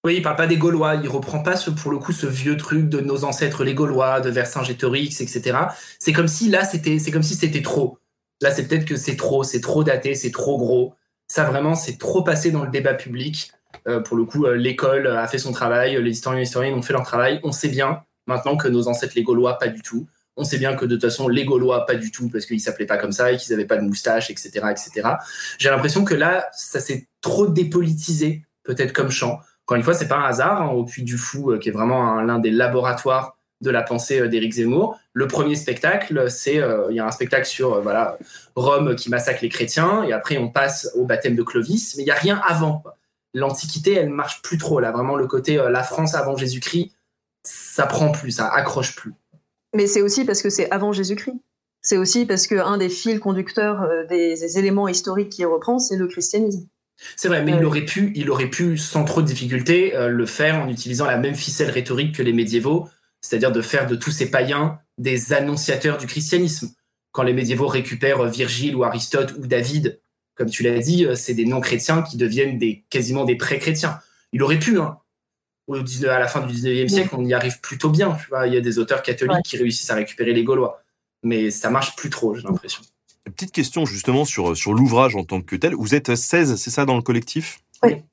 C: Oui, il parle pas des Gaulois. Il reprend pas pour le coup ce vieux truc de nos ancêtres les Gaulois, de Vercingétorix, etc. C'est comme si là, c'était, si c'était trop. Là, c'est peut-être que c'est trop, c'est trop daté, c'est trop gros. Ça vraiment, c'est trop passé dans le débat public. Euh, pour le coup, euh, l'école a fait son travail, les historiens et historiennes ont fait leur travail. On sait bien maintenant que nos ancêtres les Gaulois, pas du tout. On sait bien que de toute façon, les Gaulois, pas du tout, parce qu'ils s'appelaient pas comme ça et qu'ils n'avaient pas de moustache, etc., etc. J'ai l'impression que là, ça s'est trop dépolitisé, peut-être comme champ. Encore une fois, c'est pas un hasard. Hein, au Puy du Fou, euh, qui est vraiment l'un des laboratoires de la pensée d'Éric Zemmour. Le premier spectacle, c'est il y a un spectacle sur voilà Rome qui massacre les chrétiens, et après on passe au baptême de Clovis, mais il y a rien avant l'Antiquité, elle marche plus trop. Là, vraiment, le côté euh, la France avant Jésus-Christ, ça prend plus, ça accroche plus.
B: Mais c'est aussi parce que c'est avant Jésus-Christ. C'est aussi parce qu'un des fils conducteurs euh, des, éléments historiques qui reprend, c'est le christianisme.
C: C'est vrai, mais il aurait pu, il aurait pu sans trop de difficulté euh, le faire en utilisant la même ficelle rhétorique que les médiévaux, c'est-à-dire de faire de tous ces païens des annonciateurs du christianisme. Quand les médiévaux récupèrent Virgile ou Aristote ou David comme tu l'as dit, euh, c'est des non-chrétiens qui deviennent des, quasiment des pré-chrétiens. Il aurait pu, hein. à la fin du 19e siècle, on y arrive plutôt bien. il y a des auteurs catholiques qui réussissent à récupérer les Gaulois. Mais ça marche plus trop, j'ai l'impression.
A: Petite question justement sur, sur l'ouvrage en tant que tel. Vous êtes 16, c'est ça, dans le collectif?
B: Oui.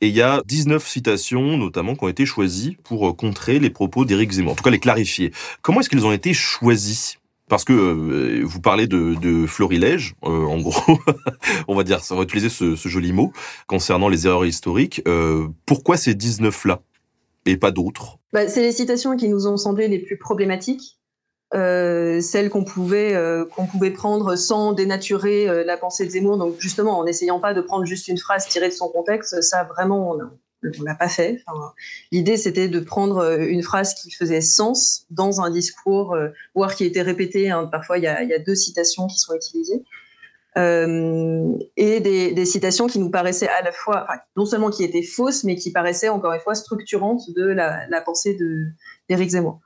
A: Et il y a 19 citations, notamment, qui ont été choisies pour euh, contrer les propos d'Éric Zemmour, en tout cas les clarifier. Comment est-ce qu'ils ont été choisis? Parce que euh, vous parlez de, de florilège, euh, en gros, (laughs) on va dire, on va utiliser ce, joli mot concernant les erreurs historiques. Euh, pourquoi ces 19-là et pas d'autres?
B: Bah, C'est les citations qui nous ont semblé les plus problématiques, celles qu'on pouvait qu'on pouvait prendre sans dénaturer la pensée de Zemmour. Donc justement, en n'essayant pas de prendre juste une phrase tirée de son contexte, ça vraiment, on, on l'a pas fait. L'idée, c'était de prendre euh, une phrase qui faisait sens dans un discours, euh, voire qui était répété. Hein. Parfois, il y, a, deux citations qui sont utilisées. Euh, et des, citations qui nous paraissaient à la fois, non seulement qui étaient fausses, mais qui paraissaient encore une fois structurantes de la, pensée d'Éric Zemmour.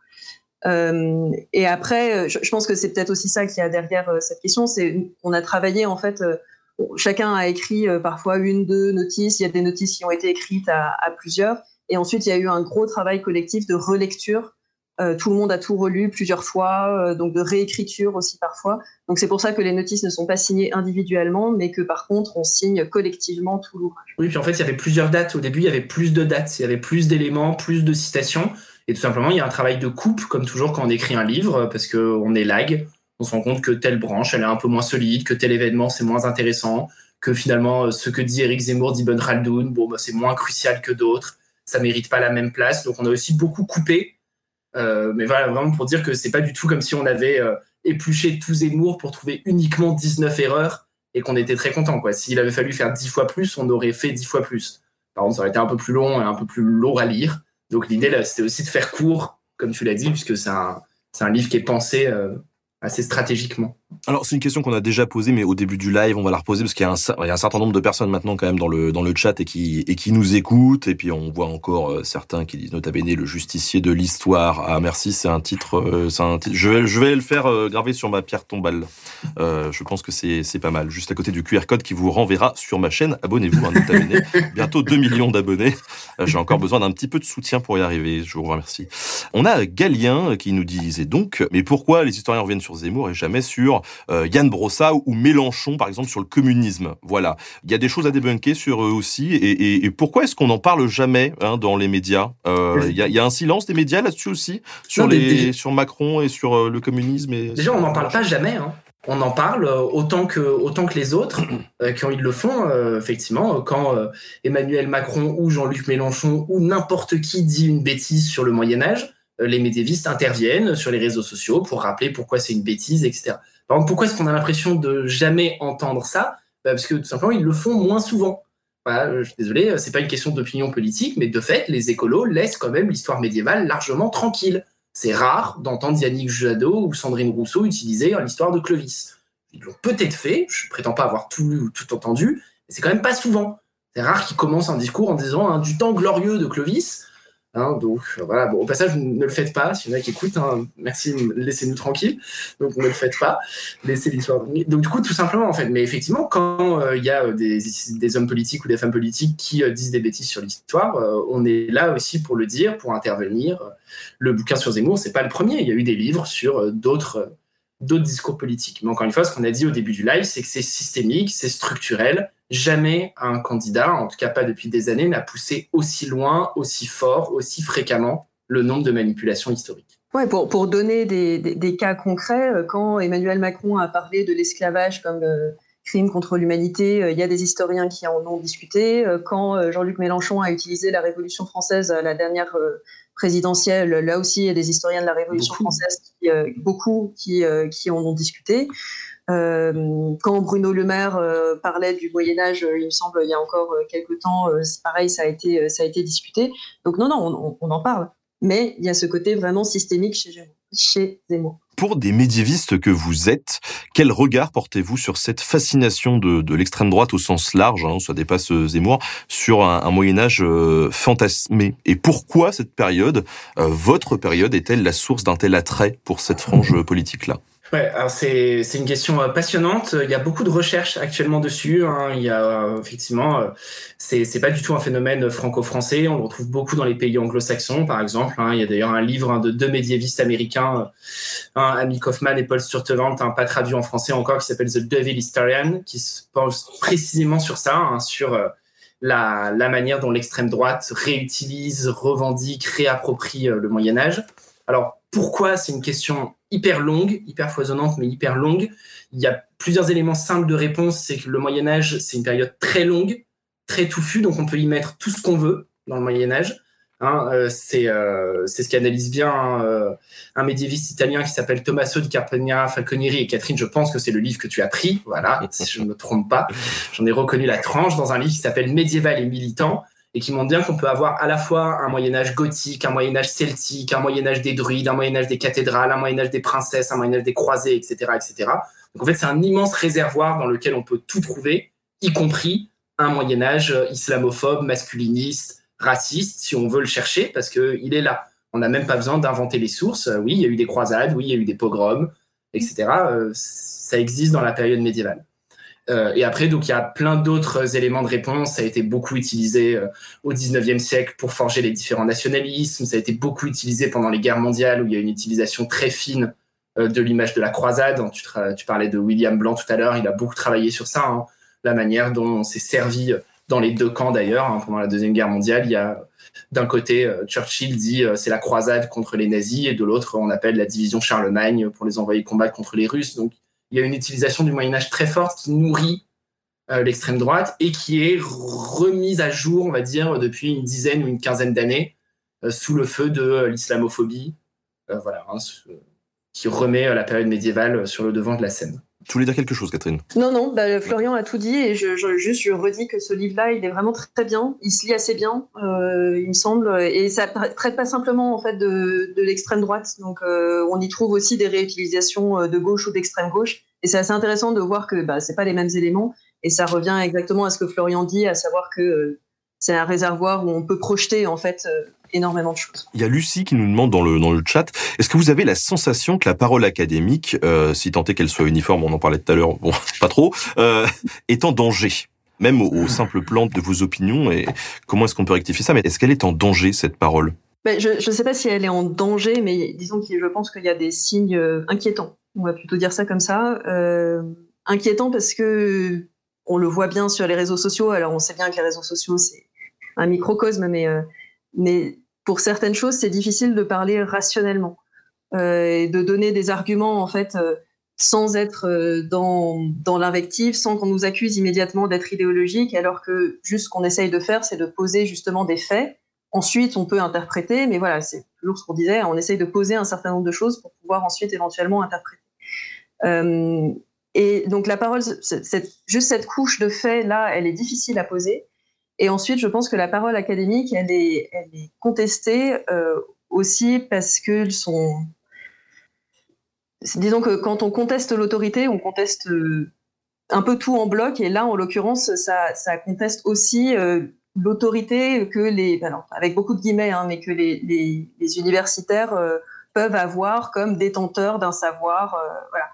B: et après, je, pense que c'est peut-être aussi ça qui y a derrière cette question, c'est qu'on a travaillé en fait chacun a écrit euh, parfois une, deux notices. Il y a des notices qui ont été écrites à, plusieurs. Et ensuite, il y a eu un gros travail collectif de relecture Euh, tout le monde a tout relu plusieurs fois, euh, donc de réécriture aussi parfois. Donc c'est pour ça que les notices ne sont pas signées individuellement, mais que par contre on signe collectivement tout l'ouvrage.
C: Oui, puis en fait il y avait plusieurs dates. Au début il y avait plus de dates, il y avait plus d'éléments, plus de citations. Et tout simplement il y a un travail de coupe, comme toujours quand on écrit un livre, parce qu'on est lag. On se rend compte que telle branche elle est un peu moins solide, que tel événement c'est moins intéressant, que finalement ce que dit Eric Zemmour d'Ibn Khaldoun, bon bah, c'est moins crucial que d'autres, ça mérite pas la même place. Donc on a aussi beaucoup coupé euh, mais voilà, vraiment pour dire que c'est pas du tout comme si on avait euh, épluché tout Zemmour pour trouver uniquement 19 erreurs et qu'on était très content. S'il avait fallu faire 10 fois plus, on aurait fait 10 fois plus. Par contre, ça aurait été un peu plus long et un peu plus lourd à lire. Donc l'idée, là, c'était aussi de faire court, comme tu l'as dit, puisque c'est un, un, livre qui est pensé euh, assez stratégiquement.
A: Alors c'est une question qu'on a déjà posée, mais au début du live, on va la reposer parce qu'il y, a un certain nombre de personnes maintenant quand même dans le dans le chat et qui et qui nous écoutent. Et puis on voit encore euh, certains qui disent nota bene le justicier de l'histoire. Ah merci, c'est un titre, euh, c'est un titre. Je vais je vais le faire euh, graver sur ma pierre tombale. je pense que c'est c'est pas mal. Juste à côté du QR code qui vous renverra sur ma chaîne. Abonnez-vous, hein, nota bene. (laughs) Bientôt 2 millions d'abonnés. J'ai encore besoin d'un petit peu de soutien pour y arriver. Je vous remercie. On a Galien qui nous disait donc, mais pourquoi les historiens reviennent sur Zemmour et jamais sur Yann Brossa ou Mélenchon, par exemple, sur le communisme. Voilà. Il y a des choses à débunker sur eux aussi. Et, pourquoi est-ce qu'on n'en parle jamais hein, dans les médias euh, Il y, a, un silence des médias là-dessus aussi sur, les, sur Macron et sur euh, le communisme. Et...
C: Déjà, on n'en parle pas jamais. Hein. on en parle autant que, autant que les autres, (clears throat) quand ils le font, effectivement, quand Emmanuel Macron ou Jean-Luc Mélenchon ou n'importe qui dit une bêtise sur le Moyen Âge, les médiévistes interviennent sur les réseaux sociaux pour rappeler pourquoi c'est une bêtise, etc. Par pourquoi est-ce qu'on a l'impression de jamais entendre ça? Bah, Parce que tout simplement, ils le font moins souvent. Voilà, je suis désolé, c'est pas une question d'opinion politique, mais de fait, les écolos laissent quand même l'histoire médiévale largement tranquille. C'est rare d'entendre Yannick Jadot ou Sandrine Rousseau utiliser l'histoire de Clovis. Ils l'ont peut-être fait, je prétends pas avoir tout lu ou tout entendu, mais c'est quand même pas souvent. C'est rare qu'ils commencent un discours en disant hein, du temps glorieux de Clovis, Hein, donc voilà, bon, au passage, ne le faites pas. S'il y en a qui écoutent, hein, merci, laissez-nous tranquilles. Donc ne le faites pas, laissez l'histoire. Donc du coup, tout simplement en fait. Mais effectivement, quand euh, il y a euh, des, des, hommes politiques ou des femmes politiques qui euh, disent des bêtises sur l'histoire, on est là aussi pour le dire, pour intervenir. Le bouquin sur Zemmour, c'est pas le premier. Il y a eu des livres sur d'autres d'autres discours politiques. Mais encore une fois, ce qu'on a dit au début du live, c'est que c'est systémique, c'est structurel jamais un candidat, en tout cas pas depuis des années, n'a poussé aussi loin, aussi fort, aussi fréquemment le nombre de manipulations historiques.
B: Ouais, pour, pour donner des, des, cas concrets, euh, quand Emmanuel Macron a parlé de l'esclavage comme euh, crime contre l'humanité, euh, il y a des historiens qui en ont discuté. Quand Jean-Luc Mélenchon a utilisé la Révolution française à la dernière présidentielle, là aussi, il y a des historiens de la Révolution française, qui, beaucoup qui, qui en ont discuté. Euh, quand Bruno Le Maire euh, parlait du Moyen Âge, euh, il me semble, il y a encore quelques temps, c'est pareil, ça a été, ça a été discuté. Donc non, non, on, en parle. Mais il y a ce côté vraiment systémique chez, chez Zemmour.
A: Pour des médiévistes que vous êtes, quel regard portez-vous sur cette fascination de, de l'extrême droite au sens large, hein, ça dépasse Zemmour, sur un, Moyen Âge fantasmé? Et pourquoi cette période, votre période, est-elle la source d'un tel attrait pour cette frange (laughs) politique-là?
C: Ouais, c'est une question euh, passionnante. Il y a beaucoup de recherches actuellement dessus. Hein. Il y a euh, effectivement, euh, c'est pas du tout un phénomène franco-français. On le retrouve beaucoup dans les pays anglo-saxons, par exemple. Hein. Il y a d'ailleurs un livre de deux médiévistes américains, Amy Kaufman et Paul Sturtevant, pas traduit en français encore, qui s'appelle The Devil Historian, qui se pense précisément sur ça, hein, sur la, la manière dont l'extrême droite réutilise, revendique, réapproprie le Moyen Âge. Alors pourquoi C'est une question hyper longue, hyper foisonnante, mais hyper longue. Il y a plusieurs éléments simples de réponse. C'est que le Moyen Âge, c'est une période très longue, très touffue, donc on peut y mettre tout ce qu'on veut dans le Moyen Âge. Hein, euh, euh, c'est ce qu'analyse bien euh, un médiéviste italien qui s'appelle Tommaso di Carpegna Falconieri. Et Catherine, je pense que c'est le livre que tu as pris, voilà, si je ne me trompe pas. J'en ai reconnu la tranche dans un livre qui s'appelle Médiéval et militant et qui montre bien qu'on peut avoir à la fois un Moyen Âge gothique, un Moyen Âge celtique, un Moyen Âge des druides, un Moyen Âge des cathédrales, un Moyen Âge des princesses, un Moyen Âge des croisés, etc., etc. Donc en fait, c'est un immense réservoir dans lequel on peut tout trouver, y compris un Moyen Âge islamophobe, masculiniste, raciste, si on veut le chercher, parce que il est là. On n'a même pas besoin d'inventer les sources. Oui, il y a eu des croisades, oui, il y a eu des pogroms, etc. Euh, ça existe dans la période médiévale. Euh, et après, donc il y a plein d'autres éléments de réponse. Ça a été beaucoup utilisé euh, au 19e siècle pour forger les différents nationalismes. Ça a été beaucoup utilisé pendant les guerres mondiales où il y a une utilisation très fine euh, de l'image de la croisade. Tu, parlais de William Blanc tout à l'heure. Il a beaucoup travaillé sur ça, hein. la manière dont on s'est servi dans les deux camps d'ailleurs. Hein, pendant la deuxième guerre mondiale, il y a d'un côté, Churchill dit c'est la croisade contre les nazis, et de l'autre, on appelle la division Charlemagne pour les envoyer combattre contre les Russes. Il y a une utilisation du Moyen Âge très forte qui nourrit euh, l'extrême droite et qui est remise à jour, on va dire, depuis une dizaine ou une quinzaine d'années euh, sous le feu de euh, l'islamophobie, voilà, hein, qui remet la période médiévale sur le devant de la scène.
A: Tu voulais dire quelque chose, Catherine?
B: Non, non, bah, Florian a tout dit et je, juste je redis que ce livre-là, il est vraiment très, bien. Il se lit assez bien, euh, il me semble, et ça traite pas simplement en fait de, l'extrême droite. Donc, euh, on y trouve aussi des réutilisations euh, de gauche ou d'extrême gauche, et c'est assez intéressant de voir que bah, c'est pas les mêmes éléments, et ça revient exactement à ce que Florian dit, à savoir que c'est un réservoir où on peut projeter en fait énormément de choses.
A: Il y a Lucie qui nous demande dans le, dans le chat, est-ce que vous avez la sensation que la parole académique, euh, si tant est qu'elle soit uniforme, on en parlait tout à l'heure, bon, (laughs) pas trop, euh, est en danger même au, simple plan de vos opinions et comment est-ce qu'on peut rectifier ça Mais est-ce qu'elle est en danger cette parole?
B: Ben, Je ne sais pas si elle est en danger, mais disons que je pense qu'il y a des signes euh, inquiétants. On va plutôt dire ça comme ça. Euh, inquiétant parce que on le voit bien sur les réseaux sociaux. Alors on sait bien que les réseaux sociaux c'est un microcosme, mais euh, mais pour certaines choses, c'est difficile de parler rationnellement euh, et de donner des arguments en fait euh, sans être euh, dans, dans l'invective, sans qu'on nous accuse immédiatement d'être idéologique, alors que juste ce qu'on essaye de faire, c'est de poser justement des faits. Ensuite, on peut interpréter, mais voilà, c'est toujours ce qu'on disait, on essaye de poser un certain nombre de choses pour pouvoir ensuite éventuellement interpréter. Et donc la parole, juste cette couche de faits là, elle est difficile à poser. Et ensuite, je pense que la parole académique, elle est, contestée euh, aussi parce sont. Disons que quand on conteste l'autorité, on conteste euh, un peu tout en bloc. Et là, en l'occurrence, ça, conteste aussi euh, l'autorité que les. Avec beaucoup de guillemets, hein, mais que les, universitaires peuvent avoir comme détenteurs d'un savoir. Voilà.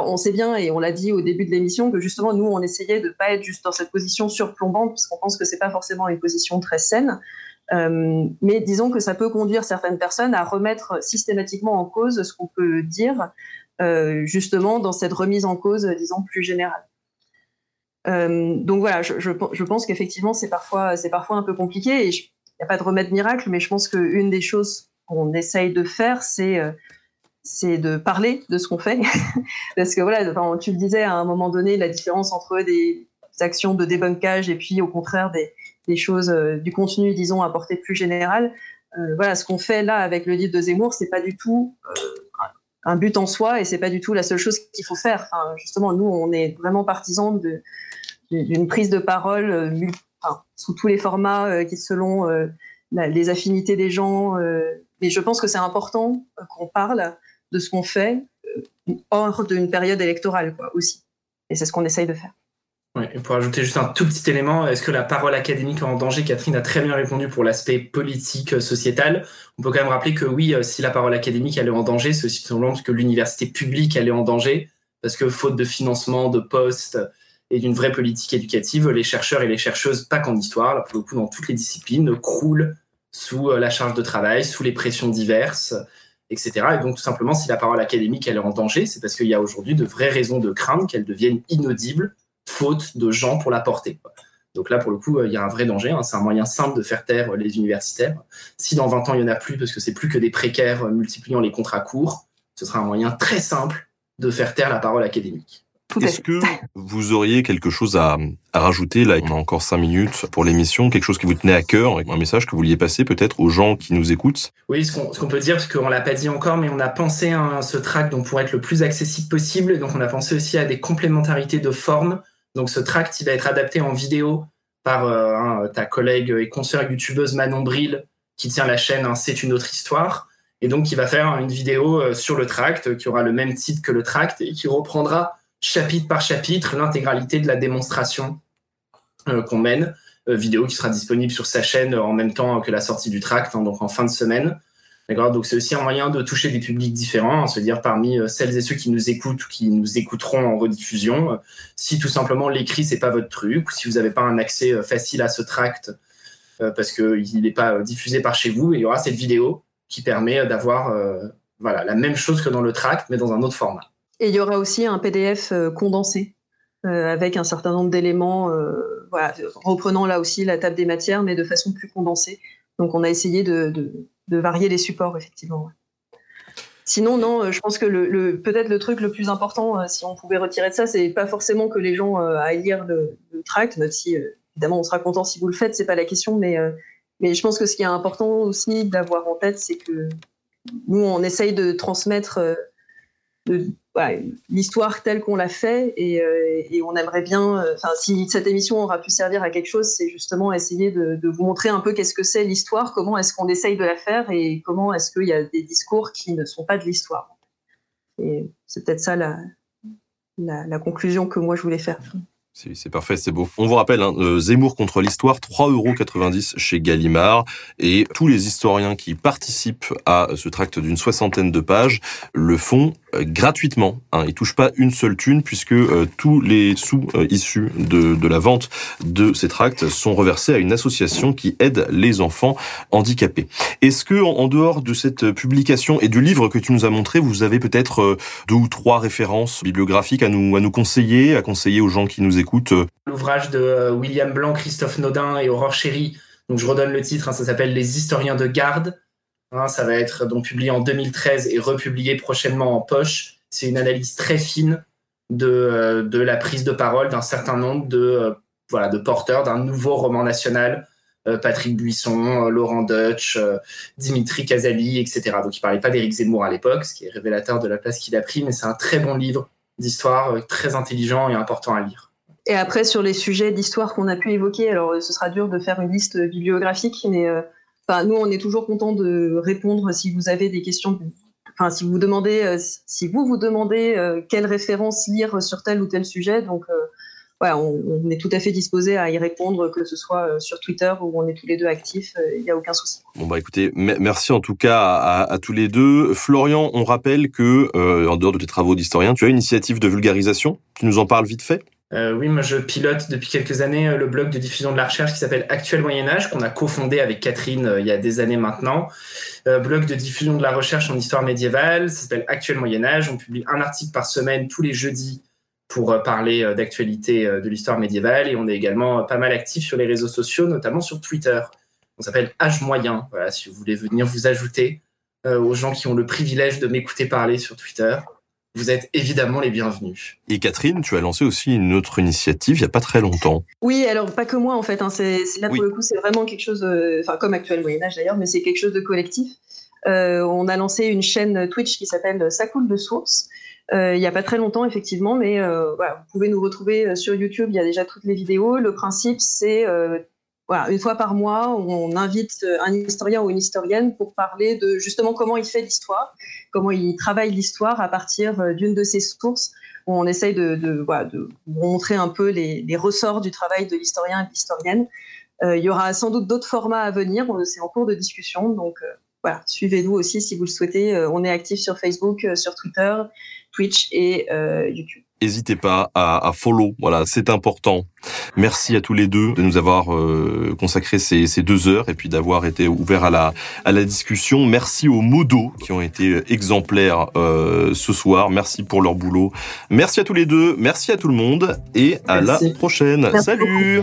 B: On sait bien, et on l'a dit au début de l'émission, que justement, nous, on essayait de ne pas être juste dans cette position surplombante, puisqu'on pense que c'est pas forcément une position très saine. Euh, mais disons que ça peut conduire certaines personnes à remettre systématiquement en cause ce qu'on peut dire, euh, justement, dans cette remise en cause, disons, plus générale. Euh, donc voilà, je, pense qu'effectivement, c'est parfois, parfois un peu compliqué, il n'y a pas de remède miracle, mais je pense qu'une des choses qu'on essaye de faire, c'est c'est de parler de ce qu'on fait. (laughs) Parce que voilà, tu le disais à un moment donné, la différence entre des actions de débunkage et puis au contraire des, choses, euh, du contenu, disons, à portée plus générale. Euh, voilà, ce qu'on fait là avec le livre de Zemmour, c'est pas du tout euh, un but en soi et c'est pas du tout la seule chose qu'il faut faire. Justement, nous, on est vraiment partisans de, d'une prise de parole sous tous les formats qui selon les affinités des gens. mais je pense que c'est important qu'on parle de ce qu'on fait euh, hors d'une période électorale quoi, aussi. Et c'est ce qu'on essaye de faire.
C: Pour ajouter juste un tout petit élément, est-ce que la parole académique est en danger? Catherine a très bien répondu pour l'aspect politique, euh, sociétal. On peut quand même rappeler que oui, euh, si la parole académique elle est en danger, c'est aussi simplement parce que l'université publique elle est en danger, parce que faute de financement, de postes et d'une vraie politique éducative, les chercheurs et les chercheuses, pas qu'en histoire, là dans toutes les disciplines, croulent sous la charge de travail, sous les pressions diverses etc. Et donc, tout simplement, si la parole académique elle est en danger, c'est parce qu'il y a aujourd'hui de vraies raisons de craindre qu'elle devienne inaudible, faute de gens pour la porter. Donc là, pour le coup, il y a un vrai danger. Hein. C'est un moyen simple de faire taire les universitaires. Si dans 20 ans, il n'y en a plus, parce que c'est plus que des précaires multipliant les contrats courts, ce sera un moyen très simple de faire taire la parole académique.
A: Est-ce que vous auriez quelque chose à, à, rajouter Là, on a encore cinq minutes pour l'émission. Quelque chose qui vous tenait à cœur, un message que vous vouliez passer peut-être aux gens qui nous écoutent?
C: Oui, ce qu'on qu peut dire, parce qu'on l'a pas dit encore, mais on a pensé à ce tract donc pour être le plus accessible possible. Donc, on a pensé aussi à des complémentarités de forme. Donc, ce tract, il va être adapté en vidéo par euh, hein, ta collègue et consoeur youtubeuse Manon Bril, qui tient la chaîne hein, C'est une autre histoire. Et donc, il va faire une vidéo euh, sur le tract qui aura le même titre que le tract et qui reprendra chapitre par chapitre l'intégralité de la démonstration euh, qu'on mène, euh, vidéo qui sera disponible sur sa chaîne en même temps que la sortie du tract, hein, donc en fin de semaine. Donc c'est aussi un moyen de toucher des publics différents, se dire parmi euh, celles et ceux qui nous écoutent ou qui nous écouteront en rediffusion, euh, si tout simplement l'écrit c'est pas votre truc, ou si vous n'avez pas un accès euh, facile à ce tract parce qu'il n'est pas diffusé par chez vous, il y aura cette vidéo qui permet d'avoir voilà, la même chose que dans le tract, mais dans un autre format.
B: Et il y aura aussi un PDF condensé avec un certain nombre d'éléments, reprenant là aussi la table des matières, mais de façon plus condensée. Donc on a essayé de de varier les supports, effectivement. Sinon, non, euh, je pense que peut-être le truc le plus important, euh, si on pouvait retirer de ça, c'est pas forcément que les gens euh, aillent lire le, tract, même évidemment on sera content si vous le faites, c'est pas la question, mais, mais je pense que ce qui est important aussi d'avoir en tête, c'est que nous, on essaye de transmettre l'histoire telle qu'on l'a fait euh, et, on aimerait bien, euh, si cette émission aura pu servir à quelque chose, c'est justement essayer de, vous montrer un peu qu'est-ce que c'est l'histoire, comment est-ce qu'on essaye de la faire et comment est-ce qu'il y a des discours qui ne sont pas de l'histoire. Et c'est peut-être ça la, conclusion que moi je voulais faire.
A: C'est parfait, c'est beau. On vous rappelle, hein, euh, Zemmour contre l'histoire, 3,90€ chez Gallimard. Et tous les historiens qui participent à ce tract d'une soixantaine de pages le font euh, gratuitement. Hein. Ils touchent pas une seule thune puisque euh, tous les sous issus de, de, la vente de ces tracts sont reversés à une association qui aide les enfants handicapés. Est-ce que, en, dehors de cette publication et du livre que tu nous as montré, vous avez peut-être deux ou trois références bibliographiques à nous, à nous conseiller, à conseiller aux gens qui nous écoute. Euh,
C: L'ouvrage de euh, William Blanc, Christophe Nodin et Aurore Chéry, donc je redonne le titre, hein, ça s'appelle Les historiens de garde. Hein, ça va être donc publié en 2013 et republié prochainement en poche. C'est une analyse très fine de, euh, de la prise de parole d'un certain nombre de, voilà, de porteurs d'un nouveau roman national. Patrick Buisson, Laurent Deutsch, Dimitri Casali, etc. Donc il parlait pas d'Éric Zemmour à l'époque, ce qui est révélateur de la place qu'il a pris, mais c'est un très bon livre d'histoire, très intelligent et important à lire.
B: Et après, sur les sujets d'histoire qu'on a pu évoquer, alors ce sera dur de faire une liste bibliographique, mais euh, nous, on est toujours content de répondre si vous avez des questions. Enfin, si vous demandez, euh, si vous vous demandez euh, quelle référence lire sur tel ou tel sujet, donc voilà, on, est tout à fait disposé à y répondre, que ce soit sur Twitter où on est tous les deux actifs, il n'y a aucun souci.
A: Bon bah écoutez, merci en tout cas à, à, tous les deux. Florian, on rappelle que en dehors de tes travaux d'historien, tu as une initiative de vulgarisation. Tu nous en parles vite fait?
C: Euh, oui, moi je pilote depuis quelques années euh, le blog de diffusion de la recherche qui s'appelle Actuel Moyen Âge, qu'on a cofondé avec Catherine euh, il y a des années maintenant. blog de diffusion de la recherche en histoire médiévale, ça s'appelle Actuel Moyen Âge. On publie un article par semaine tous les jeudis pour parler d'actualité de l'histoire médiévale et on est également pas mal actif sur les réseaux sociaux, notamment sur Twitter. On s'appelle Âge Moyen, voilà, si vous voulez venir vous ajouter aux gens qui ont le privilège de m'écouter parler sur Twitter vous êtes évidemment les bienvenus.
A: Et Catherine, tu as lancé aussi une autre initiative il n'y a pas très longtemps.
B: Oui, alors pas que moi en fait. Hein, c'est, là pour le coup, c'est vraiment quelque chose, euh, enfin comme actuel Moyen Âge d'ailleurs, mais c'est quelque chose de collectif. Euh, on a lancé une chaîne Twitch qui s'appelle Ça coule de source. Euh, il n'y a pas très longtemps effectivement, mais voilà, vous pouvez nous retrouver sur YouTube. Il y a déjà toutes les vidéos. Le principe, c'est une fois par mois, on invite un historien ou une historienne pour parler de justement comment il fait l'histoire, comment il travaille l'histoire à partir euh, d'une de ses sources. On essaye de, montrer un peu les, ressorts du travail de l'historien et de l'historienne. Euh, il y aura sans doute d'autres formats à venir, c'est en cours de discussion, donc euh, suivez-nous aussi si vous le souhaitez. on est actif sur Facebook, sur Twitter, Twitch et YouTube
A: n'hésitez pas à, à, follow. Voilà, c'est important. Merci à tous les deux de nous avoir euh, consacré ces, ces, deux heures et puis d'avoir été ouverts à la, à la discussion. Merci aux modos qui ont été exemplaires euh, ce soir. Merci pour leur boulot. Merci à tous les deux. Merci à tout le monde et à la prochaine. Salut.